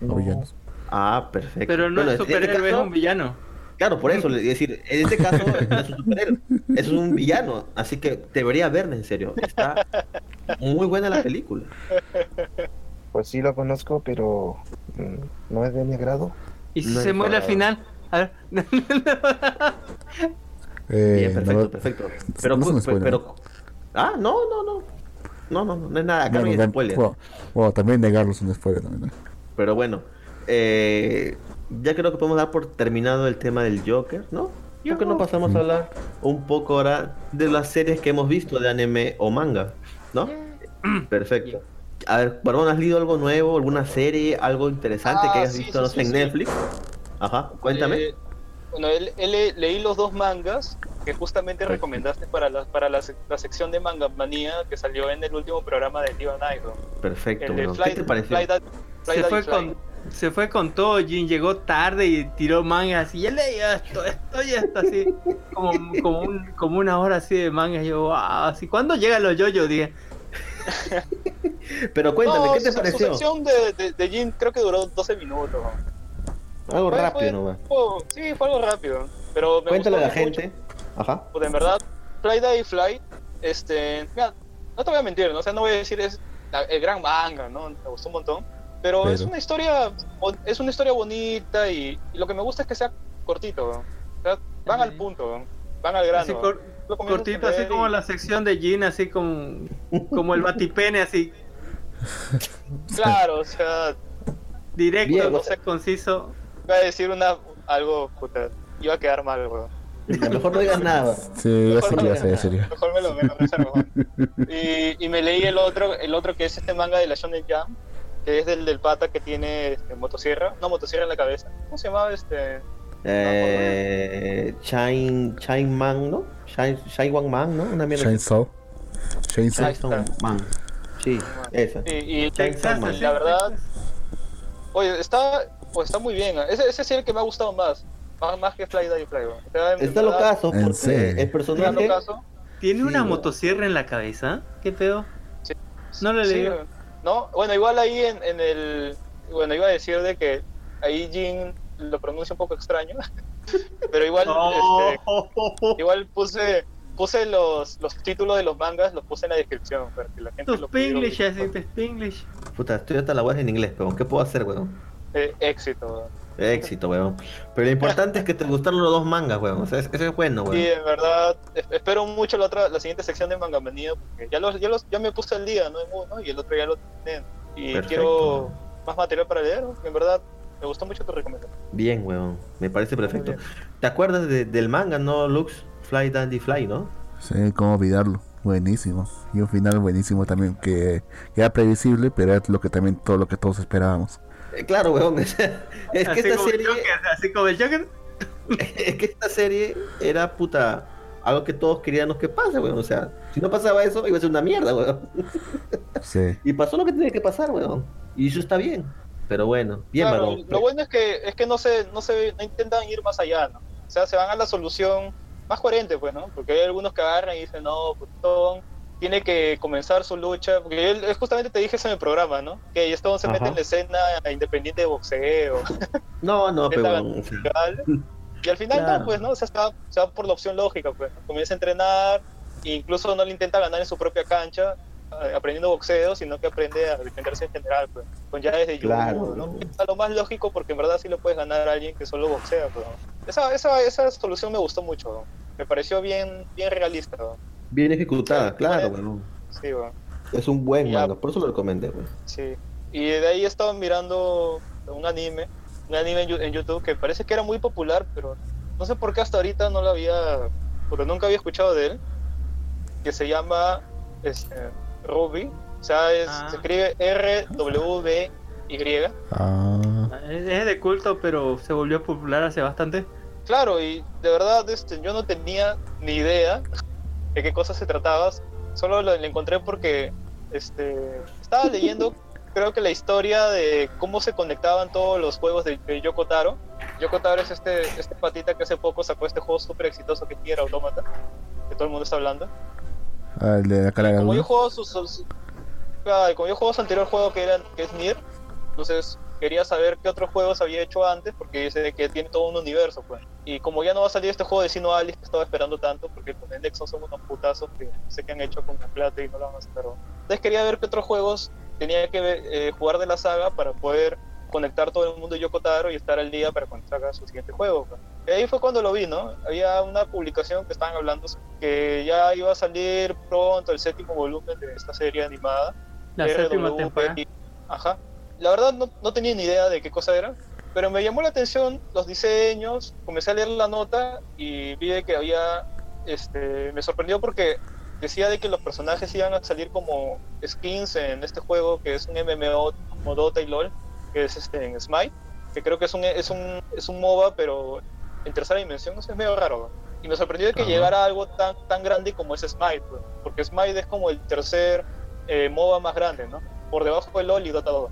No. Villanos. Ah, perfecto. Pero no Bueno, es este superhéroe, es un villano. Claro, por eso, es decir, en este caso no es un superhéroe, es un villano, así que debería verla en serio. Está muy buena la película. Pues sí lo conozco, pero mm, no es de mi agrado. Y si No se muere al final, A ver. Eh, Bien, perfecto, no- perfecto. Pero, no pues, pero, ah, no, no, no. No, no, no, no es nada, acá no hay spoiler. bueno, bueno, también negarlo es un spoiler también. ¿no? Pero bueno, eh, ya creo que podemos dar por terminado el tema del Joker, ¿no? ¿Por qué no pasamos a hablar un poco ahora de las series que hemos visto de anime o manga? ¿No? Perfecto. A ver, Barbón, ¿has leído algo nuevo, alguna serie, algo interesante Ah, que hayas sí, visto sí, no sí, sé, en sí. Netflix? Ajá, cuéntame. Eh, bueno, él, él le- leí los dos mangas que justamente recomendaste para la, para la, sec- la sección de Manga Manía que salió en el último programa de Diva. ¿no? Perfecto, El de weón. Fly, ¿Qué te pareció? Fly Dad- Fly Se fue Fly. con, se fue con todo, Jin llegó tarde y tiró mangas y ya leí esto, esto y esto, así, como, como, un- como una hora así de mangas. Yo, wow, así, ¿cuándo llegan los yoyos? Dije, Pero cuéntame, No, ¿qué te su- pareció? Su sección de, de, de Jin creo que duró 12 minutos. ¿no? Algo Fue- rápido fue- sí, fue algo rápido. Pero me Cuéntale a la mucho. gente. Ajá. Pues en verdad, Fly Die Fly, este, mira, no te voy a mentir, ¿no? O sea, no voy a decir es la- el gran manga, ¿no? Me gustó un montón. Pero, Pero- es una historia, es una historia bonita y, y lo que me gusta es que sea cortito, ¿no? O sea, van al punto, van al grano. así cor- cortito, a así como la sección de Jin, así como, como el batipene, así, Claro, o sea, directo, Bien, no o sea- sé, conciso. voy a decir una, algo, puta, iba a quedar mal. Ya, mejor no digas nada. Sí, Mejor iba a. Mejor me lo, me lo y, y me leí el otro, el otro que es este manga de la Shonen Jam, que es del del pata que tiene este, motosierra, una motosierra en la cabeza. ¿Cómo se llamaba este? Eh, Shine, Shine Man, ¿no? Shine One Man, ¿no? Una mierda. Chainsaw. Chainsaw. Ahí Shine está. Man. Sí, esa. Y, y- Chainsaw Man. la verdad, oye, está, pues está muy bien. Ese, ese sí es el que me ha gustado más. Más, más que Fly Die Fly. O sea, Está locazo ¿En porque el personaje. ¿Tiene Sí, una weón. motosierra en la cabeza? ¿Qué pedo? Sí. No lo he Sí, leído. No, bueno, igual ahí en, en el. Bueno, iba a decir de que ahí Jin lo pronuncia un poco extraño. pero igual. este, Igual puse puse los, los títulos de los mangas, los puse en la descripción para que la gente lo Spanglish. Puta, estoy hasta la web en inglés, pero ¿qué puedo hacer, weón? Eh, éxito. Éxito, weón. Pero lo importante es que te gustaron los dos mangas, weón. O sea, es- eso es bueno, weón. Y en verdad es- espero mucho la otra la siguiente sección de Manga Manía porque ya los, ya los ya me puse al día, no en uno y el otro ya lo tienen. Y Perfecto. quiero más material para leer, en verdad me gustó mucho tu recomendación. Bien, weón. Me parece perfecto. ¿Te acuerdas de- del manga, no, Lux? Fly Dandy Fly, ¿no? Sí, cómo olvidarlo. Buenísimo. Y un final buenísimo también que, que era previsible, pero era lo que también todo lo que todos esperábamos. Eh, claro, weón. es que así, esta serie. Joker, así como el Joker. Es que esta serie era puta. Algo que todos queríamos que pase, weón. O sea, si no pasaba eso, iba a ser una mierda, weón. Sí. Y pasó lo que tenía que pasar, weón. Y eso está bien. Pero bueno, bien, Claro, varón. lo bueno es que es que no se no se no intentan ir más allá, ¿no? O sea, se van a la solución más coherente, pues, ¿no? Porque hay algunos que agarran y dicen, "No, putón, tiene que comenzar su lucha", porque él es justamente te dije eso en el programa, ¿no? Que Stone se mete en la escena independiente de boxeo, No, no, pero o sea, y al final Claro. no, pues, ¿no? O sea, se va, se va por la opción lógica, pues. ¿no? Comienza a entrenar, e incluso no le intenta ganar en su propia cancha, eh, aprendiendo boxeo, sino que aprende a defenderse en general, pues, con llaves de judo, Claro. ¿no? Es lo más lógico porque en verdad sí le puedes ganar a alguien que solo boxea, pues, ¿no? esa, esa, esa solución me gustó mucho, ¿no? me pareció bien, bien realista, ¿no? Bien ejecutada, Sí, claro, bueno. sí, bueno, Es un buen Ya. manga, por eso lo recomendé, weón. sí. Y de ahí estaba mirando un anime, un anime en, YouTube que parece que era muy popular, pero no sé por qué hasta ahorita no lo había, porque nunca había escuchado de él, que se llama este, Ruby, o sea, es- Ah. se escribe R-W-B-Y. Ah, Es es de culto, pero se volvió popular hace bastante. Claro, y de verdad este, yo no tenía ni idea de qué cosa se trataba, solo lo, lo encontré porque este, estaba leyendo, creo que la historia de cómo se conectaban todos los juegos de, de Yoko Taro. Yoko Taro es este, este patita que hace poco sacó este juego súper exitoso que Nier Automata, que todo el mundo está hablando. ah, el de la cara de Como yo juego sus, sus- ah, como yo juego su anterior juego que era que es Nier, entonces quería saber qué otros juegos había hecho antes porque dice que tiene todo un universo, pues. Y como ya no va a salir este juego de Sino Alice que estaba esperando tanto, porque con el Nexon son unos putazos que sé qué han hecho con la plata y no lo van a hacer. Entonces quería ver qué otros juegos tenía que eh, jugar de la saga para poder conectar todo el mundo de Yokotaro y estar al día para cuando salga su siguiente juego. pues. Y ahí fue cuando lo vi, ¿no? Había una publicación que estaban hablando que ya iba a salir pronto el séptimo volumen de esta serie animada. La séptima RWP. temporada. Ajá. La verdad no, no tenía ni idea de qué cosa era, pero me llamó la atención los diseños, comencé a leer la nota y vi de que había, este, me sorprendió porque decía de que los personajes iban a salir como skins en este juego que es un MMO como Dota y LOL, que es este en Smite, que creo que es un, es un, es un MOBA pero en tercera dimensión, no sé, es medio raro. Y me sorprendió de que llegara algo tan, tan grande como es Smite, pues, porque Smite es como el tercer eh, MOBA más grande, ¿no? Por debajo de LOL y Dota 2.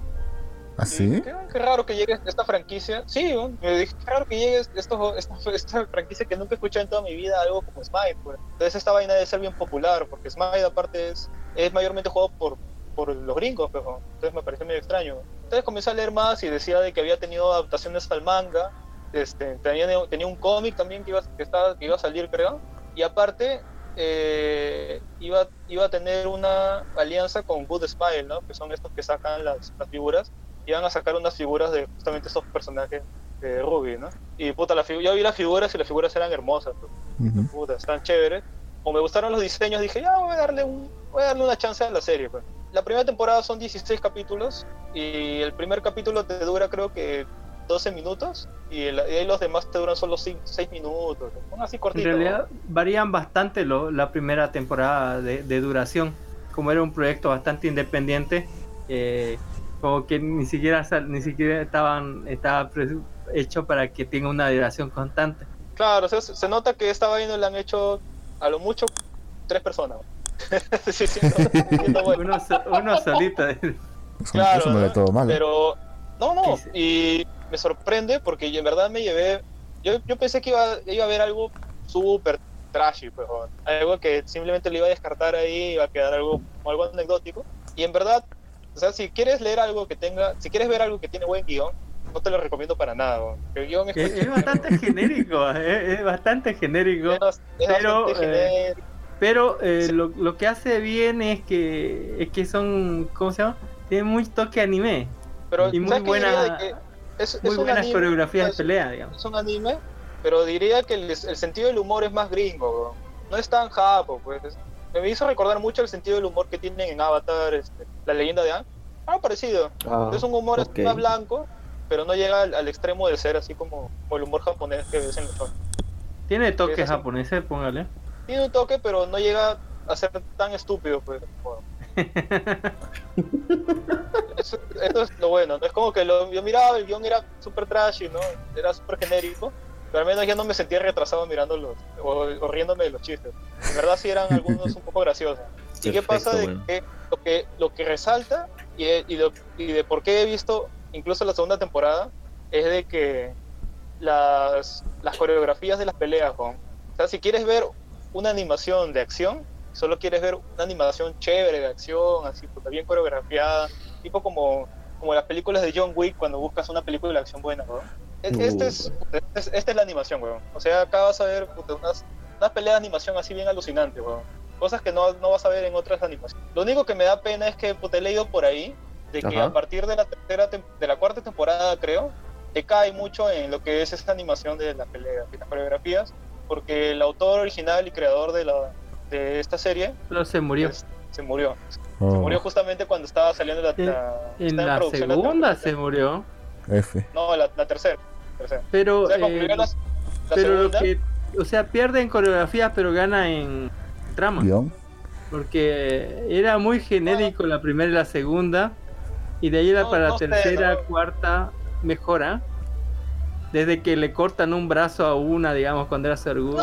Y ¿Así? Qué, qué raro que llegue esta franquicia. Sí, me dije, qué raro que llegue esto, esta, esta franquicia que nunca he escuchado en toda mi vida, algo como Smite. Pues. Entonces esta vaina debe ser bien popular, porque Smite aparte es, es mayormente jugado por, por los gringos, pero entonces me pareció medio extraño. Entonces comencé a leer más y decía de que había tenido adaptaciones al manga, este, tenía, tenía un cómic también que iba, que, estaba, que iba a salir, creo, y aparte eh, iba, iba a tener una alianza con Good Smile, ¿no? que son estos que sacan las, las figuras, iban a sacar unas figuras de justamente estos personajes de Ruby, ¿no? Y puta, la yo vi las figuras y las figuras eran hermosas, pues. Ujú. puta, están chéveres. Como me gustaron los diseños, dije, ya voy a darle, un, voy a darle una chance a la serie. Pues. La primera temporada son 16 capítulos y el primer capítulo te dura creo que 12 minutos y, el- y ahí los demás te duran solo 6 minutos. Son así En cortitos. realidad varían bastante lo- la primera temporada de, de duración. Como era un proyecto bastante independiente, eh, como que ni siquiera sal- ni siquiera estaban estaba hecho para que tenga una duración constante. Claro, o sea, se se nota que esta vaina la han hecho a lo mucho tres personas. Sí, sí, no, bueno. Uno, so- uno solito. Claro, eso no todo malo. Pero, no, no, y me sorprende porque en verdad me llevé, yo, yo pensé que iba, iba a haber algo súper trashy, pues, o algo que simplemente le iba a descartar ahí, iba a quedar algo, algo anecdótico, y en verdad, o sea, si quieres leer algo que tenga, si quieres ver algo que tiene buen guion, no te lo recomiendo para nada, el guion es, Es, es bastante genérico, es, es bastante genérico. es bas- es pero, bastante eh, genérico. Pero eh, Sí. lo, lo que hace bien es que es que son, ¿cómo se llama? Tiene muy toque anime, pero y muy ¿sabes qué buena- es, muy buenas anime, coreografías de pelea, digamos. es un anime, pero diría que el, el sentido del humor es más gringo, no es tan japo, pues. Es- Me hizo recordar mucho el sentido del humor que tienen en Avatar, este, la leyenda de Aang. Ah, parecido. Ah, es un humor ok. más blanco, pero no llega al, al extremo de ser así como, como el humor japonés que ves en los. Tiene toque japonés, eh, póngale. Tiene un toque, pero no llega a ser tan estúpido, pues. como- Eso, eso es lo bueno, ¿no? Es como que lo, yo miraba, el guion era súper trashy, ¿no? Era súper genérico, pero al menos ya no me sentía retrasado mirando los, o, o riéndome de los chistes. En verdad sí eran algunos un poco graciosos. ¿Y qué Perfecto, pasa de bueno. que lo que lo que resalta y, y, lo- y de por qué he visto incluso la segunda temporada es de que las, las coreografías de las peleas, Juan. O sea, si quieres ver una animación de acción, solo quieres ver una animación chévere de acción, así, puta, bien coreografiada, tipo como, como las películas de John Wick cuando buscas una película de acción buena, weón. Uh, Este es, este es- esta es la animación, weón. O sea, acá vas a ver puta, unas, unas peleas de animación así bien alucinantes, weón. Cosas que no, no vas a ver en otras animaciones. Lo único que me da pena es que puta, he leído por ahí de que Ajá. a partir de la tercera de la cuarta temporada, creo, decae mucho en lo que es esta animación de las peleas y las coreografías, porque el autor original y creador de la de esta serie Pero se murió. pues, se murió. Se Oh, murió justamente cuando estaba saliendo la, En- la- En estaba la producción segunda la- se murió. F. no, la, la tercera. tercera. Pero, O sea, eh, concluyó la, la pero lo que, o sea, pierde en coreografía, pero gana en trama. Guión. Porque era muy genérico la primera y la segunda. Y de ahí No, para no la sé, tercera, no. cuarta, mejora. Desde que le cortan un brazo a una, digamos, cuando era orgullo.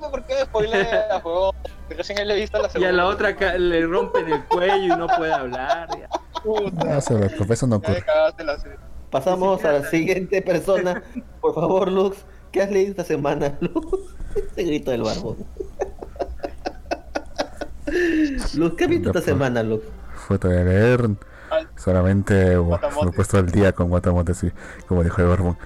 No, ¿por qué spoilea, juego? Recién él le he visto la Y a la otra le rompen el cuello y no puede hablar. ya. Puta, No, se lo eso no ya me ocurre. cagaste la serie. Pasamos a la la- siguiente persona. Por favor, Lux, ¿qué has leído esta semana, Lux? Ese grito del barbón. ¿qué has visto esta semana, Lux? Fue de leer. Solamente me he puesto al día con Guatamote, sí, como dijo el Barbón.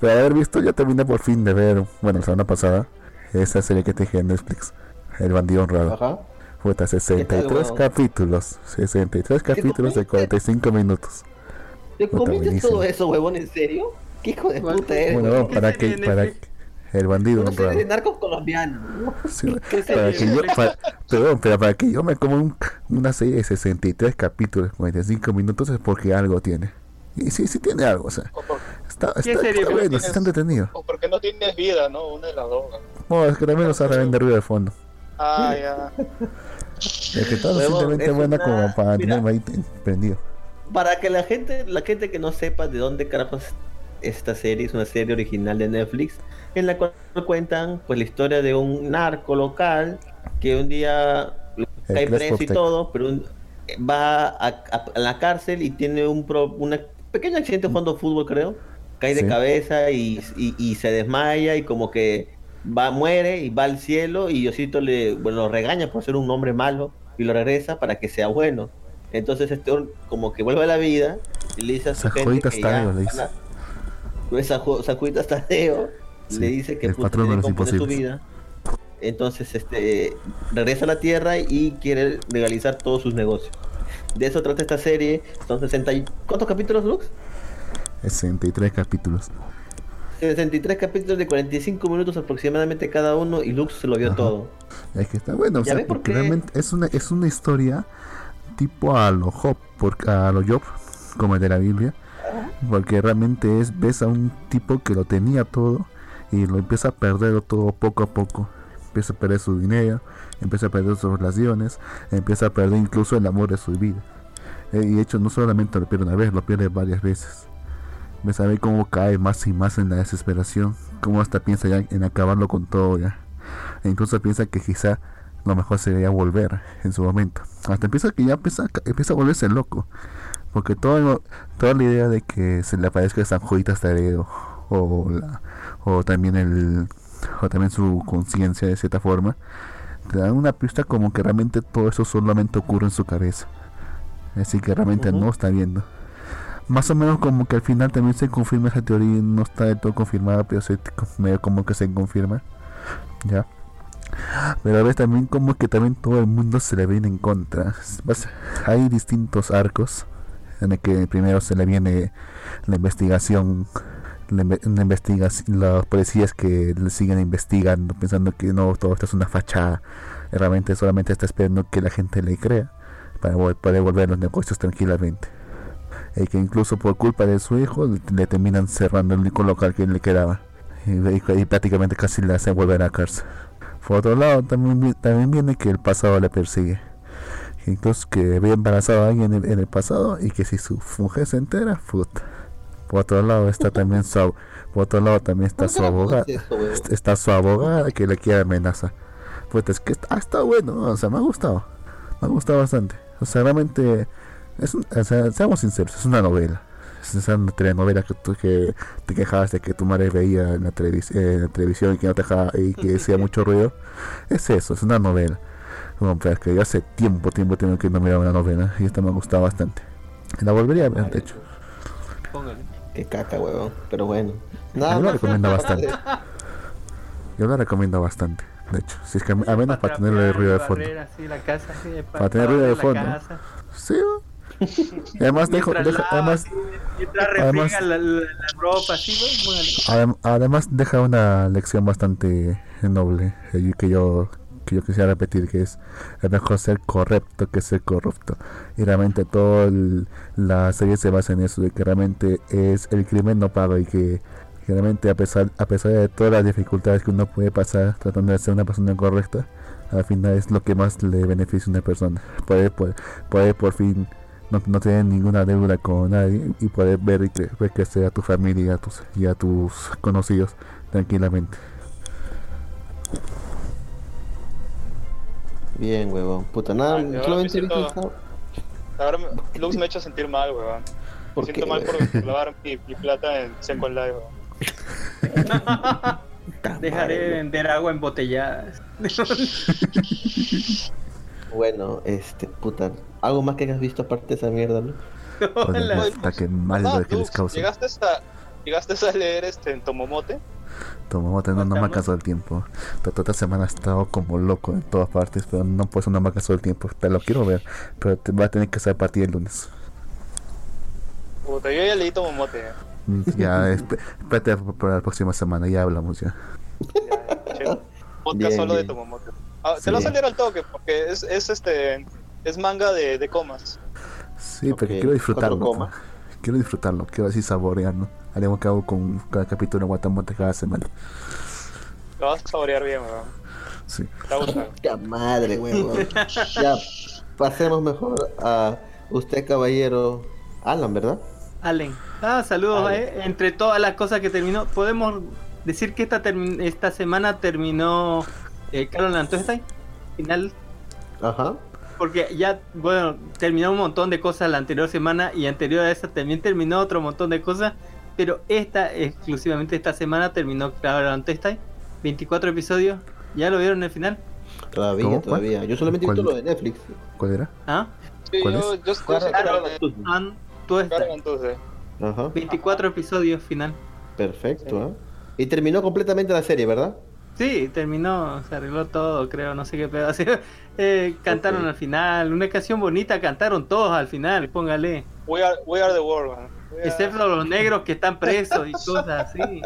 Pero haber visto, ya terminé por fin de ver, bueno, la semana pasada, esa serie que te dije en Netflix, El Bandido Honrado. Ajá. Puta, 63 weón? capítulos, 63 capítulos de copia? 45 minutos. ¿Te comiste todo eso, huevón? ¿En serio? ¿Qué hijo de puta eres? Bueno, para que, para Netflix? El bandido serie narcos colombianos. ¿no? Sí, ¿Qué para serie que de yo, Netflix? para, perdón, pero para que yo me como un- una serie de 63 capítulos, 45 minutos es porque algo tiene. Y sí, sí tiene algo, o sea, O, por- está, está, ¿Qué serie está fue? bueno, sí Tienes- está entretenido. o porque no tienes vida, ¿no? Una de las dos. No, es que también nos hace de ruido de fondo. Ah, ya. Es que está suficientemente es buena una- como para tenerme ahí prendido. Para que la gente, la gente que no sepa de dónde carajos esta serie es una serie original de Netflix, en la cual cuentan pues la historia de un narco local que un día cae preso y todo, pero un- va a, a- a la cárcel y tiene un pro, una pequeño accidente jugando fútbol, creo. Cae de cabeza y, y- y se desmaya y como que va, muere y va al cielo y Diosito le bueno, lo regaña por ser un hombre malo y lo regresa para que sea bueno. Entonces este como que vuelve a la vida y le dice a su gente que ya le dice. van a- Esa Sajuditas Tadeo Sí, le dice que puta, de tiene los que imposibles. vida. Entonces este regresa a la tierra y quiere legalizar todos sus negocios. De eso trata esta serie. Son 60 y... ¿Cuántos capítulos, Lux? 63 capítulos. 63 capítulos de 45 minutos aproximadamente cada uno y Lux se lo vio Ajá. todo. Es que está bueno, o sea, porque realmente es una, es una historia tipo a lo Job, por, a lo Job, como el de la Biblia, porque realmente es, ves a un tipo que lo tenía todo y lo empieza a perder todo poco a poco. Empieza a perder su dinero, empieza a perder sus relaciones, empieza a perder incluso el amor de su vida. Eh, y de hecho no solamente lo pierde una vez, lo pierde varias veces. Ves a ver cómo cae más y más en la desesperación, cómo hasta piensa ya en acabarlo con todo ya. E incluso piensa que quizá lo mejor sería volver en su momento. Hasta empieza que ya empieza, empieza a volverse loco. Porque todo, toda la idea de que se le aparezca San Juditas Tadeo o, la- o también el o también su conciencia de cierta forma te dan una pista como que realmente todo eso solamente ocurre en su cabeza. Así que realmente Ujú. no está viendo. Más o menos como que al final también se confirma esa teoría, no está del todo confirmada, pero se, medio como que se confirma. Ya. Pero a veces también como que también todo el mundo se le viene en contra. Hay distintos arcos en el que primero se le viene la investigación, la, la investigación, los policías que le siguen investigando pensando que no, todo esto es una fachada. Realmente solamente está esperando que la gente le crea para poder volver a los negocios tranquilamente. Y que incluso por culpa de su hijo le, terminan cerrando el único local que le quedaba. Y, y- prácticamente casi le hacen volver a cárcel. Por otro lado, también, también viene que el pasado le persigue. Incluso que había embarazado a alguien en, en el pasado y que si su mujer se entera, puta. Por otro lado está también su, por otro lado también está ¿Por su abogada. Está su abogada que le quiere amenazar. Pues es que está, está bueno, o sea, me ha gustado. Me ha gustado bastante. O sea, realmente, es un- o sea, seamos sinceros, es una novela. Es esa telenovela que tú que te quejabas de que tu madre veía en la, televis- en la televisión y que no te dejaba, y que hacía mucho ruido. Es eso, es una novela. Bueno, pero es que yo hace tiempo, tiempo, tiempo que no miraba una novela y esta me ha gustado bastante. La volvería a ver, de hecho. Póngale. Qué caca, huevón. Pero bueno. Yo Nada la más. recomiendo bastante. Yo la recomiendo bastante, de hecho. Si es que a menos para tenerle el ruido de fondo. La Para tener ruido de la fondo. casa. Sí, ¿no? Y además dejo, dejo- lava, además, además- la, la- la ropa, adem- además deja una lección bastante noble eh, que yo que yo quisiera repetir que es es mejor ser correcto que ser corrupto y realmente toda la serie se basa en eso de que realmente es el crimen no paga y que, que realmente a pesar a pesar de todas las dificultades que uno puede pasar tratando de ser una persona correcta al final es lo que más le beneficia a una persona poder poder, poder por fin no, no tener ninguna deuda con nadie y poder ver cre- ver crecer a tu familia y a tus, y a tus conocidos tranquilamente. Bien, huevón. Puta, nada. Ay, ahora solamente me siento- Ahora me- Lux me ha hecho sentir mal, weón. Me ¿Por siento qué, mal weón? por clavar mi, mi plata en Seco Live. Puta Dejaré de vender agua embotellada. Bueno, este, puta. ¿Algo más que hayas visto aparte de esa mierda, no? Hola. hasta que mal Ah, lo que les causa. ¿Llegaste a, ¿Llegaste a leer este en Tomomote? Tomomote no, no me ha Estamos- casado el tiempo. Toda esta semana he estado como loco en todas partes, pero no por eso no me ha casado el tiempo. Pero lo quiero ver, pero te va a tener que ser a partir del lunes. Puta, yo ya leí Tomomote. Mm, Ya, esp- espérate para la próxima semana, ya hablamos ya. Podcast Bien, solo de. Tomomote. Ah, Sí. Te lo va a salir al toque porque es, es este es manga de, de comas. Sí, pero Ok, quiero disfrutarlo. Quiero disfrutarlo, quiero así saborearlo. Haremos que hago con cada capítulo de Guatamote cada semana. Lo vas a saborear bien, weón. Sí. Te va a gustar. ¡Qué madre, huevón! ya, pasemos mejor a usted, caballero Alan, ¿verdad? Allen. Ah, saludos. Allen. eh. Entre todas las cosas que terminó, podemos decir que esta termi- esta semana terminó eh, Carol Antoestay, final, Ajá. porque ya, bueno, terminó un montón de cosas la anterior semana y anterior a esa también terminó otro montón de cosas, pero esta, exclusivamente esta semana terminó Carol Antoestay, 24 episodios, ¿ya lo vieron el final? Todavía, ¿Cómo? ¿Cuál? todavía. Yo solamente he visto lo de Netflix. ¿Cuál era? ¿Ah? Sí, ¿Cuál yo, yo, yo entonces. Ajá. 24 episodios final. Perfecto, ¿eh? Y terminó completamente la serie, ¿verdad? Sí, terminó, se arregló todo, creo, no sé qué pedo. Así, eh, cantaron al final, una canción bonita, cantaron todos al final, póngale. We are, we are the world, man. Excepto los negros que están presos y cosas así.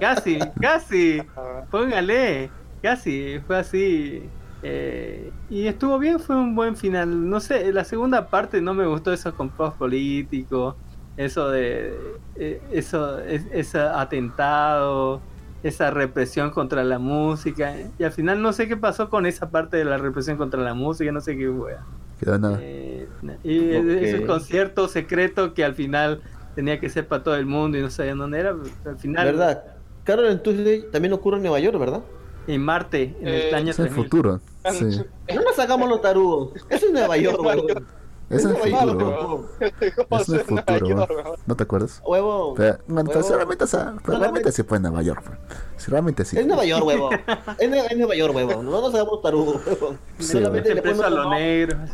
Casi, casi, póngale, casi, fue así. Eh, y estuvo bien, fue un buen final. No sé, la segunda parte no me gustó eso con post político, eso de, eh, eso, es- ese atentado, esa represión contra la música. Y al final no sé qué pasó con esa parte de la represión contra la música, no sé qué fue. Quedó nada. Eh, y Ok. ese concierto secreto que al final tenía que ser para todo el mundo y no sabían dónde era. pero Al final, ¿Verdad? Carol en Tuesday también ocurre en Nueva York, ¿verdad? en Marte, en el Eh, año Es el 3000. futuro. Sí. No nos sacamos los tarugos. Eso es Nueva York, huevón. York. Es el Nueva York, futuro. ¿Cómo Es el futuro. Weón? ¿No te acuerdas? Huevón. Pero, seguramente, o sea, realmente sí fue en Nueva York. pues. Sí, realmente sí. Es Nueva York, huevón. Es, es Nueva York, huevón. No nos hagamos tarugos, huevón. Sí, Solamente Se le preso a los negros.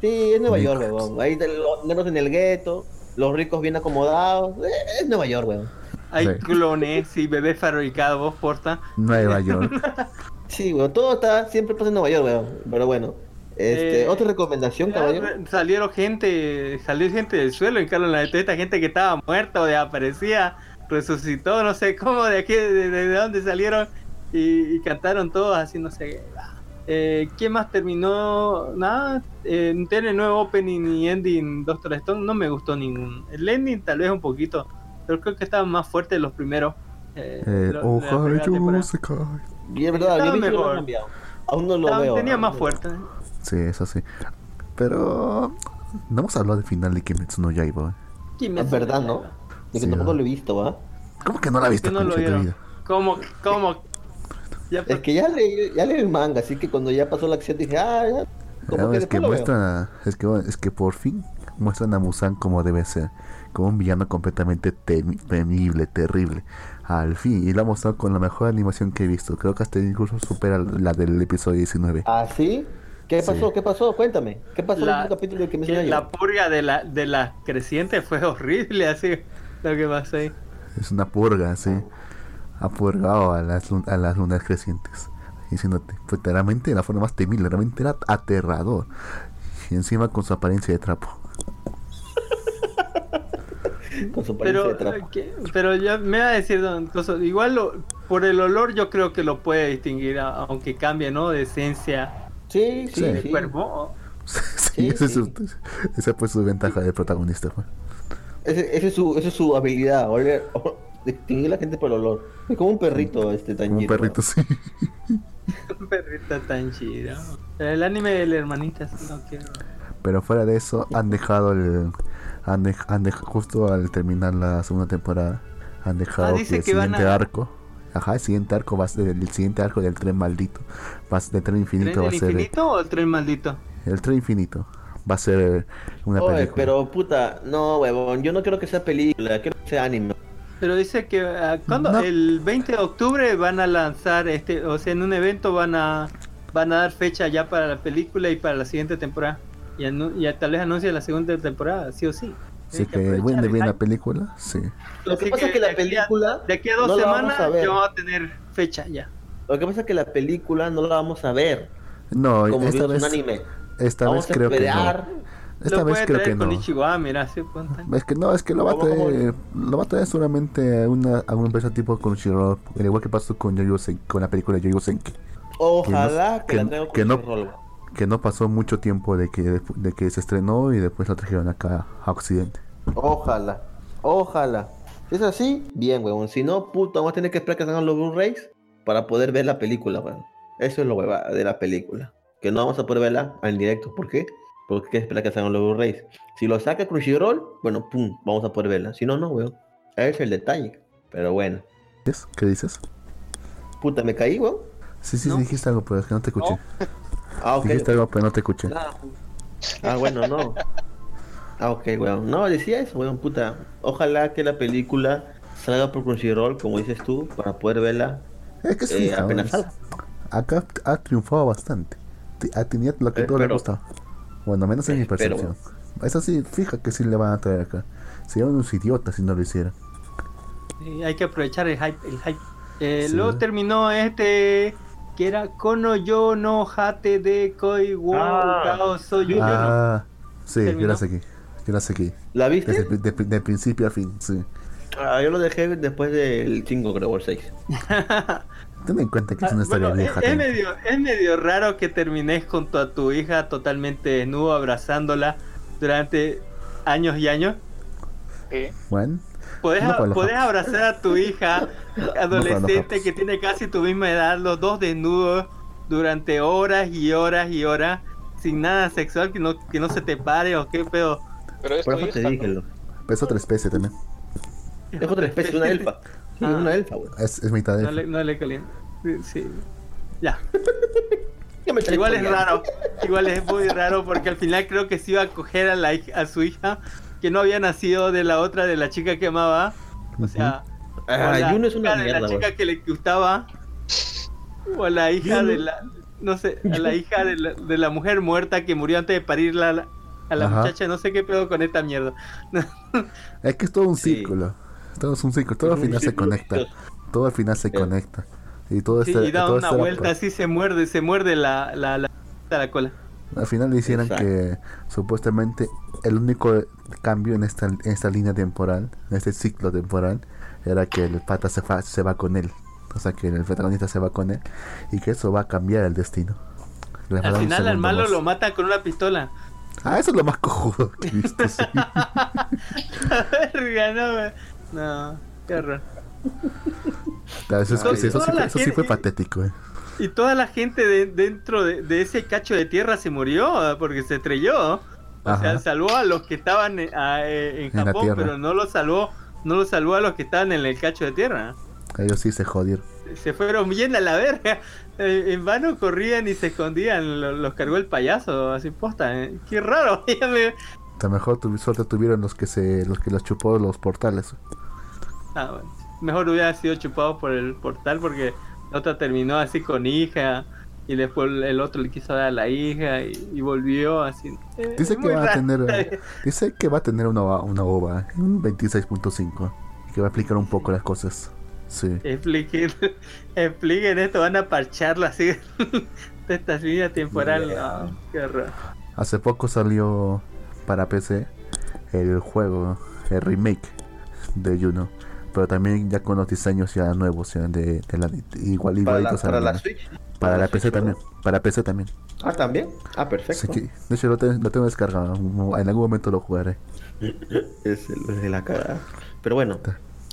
Sí, es Nueva York, huevón. Ahí te- los negros en el gueto, los ricos bien acomodados. Eh, Es Nueva York, huevón. Hay Sí. clones y bebés fabricados, vos porta. Nueva York. Sí, huevón. Todo está, siempre pasa en Nueva York. Pero bueno. Este, Eh, otra recomendación, caballero. Salieron gente, salió gente del suelo en Carlos la esta gente que estaba muerta o desaparecía, resucitó, no sé cómo, de aquí, de, de- de dónde salieron y, y cantaron todos así, no sé. Eh, ¿Quién más terminó? Nada, eh, tiene nuevo opening y ending Doctor Stone, no me gustó ningún. El ending tal vez un poquito, pero creo que estaban más fuertes los primeros. eh, Eh, lo- de primera Ohio temporada. se cae. Y es verdad, estaba yo lo mejor. han cambiado. Aún no lo Estaba- veo. tenía aún más no- fuerte. Sí, eso sí. Pero no hemos hablado del final de Kimetsu no Yaiba. ¿eh? Es verdad, ¿no? De que Sí, tampoco ¿no? lo he visto, ¿va? ¿Cómo que no la ¿Por viste no lo de vida? ¿Cómo? ¿Cómo? Ya, Es que ya leí, ya leí el manga, así que cuando ya pasó la acción dije, ah, ya. Como No, que es que después lo veo. muestra, es que es que por fin muestran a Musan como debe ser, como un villano completamente temi- temible, terrible, al fin y lo ha mostrado con la mejor animación que he visto. Creo que hasta incluso supera la del episodio 19. ¿Ah, sí? ¿Qué Sí. pasó? ¿Qué pasó? Cuéntame. ¿Qué pasó en La- el capítulo que me que la purga de la de las crecientes fue horrible así lo que pasó ahí Es una purga, sí. Ha purgado a las, a las lunas crecientes. Diciéndote, pues realmente de la forma más temible, realmente era aterrador. Y encima con su apariencia de trapo. Con su apariencia pero de trapo. que- pero ya me va a decir don Coso, igual lo- por el olor yo creo que lo puede distinguir aunque cambie no de esencia Sí, sí, Sí. sí. cuerpo sí, Sí, esa, es sí. su- esa fue su ventaja de protagonista. pues. Ese, ese es su, esa es su habilidad, oler, distinguir a la gente por el olor. Es como un perrito este tan Como un perrito, sí. un perrito tan chido el anime del hermanita sí, no quiero Pero fuera de eso, han dejado el. Han, han dej- justo al terminar la segunda temporada, han dejado Ah, que dice el que van siguiente a- arco. Ajá, el siguiente arco va a ser el siguiente arco del tren maldito. Va a ser, del tren ¿Tren infinito va a ser. infinito o el tren maldito? El tren infinito va a ser una Oye, película. pero puta, no, huevón, yo no quiero que sea película, quiero que sea anime. Pero dice que ah, cuando No. el 20 de octubre van a lanzar este, o sea, en un evento van a van a dar fecha ya para la película y para la siguiente temporada. Y, anu- y tal vez anuncia la segunda temporada, sí o sí. Así Tienen que vende bien la película, sí. Lo que Así pasa es que la película de aquí a dos no la vamos semanas a ya a tener fecha ya. Lo que pasa es que la película no la vamos a ver No, como esta vez, un anime. esta vamos vez a creo que no. Esta lo vez puede creo traer que con no. Ichigo, mira, sí, ponte. Es que no, es que lo va a traer, lo va a traer seguramente a una, a una empresa tipo Crunchyroll, al igual que pasó con Yoyo Sen- con la película Yoyo Senki, Ojalá que, que- la traigan que con no- Crunchyroll. que no pasó mucho tiempo de que, de que se estrenó y después la trajeron acá a Occidente. Ojalá, ojalá. Si es así, bien, weón. Si no, puto, vamos a tener que esperar que salgan los Blu-rays para poder ver la película, weón. Eso es lo hueva de la película. Que no vamos a poder verla en directo. ¿Por qué? Porque hay que esperar que salgan los Blu-rays. Si lo saca Crunchyroll, bueno, pum, vamos a poder verla. Si no, no, weón. Ese es el detalle. Pero bueno. ¿Qué dices? Puta, me caí, weón. Sí, sí, ¿No? sí, dijiste algo, pero es que no te escuché. Ah, ok. Dijiste algo, pero no te escuché. Ah, ah, bueno, no. Ah, ok, weón. No, decía eso, weón, puta. Ojalá que la película salga por Crunchyroll, como dices tú, para poder verla Es que es eh, apenas salga. acá ha triunfado bastante. Ha tenido lo que Eh, todo le gusta. Bueno, menos en mi Espero. percepción. Eso sí, fija que sí le van a traer acá. Serían unos idiotas si no lo hicieran. Sí, hay que aprovechar el hype. El hype. Eh, Sí. Luego terminó este que era Kono yo no hate de koi wo Ah, kao soy yo. Ah, sí, yo ¿Terminó? la seguí. Yo la seguí. ¿La viste? Desde, de principio a fin, sí. Ah, yo lo dejé después del 5, creo, o el 6. Ten en cuenta que es Ah, una historia bueno, vieja. es, es medio, es medio raro que termines junto a tu hija totalmente desnudo abrazándola durante años y años. Sí. Bueno, Podés, No podés abrazar a tu hija adolescente japas. que tiene casi tu misma edad, los dos desnudos durante horas y horas y horas, sin nada sexual, que no, que no se te pare o qué pedo. Pero es Por eso te dije, ¿no? lo. es otra especie también. Es otra especie, es una elfa. Ah. es una elfa, weón. Es, es mitad de. No le, no le calienta. Sí, sí. Ya. Igual es raro. Igual es muy raro porque al final creo que se iba a coger a, la, a su hija que no había nacido de la otra de la chica que amaba. O sea, o Ah, la Juno es una hija de mierda, la weón. chica que le gustaba. O a la hija Juno- de la. No sé, a la hija de la, de la mujer muerta que murió antes de parirla a la, a la muchacha. No sé qué pedo con esta mierda. Es que es todo un Sí. círculo. Todo es un círculo. Todo al final se conecta. Todo al final se conecta. Y todo Sí, este- y da todo una este vuelta así, se muerde, se muerde la, la, la, la cola. Al final le hicieron Exacto. que supuestamente el único cambio en esta, en esta línea temporal, en este ciclo temporal, era que el pata se, fa- se va con él. O sea, que el protagonista se va con él y que eso va a cambiar el destino. Les Al final al malo más. lo mata con una pistola. Ah, eso es lo más cojudo que he visto. sí. No, qué horror. Eso, es- sí, eso sí toda fue, la eso sí gente- fue patético. eh. Y toda la gente de, dentro de, de ese cacho de tierra se murió ah, porque se estrelló. O Ajá. sea, salvó a los que estaban eh, a- eh, en Japón, pero no los salvó, no los salvó a los que estaban en el cacho de tierra. Ellos sí se jodieron. Se fueron bien a la verga. Eh, en vano corrían y se escondían. lo- Los, cargó el payaso, así posta. eh. Qué raro. me- A lo mejor tu- suerte tuvieron los que se los que los chupó los portales. Ah, bueno. Mejor hubiera sido chupado por el portal porque la otra terminó así con hija y después el otro le quiso dar a la hija y, y volvió así. Eh, Dice que va a tener dice que va a tener una una ova un 26.5 y que va a explicar un poco las cosas. Sí. Expliquen, expliquen esto, van a parcharlo así de esta línea temporal. Yeah. No, qué horror. Hace poco salió para PC el juego, el remake de Juno, pero también ya con los diseños ya nuevos, ya de, de la, igual Para la, para la- la Switch. para la PC también, para PC también. Ah, también. Ah, perfecto. de hecho lo, te- lo tengo descargado, en algún momento lo jugaré. Es el de la cagada. Pero bueno,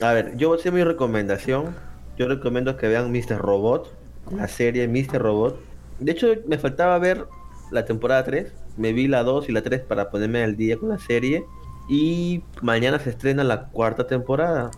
a ver, yo voy a hacer mi recomendación. Yo recomiendo que vean Mr. Robot, la serie Mr. Robot. De hecho, me faltaba ver la temporada 3. Me vi la 2 y la 3 para ponerme al día con la serie. Y mañana se estrena la cuarta temporada.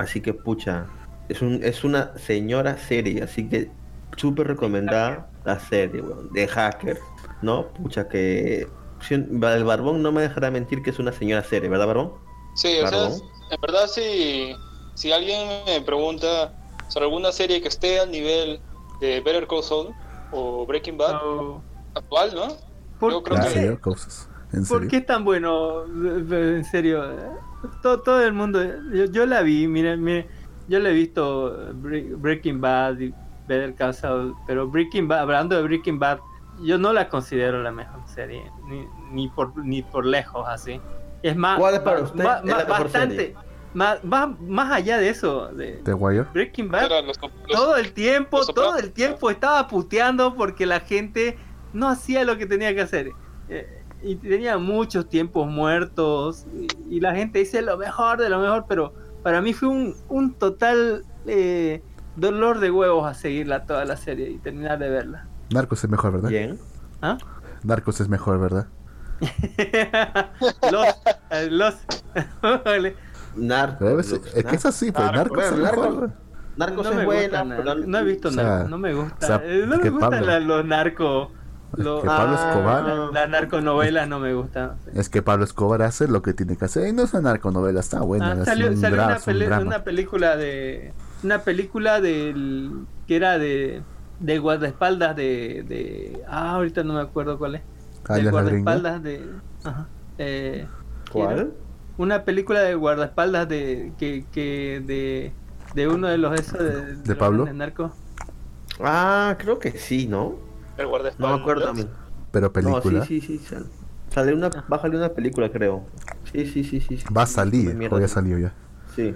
Así que, pucha, es, un, es una señora serie. Así que, súper recomendada la serie, weón, de hackers. ¿No? Pucha, que. si- El Barbón no me dejará mentir que es una señora serie, ¿verdad, Barbón? Sí, o sea, en verdad si, si alguien me pregunta sobre alguna serie que esté al nivel de Better Call Saul o Breaking Bad, No. actual, ¿no? ¿Por Yo creo ¿En que- serio? ¿En ¿Por serio? qué es tan bueno? En serio. Todo, todo el mundo. Yo, yo la vi, miren, miren. Yo la he visto Bre- Breaking Bad y Better Call Saul, Pero Breaking Bad, hablando de Breaking Bad, yo no la considero la mejor serie, ni, ni por ni por lejos así. Es más, ¿Cuál es para usted es la mejor bastante, serie? más, más, más allá de eso, de The Wire. Breaking Bad, Eran los- los- todo el tiempo, todo el tiempo estaba puteando porque la gente no hacía lo que tenía que hacer. Eh, y tenía muchos tiempos muertos y, y la gente dice lo mejor de lo mejor, pero para mí fue un, un total eh, dolor de huevos a seguirla toda la serie y terminar de verla. Narcos es mejor, ¿verdad? Bien. ¿Ah? Narcos es mejor, ¿verdad? los, eh, los Narcos. Es, es que es así, pues. Narcos. Narcos es mejor. Narcos. Narcos no es buena, pero no he visto O sea, narcos, no me gusta. o sea, Eh, no me gustan los narcos. Lo- que Pablo Ah, Escobar. la- Las narconovelas no me gustan. Es que Pablo Escobar hace lo que tiene que hacer. Y no es una narconovela, está buena. Ah, es salió un, salió dra- una, un película de. Una película del. que era de. de guardaespaldas de. de ah, ahorita no me acuerdo cuál es. Ah, de la guardaespaldas de. Ajá. Eh, ¿Cuál? una película de guardaespaldas de. que. que de. de uno de los esos de. los Pablo? grandes narcos. Ah, creo que sí, ¿no? El No me acuerdo también. Pero película. No, sí, sí, sí. sal- Sale una, va a salir una película, creo. Sí, sí, sí, sí. sí. Va a salir, o ya sí. salió ya. Sí,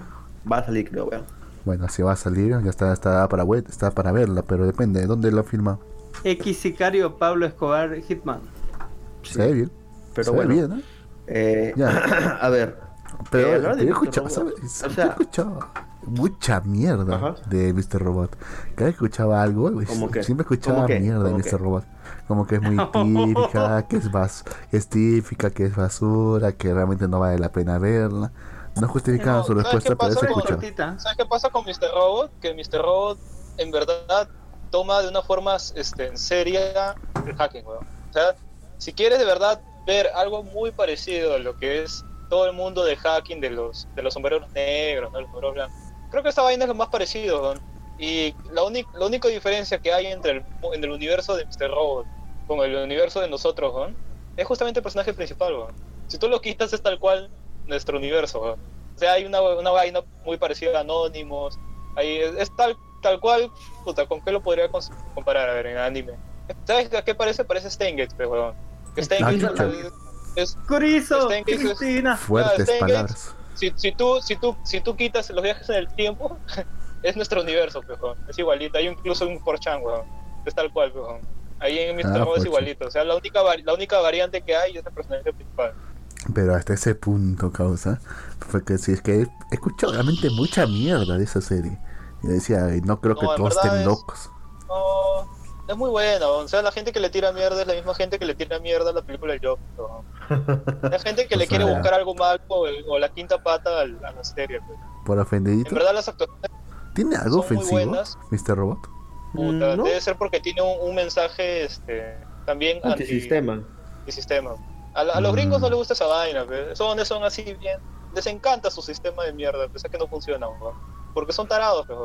va a salir, creo, weón. Bueno, si va a salir, ya está, está para web, está para verla, pero depende de dónde lo filma. X Sicario Pablo Escobar Hitman. Se ve bien. Pero se bueno, ve bien, ¿no? eh, Ya. a ver. Pero eh, yo Robot. ¿sabes? O Yo sea- he escuchado mucha mierda Ajá. de Mr. Robot. Cada vez que escuchaba algo, siempre escuchaba mierda de ¿Cómo Mr. qué? Robot. Como que es muy típica, que es, bas que es típica, que es basura, que realmente no vale la pena verla. No justificaban No, su ¿sabes respuesta, pero escuchado. Cortita. ¿Sabes qué pasa con Mr. Robot? Que Mr. Robot en verdad toma de una forma este, en seria el hacking, weón. O sea, si quieres de verdad ver algo muy parecido a lo que es todo el mundo de hacking de los de los sombreros negros, ¿no? los sombreros blancos, creo que esta vaina es lo más parecido, weón. Y la, única la única diferencia que hay entre el, en el universo de Mr. Robot con el universo de nosotros, weón, es justamente el personaje principal, weón. Si tú lo quitas es tal cual nuestro universo, weón. O sea, hay una, una vaina muy parecida a Anonymous. Ahí es, es tal, tal cual, puta, ¿con qué lo podría comparar a ver en anime? ¿Sabes a qué parece? Parece Steingate, pero weón. Steingate Ah, chucha. es, es- Curizo, Stein Gates es- Cristina. Fuertes Steingate- palabras. Si, si tú, si tú, si tú quitas los viajes en el tiempo, es nuestro universo, weón. Es igualito. Hay incluso un 4chan, weón. Es tal cual, weón. Ahí en Mr. Ah, Robot es 4chan. igualito. O sea, la única, la única variante que hay es el personaje principal. Pero hasta ese punto, causa, fue que si es que he escuchado realmente mucha mierda de esa serie. Y decía, "Ay, no creo que No, todos estén es- locos. No, es muy buena, o sea, la gente que le tira mierda es la misma gente que le tira mierda a la película del Joker. ¿no? La gente que le O quiere buscar algo malo o, el- o la quinta pata al- a la serie. pues. Por En ofendidito. verdad las actuaciones ¿Tiene algo son muy ofensivo, buenas. Mr. Robot? puta, ¿No? debe ser porque tiene un, un mensaje este, también anti- Antisistema. antisistema. A, la- a los Mm. gringos no les gusta esa vaina, pues. son, son así bien. Les encanta su sistema de mierda, pese a que no funciona, weón. porque son tarados. pues.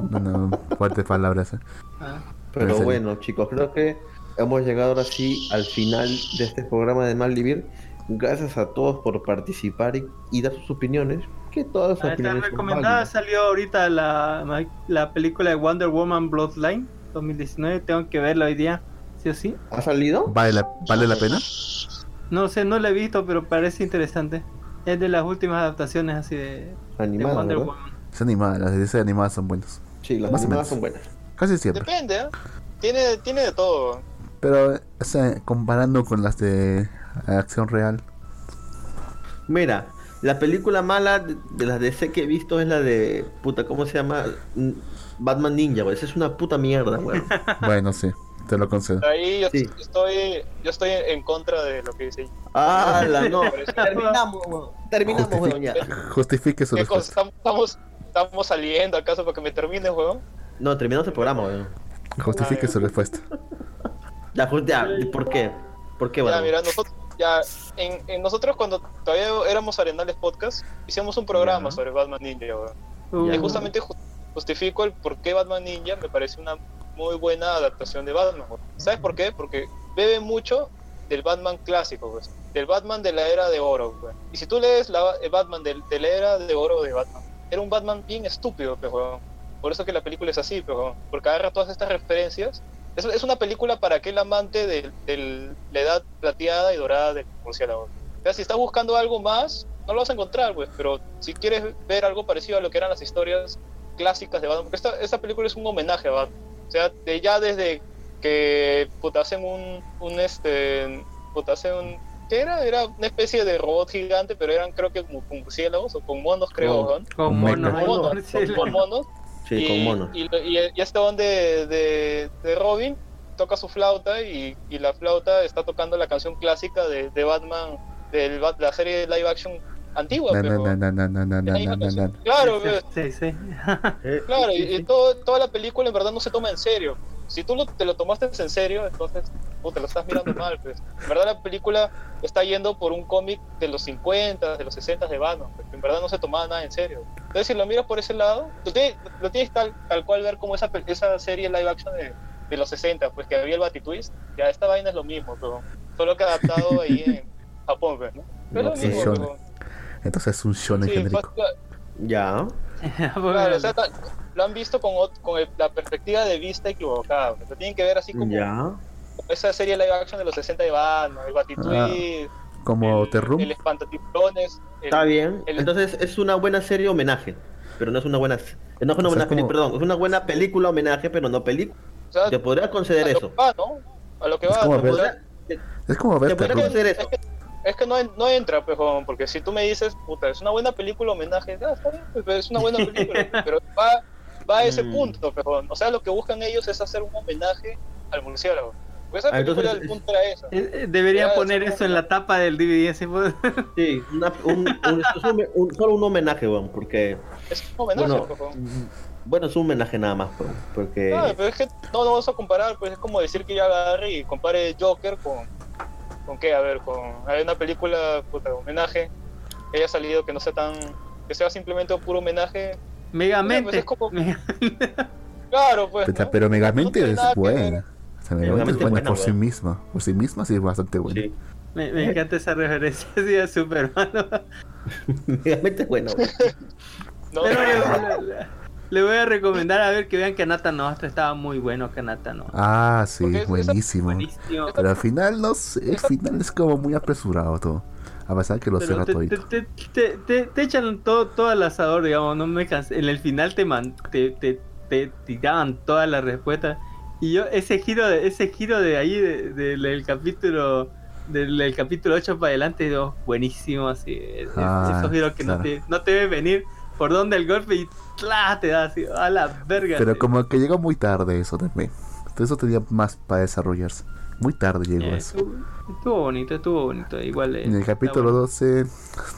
Bueno, fuertes palabras. ¿eh? Ah, Pero Pero bueno, chicos, creo que hemos llegado ahora sí al final de este programa de Malvivir. Gracias a todos por participar y, y dar sus opiniones. Que todas las opiniones son recomendada salió ahorita la, la película de Wonder Woman Bloodline 2019. Tengo que verla hoy día, sí o sí. ¿Ha salido? ¿Vale la, ¿Vale la pena? No sé, no la he visto, pero parece interesante. Es de las últimas adaptaciones así de, de Animada, Wonder ¿verdad? Woman. Es animada, las de animadas son buenas. Sí, las Más animadas son buenas. Casi siempre. Depende, ¿eh? Tiene, tiene de todo. Pero, o sea, comparando con las de acción real. Mira, la película mala de, de las DC que he visto es la de. Puta, ¿cómo se llama? Batman Ninja, güey. Esa es una puta mierda, güey. Bueno, sí, te lo concedo. Ahí yo Sí. estoy, yo estoy en contra de lo que dice. ¡Ah, la no! Terminamos, weón. Terminamos, weón, ya. Justifique su respuesta. ¿Estamos, estamos, estamos saliendo acaso para que me termine, weón? No, terminamos el programa, weón. Justifique su respuesta. Ya, ya, ¿por qué? ¿Por qué, Ya, weón? mira, nosotros, ya, en, en nosotros cuando todavía éramos Arenales Podcast, hicimos un programa sobre Batman Ninja, weón. Uh, Y justamente ju- justifico el por qué Batman Ninja me parece una muy buena adaptación de Batman. weón. ¿Sabes por qué? Porque bebe mucho del Batman clásico, pues, del Batman de la era de oro. weón. Y si tú lees la, el Batman del- de, la era de oro de Batman, era un Batman bien estúpido, pues, weón. Por eso que la película es así, pues, weón. porque agarra todas estas referencias es, es una película para aquel amante de, de la edad plateada y dorada del murciélago. O sea, si estás buscando algo más, no lo vas a encontrar, pues, pero si quieres ver algo parecido a lo que eran las historias clásicas de Batman, porque esta, esta película es un homenaje a Batman. O sea, de, ya desde que puta, hacen un, un este, puta, hacen un, ¿qué era? Era una especie de robot gigante, pero eran creo que como con murciélagos o con monos, creo, Oh. ¿no? Con monos. Con monos, Sí, con- con monos. Sí, y, con monos. Y, y, y este don de, de, de Robin toca su flauta y, y la flauta está tocando la canción clásica de, de Batman, de la serie de live action antigua. Claro, Sí, sí. Claro, Sí, y, todo, toda la película en verdad no se toma en serio. Si tú lo- te lo tomaste en serio, entonces puta, lo estás mirando mal. Pues. En verdad la película está yendo por un cómic de los 50, de los 60 de Batman. pues, en verdad no se tomaba nada en serio. Entonces si lo miras por ese lado, tú tienes- lo tienes tal, tal cual ver como esa, esa serie live action de, de los 60, pues que había el Batitwist. Ya esta vaina es lo mismo, pero solo que adaptado ahí en Japón, pues, ¿no? Pero es Sí, lo mismo, pero- Entonces es un shonen sí, genérico. fue- Ya. Claro, o sea, ta- lo han visto con, con el- la perspectiva de vista equivocada. Lo tienen que ver así como Ya. esa serie live action de los 60 de Batman, el Batitwist, Como el, The Room. el el- Está bien. el- Entonces es una buena serie homenaje. Pero no es una buena. No es una buena como- peli- perdón. Es una buena película homenaje, pero no película. o sea, Te podría a conceder lo eso. que va, ¿no? A lo que Es va. como te ver- podrá- Es como ver Te The podría Room. conceder eso. es que no, en- no entra, pues, joven, porque si tú me dices, puta, es una buena película homenaje, ya, está bien, pues, es una buena película, pero va, va a ese Mm. punto, pues, joven. O sea, lo que buscan ellos es hacer un homenaje al murciélago. Pues esa Ah, película, entonces el es- punto era eso. Eh, eh, Deberían poner eso en la tapa del DVD. Pues. Sí, una- un, un- es un- un- solo un homenaje, weón, porque. Es un homenaje, Bueno, pues, bueno, es un homenaje nada más, weón, porque. No, pero es que no lo vamos a comparar, pues es como decir que ya agarre y compare Joker con. ¿Con qué? A ver, con. Hay una película, puta, homenaje, que haya salido que no sea tan. que sea simplemente un puro homenaje. Megamente. pues es como- Mega- Claro, pues. Puta, ¿no? Pero Megamente No es buena. O sea, Megamente es Megamente buena buena, por sí misma. Por sí misma sí es bastante buena. Sí, Me, me encanta esa referencia así a Superman. ¿no? realmente es bueno. No, Pero le- le voy a recomendar a ver que vean Kanata Nostra. Estaba muy bueno Kanata Nostra. Ah, sí, buenísimo. Buenísimo. Pero al final, no sé, el final es como muy apresurado todo. A pesar que lo cierra te, todito. te, te, te- te- te echan todo, todo al asador, digamos, no me cansé. En el final te, man- te, te, te tiraban todas las respuestas. Y yo, ese giro de, ese giro de ahí, de- de- del capítulo del, del capítulo 8 para adelante, digo, buenísimo, así. Ah, esos giros que no, te, no te ven venir por donde el golpe y ¡tla! te da así, a la verga. Pero como que llegó muy tarde eso también. Entonces eso tenía más para desarrollarse. Muy tarde llegó Eh, eso. estuvo, estuvo bonito, estuvo bonito. Igual. eh, En el capítulo bueno. 12,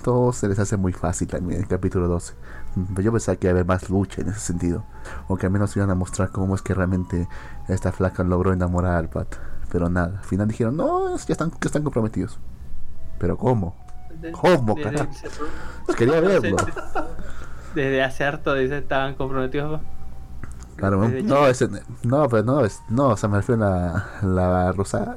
todo se les hace muy fácil también. En el capítulo 12. Mm, Yo pensaba que iba a haber más lucha en ese sentido. O que al menos iban a mostrar cómo es que realmente esta flaca logró enamorar al Pat. Pero nada, al final dijeron, no, ya están, que están comprometidos. Pero ¿cómo? ¿Cómo, carajo? Quería verlo. Desde hace harto dice, estaban comprometidos. Claro, no, ese, no, pero no, es, no, o sea, me refiero a la, la rosa,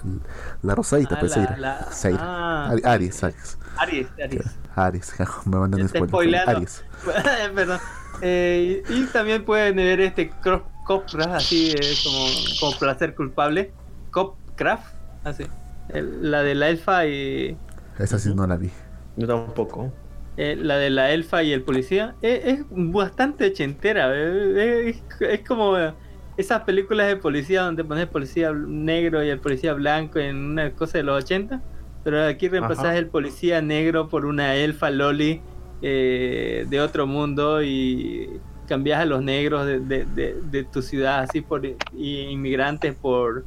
la rosadita, Ah, pues, la- Seira. la- Seira. ah, Ari- Aries, Aries. Aries, Aries. Aries, me mandan un spoiler. Aries. Perdón. Eh, y también pueden ver este Cro- Copcraft, así eh, como, como placer culpable. Copcraft, así. El- la de la elfa y. Esa sí no la vi. Yo tampoco. Eh, la de la elfa y el policía. Eh, es bastante ochentera. eh, es, es como esas películas de policía donde pones el policía negro y el policía blanco en una cosa de los 80. Pero aquí reemplazas Ajá. el policía negro por una elfa loli eh, de otro mundo y cambias a los negros de, de- de- de tu ciudad así por y inmigrantes por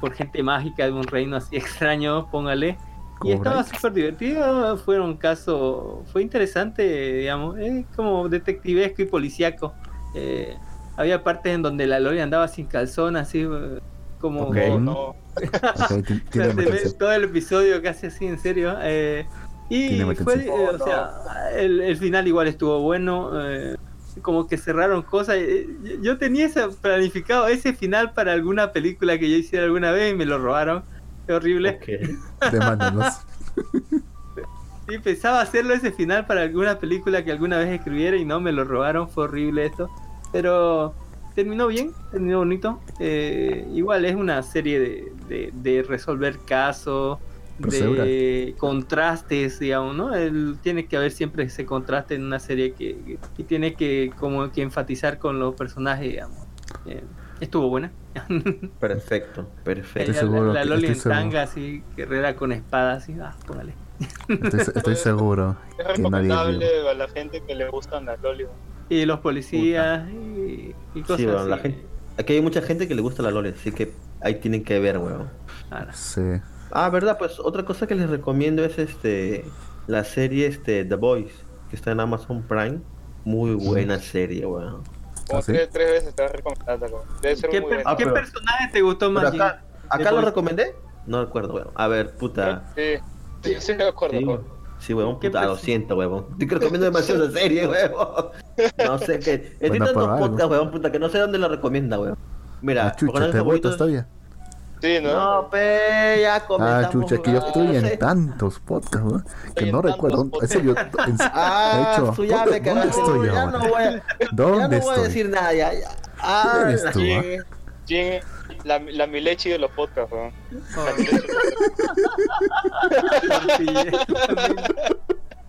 por gente mágica de un reino así extraño, póngale. Y estaba súper divertido, fueron caso, fue interesante, digamos, es como detectivesco y policíaco. Eh, había partes en donde la Lori andaba sin calzón, así eh, como, Ok. no, como- todo el episodio casi así, en serio. eh, y fue, eh, o sea, el, el final igual estuvo bueno. eh, como que cerraron cosas. eh, yo- Yo tenía ese planificado ese final para alguna película que yo hiciera alguna vez y me lo robaron. Qué horrible. Ok. Demándanos. Sí, pensaba hacerlo ese final para alguna película que alguna vez escribiera y no me lo robaron. Fue horrible esto. Pero terminó bien, terminó bonito. Eh, igual es una serie de, de- de resolver casos, de contrastes, digamos, ¿no? El- tiene que haber siempre ese contraste en una serie que, que- y tiene que como que enfatizar con los personajes, digamos. Eh, estuvo buena. Perfecto, perfecto. la, seguro la Loli en estoy seguro. tanga, así, guerrera con espada, así, ah, póngale. Estoy, estoy seguro Es que nadie recomendable a la gente que le gustan las lolis. Y los policías y, y cosas Sí, bueno, así. la gente- Aquí hay mucha gente que le gusta la Loli, así que ahí tienen que ver, weón. Ah, Sí. Ah, verdad, pues otra cosa que les recomiendo es este la serie este The Boys, que está en Amazon Prime. Muy buena serie, weón. Como ¿Ah, sí? tres, tres veces te vas recomendando. weón. Debe ser ¿Qué, muy per- buena. Ah, qué pero- personaje te gustó más? Acá, lo recomendé. No recuerdo, weón. A ver, puta. Sí, sí, sí me acuerdo. Sí, ¿Qué puta, lo siento, weón. Estoy recomiendo demasiado esa serie, weón. No sé qué. Estoy Bueno, dando por algo. podcast, weón, puta, que no sé dónde lo recomienda, weón. Mira, chucha, te vuelto favoritos- todavía. Sí, ¿no? No, pe, ya Ah, comenzamos. chucha, que yo estoy No en tantos podcasts, ¿no? Que no recuerdo. Eso yo. en- Ah, de hecho, tú ya ¿dónde, me dónde estoy ya ahora? no voy a, ya ¿Dónde no voy a decir nada, ya, ya. Ah, eres tú? ah? Jin, Jin, la, la Milechi de los podcasts, weón. Oh.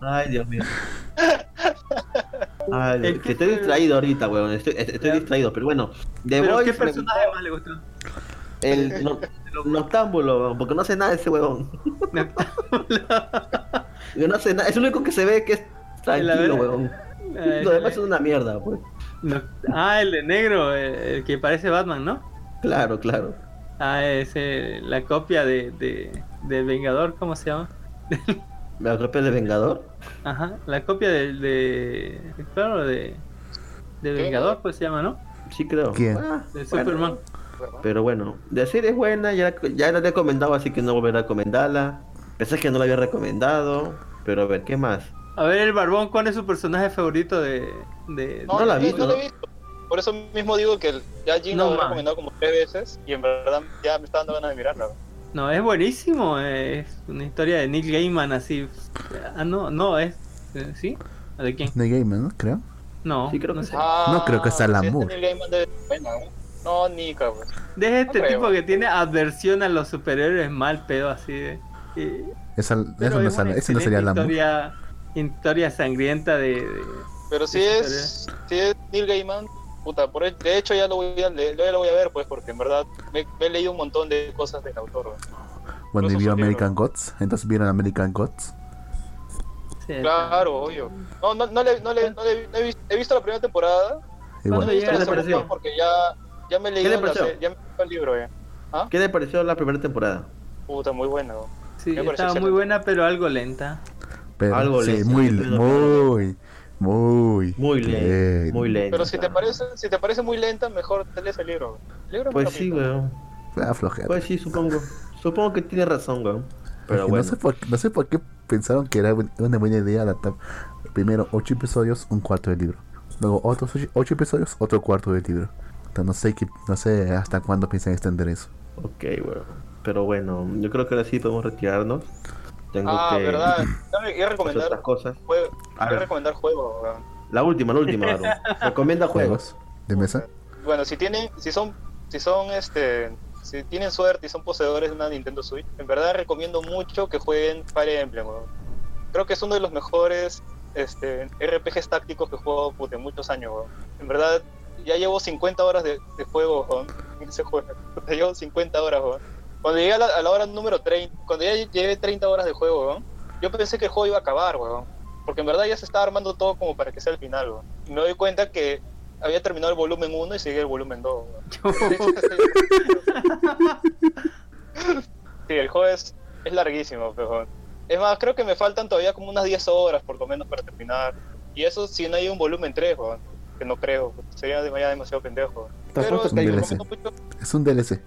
Ay, Dios mío. Ay, que estoy distraído ahorita, weón. Estoy, estoy distraído, pero bueno. The ¿Pero Boys qué personaje más le gustó? El no- noctámbulo, porque no hace nada ese. Yo no sé nada, es el único que se ve que es tranquilo, verdad. weón. Eh, Lo demás es una mierda, pues. no- Ah, el de negro, el, el que parece Batman, ¿no? Claro, claro. Ah, es eh, la copia de, de, de Vengador, ¿cómo se llama? ¿Me copia de Vengador? Ajá, la copia del de, claro, de, de Vengador, pues se llama, ¿no? Sí, creo. ¿Quién? Ah, De bueno. Pero bueno, de serie es buena, ya, ya la he recomendado, así que no volveré a recomendarla. Pensé que no la había recomendado, pero a ver, ¿qué más? A ver, el Barbón, ¿cuál es su personaje favorito de... de... No la he yo visto, No la ¿no? he visto. Por eso mismo digo que el- ya Jin No lo he recomendado como tres veces y en verdad ya me está dando ganas de mirarla. No, es buenísimo, es una historia de Neil Gaiman así... Ah, no, no, es... eh, ¿Sí? ¿De quién? De Gamer, ¿no? Creo. No, Sí, creo no que sé. Ah, No creo que sea Alan si es Moore. Neil Gaiman ser buena, weón. No, Nika, pues. De este No creo. tipo que tiene adversión a los superhéroes mal pedo así de... y- Esa, eso no, sale- sería la historia, historia sangrienta de... de- Pero si Sí, es, si es Neil Gaiman, puta, por, el- de hecho ya lo voy a leer, ya lo voy a ver, pues, porque en verdad me, me he leído un montón de cosas del autor. weón. Bueno, y Incluso vio. American Gods. Entonces vieron American Gods. sí, Claro, obvio. No, no, no, le, no, le, no, le- no he, visto, he visto la primera temporada, Y no bueno, he visto ¿Qué la segunda porque ya, ya me he leído le pareció? ya me leído el libro, ya. ¿Ah? ¿Qué le pareció la primera temporada? Puta, muy bueno. weón. Sí, Me estaba muy buena, pero algo lenta. pero algo sí, lento, muy, muy, muy, Muy lento, muy lento. Pero si te parece, si te parece muy lenta, mejor te lees el libro. El libro es Pues sí, weón. Ah. Pues sí, supongo. Supongo que tiene razón, weón. Pero Porque bueno. no, sé por, no sé por qué pensaron que era una buena idea adaptar primero 8 episodios, un cuarto del libro. Luego otros 8 episodios, otro cuarto del libro. No sé, qué, no sé hasta cuándo piensan extender eso. Ok, weón. Pero bueno, yo creo que ahora sí podemos retirarnos. Tengo Ah, que verdad. Yo recomendar, otras cosas. juego, A ver. recomendar juegos. La última, la última, Aaron. Recomienda juegos. De mesa. Bueno, si tienen, si son, si son este, si tienen suerte y son poseedores de una Nintendo Switch, en verdad recomiendo mucho que jueguen Fire Emblem. Creo que es uno de los mejores este, RPGs tácticos que he jugado en muchos años. weón. En verdad, ya llevo 50 horas de, de juego weón, en ese juego. Puta, llevo 50 horas. weón. Cuando llegué a la, a la hora número 30, cuando ya llevé 30 horas de juego, weón, yo pensé que el juego iba a acabar, weón. Porque en verdad ya se estaba armando todo como para que sea el final, weón. Y me doy cuenta que había terminado el volumen 1 y seguía el volumen 2. sí, el juego es, es larguísimo, pero... Es más, creo que me faltan todavía como unas 10 horas por lo menos para terminar. Y eso si no hay un volumen 3, weón. Que no creo, sería demasiado pendejo. Pero hay recomiendo DLC. mucho Es un DLC.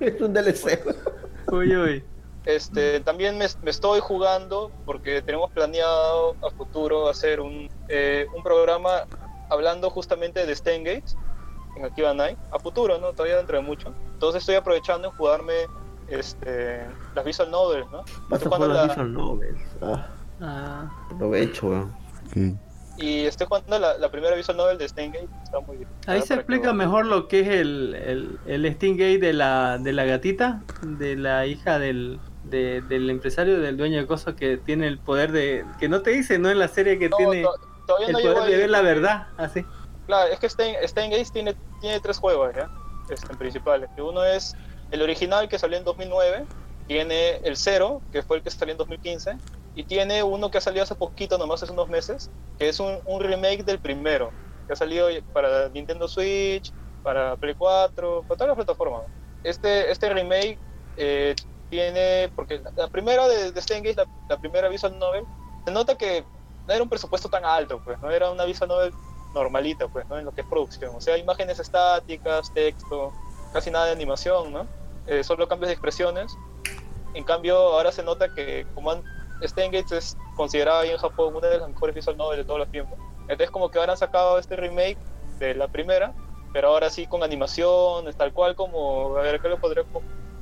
Es un DLC. Uy, uy. Este, también me, me estoy jugando porque tenemos planeado a futuro hacer un, eh, un programa hablando justamente de Gates en Akiba Night, a futuro, ¿no? Todavía dentro de mucho. Entonces estoy aprovechando en jugarme este, las visual novels, ¿no? Vas a Estoy jugando jugar las la- visual novels. Ah, Ah, aprovecho, weón. Que y estoy jugando la, la primera visual novel de Steingate. Está muy bien. Ahí Ah, se explica que- mejor lo que es el, el, el Stingate de la, de la gatita, de la hija del, de- del empresario, del dueño de cosas que tiene el poder de... Que no te dice, ¿no? En la serie que No, tiene to- todavía el no poder de ver la verdad, así. Claro, es que Stein, Steingate tiene, tiene tres juegos, ¿ya? Este, principales. Uno es el original que salió en 2009, tiene el Zero, que fue el que salió en 2015, y tiene uno que ha salido hace poquito, nomás hace unos meses, que es un, un remake del primero, que ha salido para Nintendo Switch, para Play 4, para todas las plataformas. Este, este remake eh, tiene, porque la, primera de, de Steingate, la, la primera visual novel, se nota que no era un presupuesto tan alto, pues, no era una visual novel normalita, pues, ¿no? En lo que es producción. O sea, imágenes estáticas, texto, casi nada de animación, ¿no? Eh, solo cambios de expresiones. En cambio, ahora se nota que como han, Steingate es considerado ahí en Japón una de las mejores visual novels de todos los tiempos. Entonces como que ahora han sacado este remake de la primera, pero ahora sí con animaciones, tal cual como, a ver, ¿qué lo podría,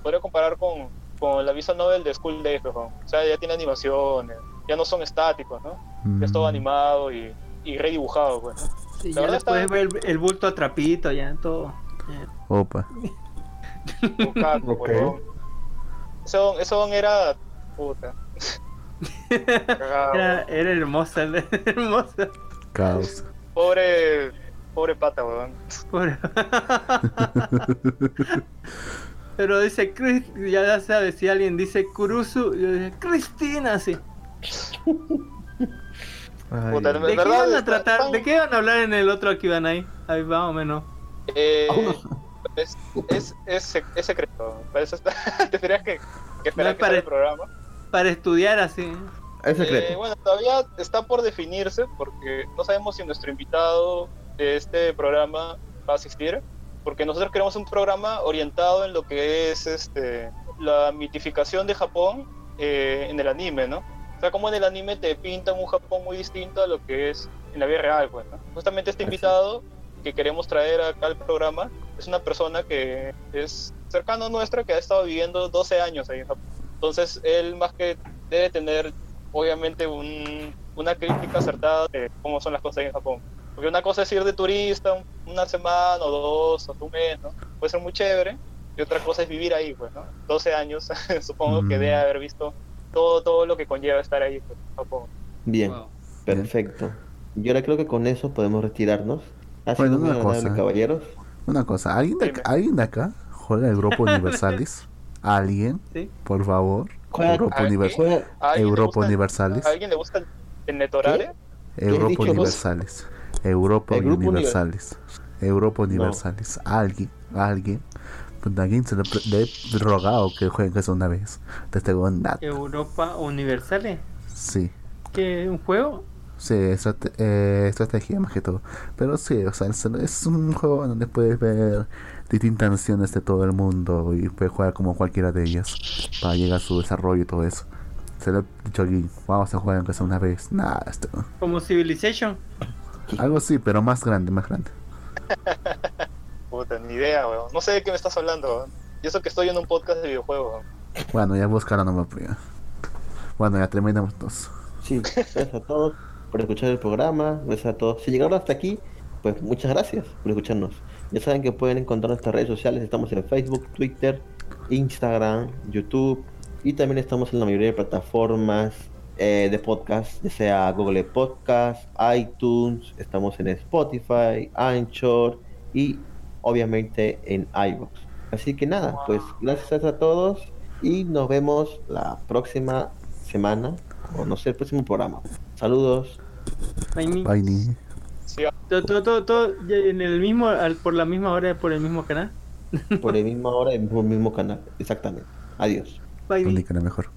podría comparar con, con la visual novel de School Days, pues, ¿no? O sea, ya tiene animaciones, ya no son estáticos, ¿no? Ya es todo Mm. animado y, y redibujado, pues, ¿no? Sí, La ya verdad está- puedes ver el, el bulto a trapito, ya, todo. ya. Opa. Bucaco, Ok. huevón. Eso, eso era. Puta. Era, era hermosa, era hermosa. Caos. Pobre. Pobre pata, weón. Pobre. Pero dice, Chris, ya sabes, si alguien dice Kurusu, yo digo, Cristina, sí. Puta, ¿De qué van a tratar? ¿De qué van a hablar en el otro que iban ahí? Ahí más o menos. Eh, es, es, es, sec- es secreto. Para eso está, tendrías que, que esperar No que pare- el programa. Para estudiar así. Es Eh, secreto. bueno, todavía está por definirse porque no sabemos si nuestro invitado de este programa va a asistir. Porque nosotros queremos un programa orientado en lo que es este la mitificación de Japón eh, en el anime, ¿no? O sea, como en el anime te pintan un Japón muy distinto a lo que es en la vida real, pues, ¿no? Justamente este invitado que queremos traer acá al programa es una persona que es cercano a nuestra, que ha estado viviendo 12 años ahí en Japón. Entonces, él más que debe tener, obviamente, un- una crítica acertada de cómo son las cosas en Japón. Porque una cosa es ir de turista un- una semana o dos o un mes, ¿no? Puede ser muy chévere. Y otra cosa es vivir ahí, pues, ¿no? 12 años, supongo que Mm. debe haber visto todo, todo lo que conlleva estar ahí, pues, en Japón. Bien, Wow. perfecto. Yo ahora creo que con eso podemos retirarnos. Sido Bueno, una cosa. caballeros. Una cosa, ¿alguien de. ¿alguien de acá juega el Grupo Universalis? ¿Alguien? ¿Sí? Por favor. Europa, ¿a Univers- qué? Juega- ¿A alguien le Europa gusta- Universalis. ¿A alguien le gusta el- Netorare? Europa? Universalis. Europa Universalis. Europa Universalis. Alguien, alguien. Pues alguien se le, he rogado que juegue eso una vez. Desde nada. Europa Universales. Sí. ¿Qué? ¿Un juego? Sí, estrate- eh, estrategia más que todo. Pero sí, o sea, es un juego donde puedes ver distintas naciones de todo el mundo y puedes jugar como cualquiera de ellas para llegar a su desarrollo y todo eso. Se lo he dicho aquí, vamos a jugar aunque sea una vez. Nada, esto. Como Civilization. Algo sí, pero más grande, más grande. Puta, ni idea, weón. No sé de qué me estás hablando, weón. Y eso que estoy en un podcast de videojuegos, weón. Bueno, ya buscaron nomás, ya. Bueno, ya terminamos todos. Sí, gracias a todos por escuchar el programa. Gracias a todos. Si llegaron hasta aquí, pues muchas gracias por escucharnos. Ya saben que pueden encontrar nuestras redes sociales. Estamos en Facebook, Twitter, Instagram, YouTube. Y también estamos en la mayoría de plataformas eh, de podcast, ya sea Google Podcast, iTunes. Estamos en Spotify, Anchor y obviamente en iVoox. Así que nada, pues gracias a todos y nos vemos la próxima semana o no sé, el próximo programa. Saludos. Bye, ni. Sí, Todo, todo, todo, todo en el mismo, al- por la misma hora, por el mismo canal. Por el mismo hora, el mismo, canal. Exactamente. Adiós. Bye. Mejor.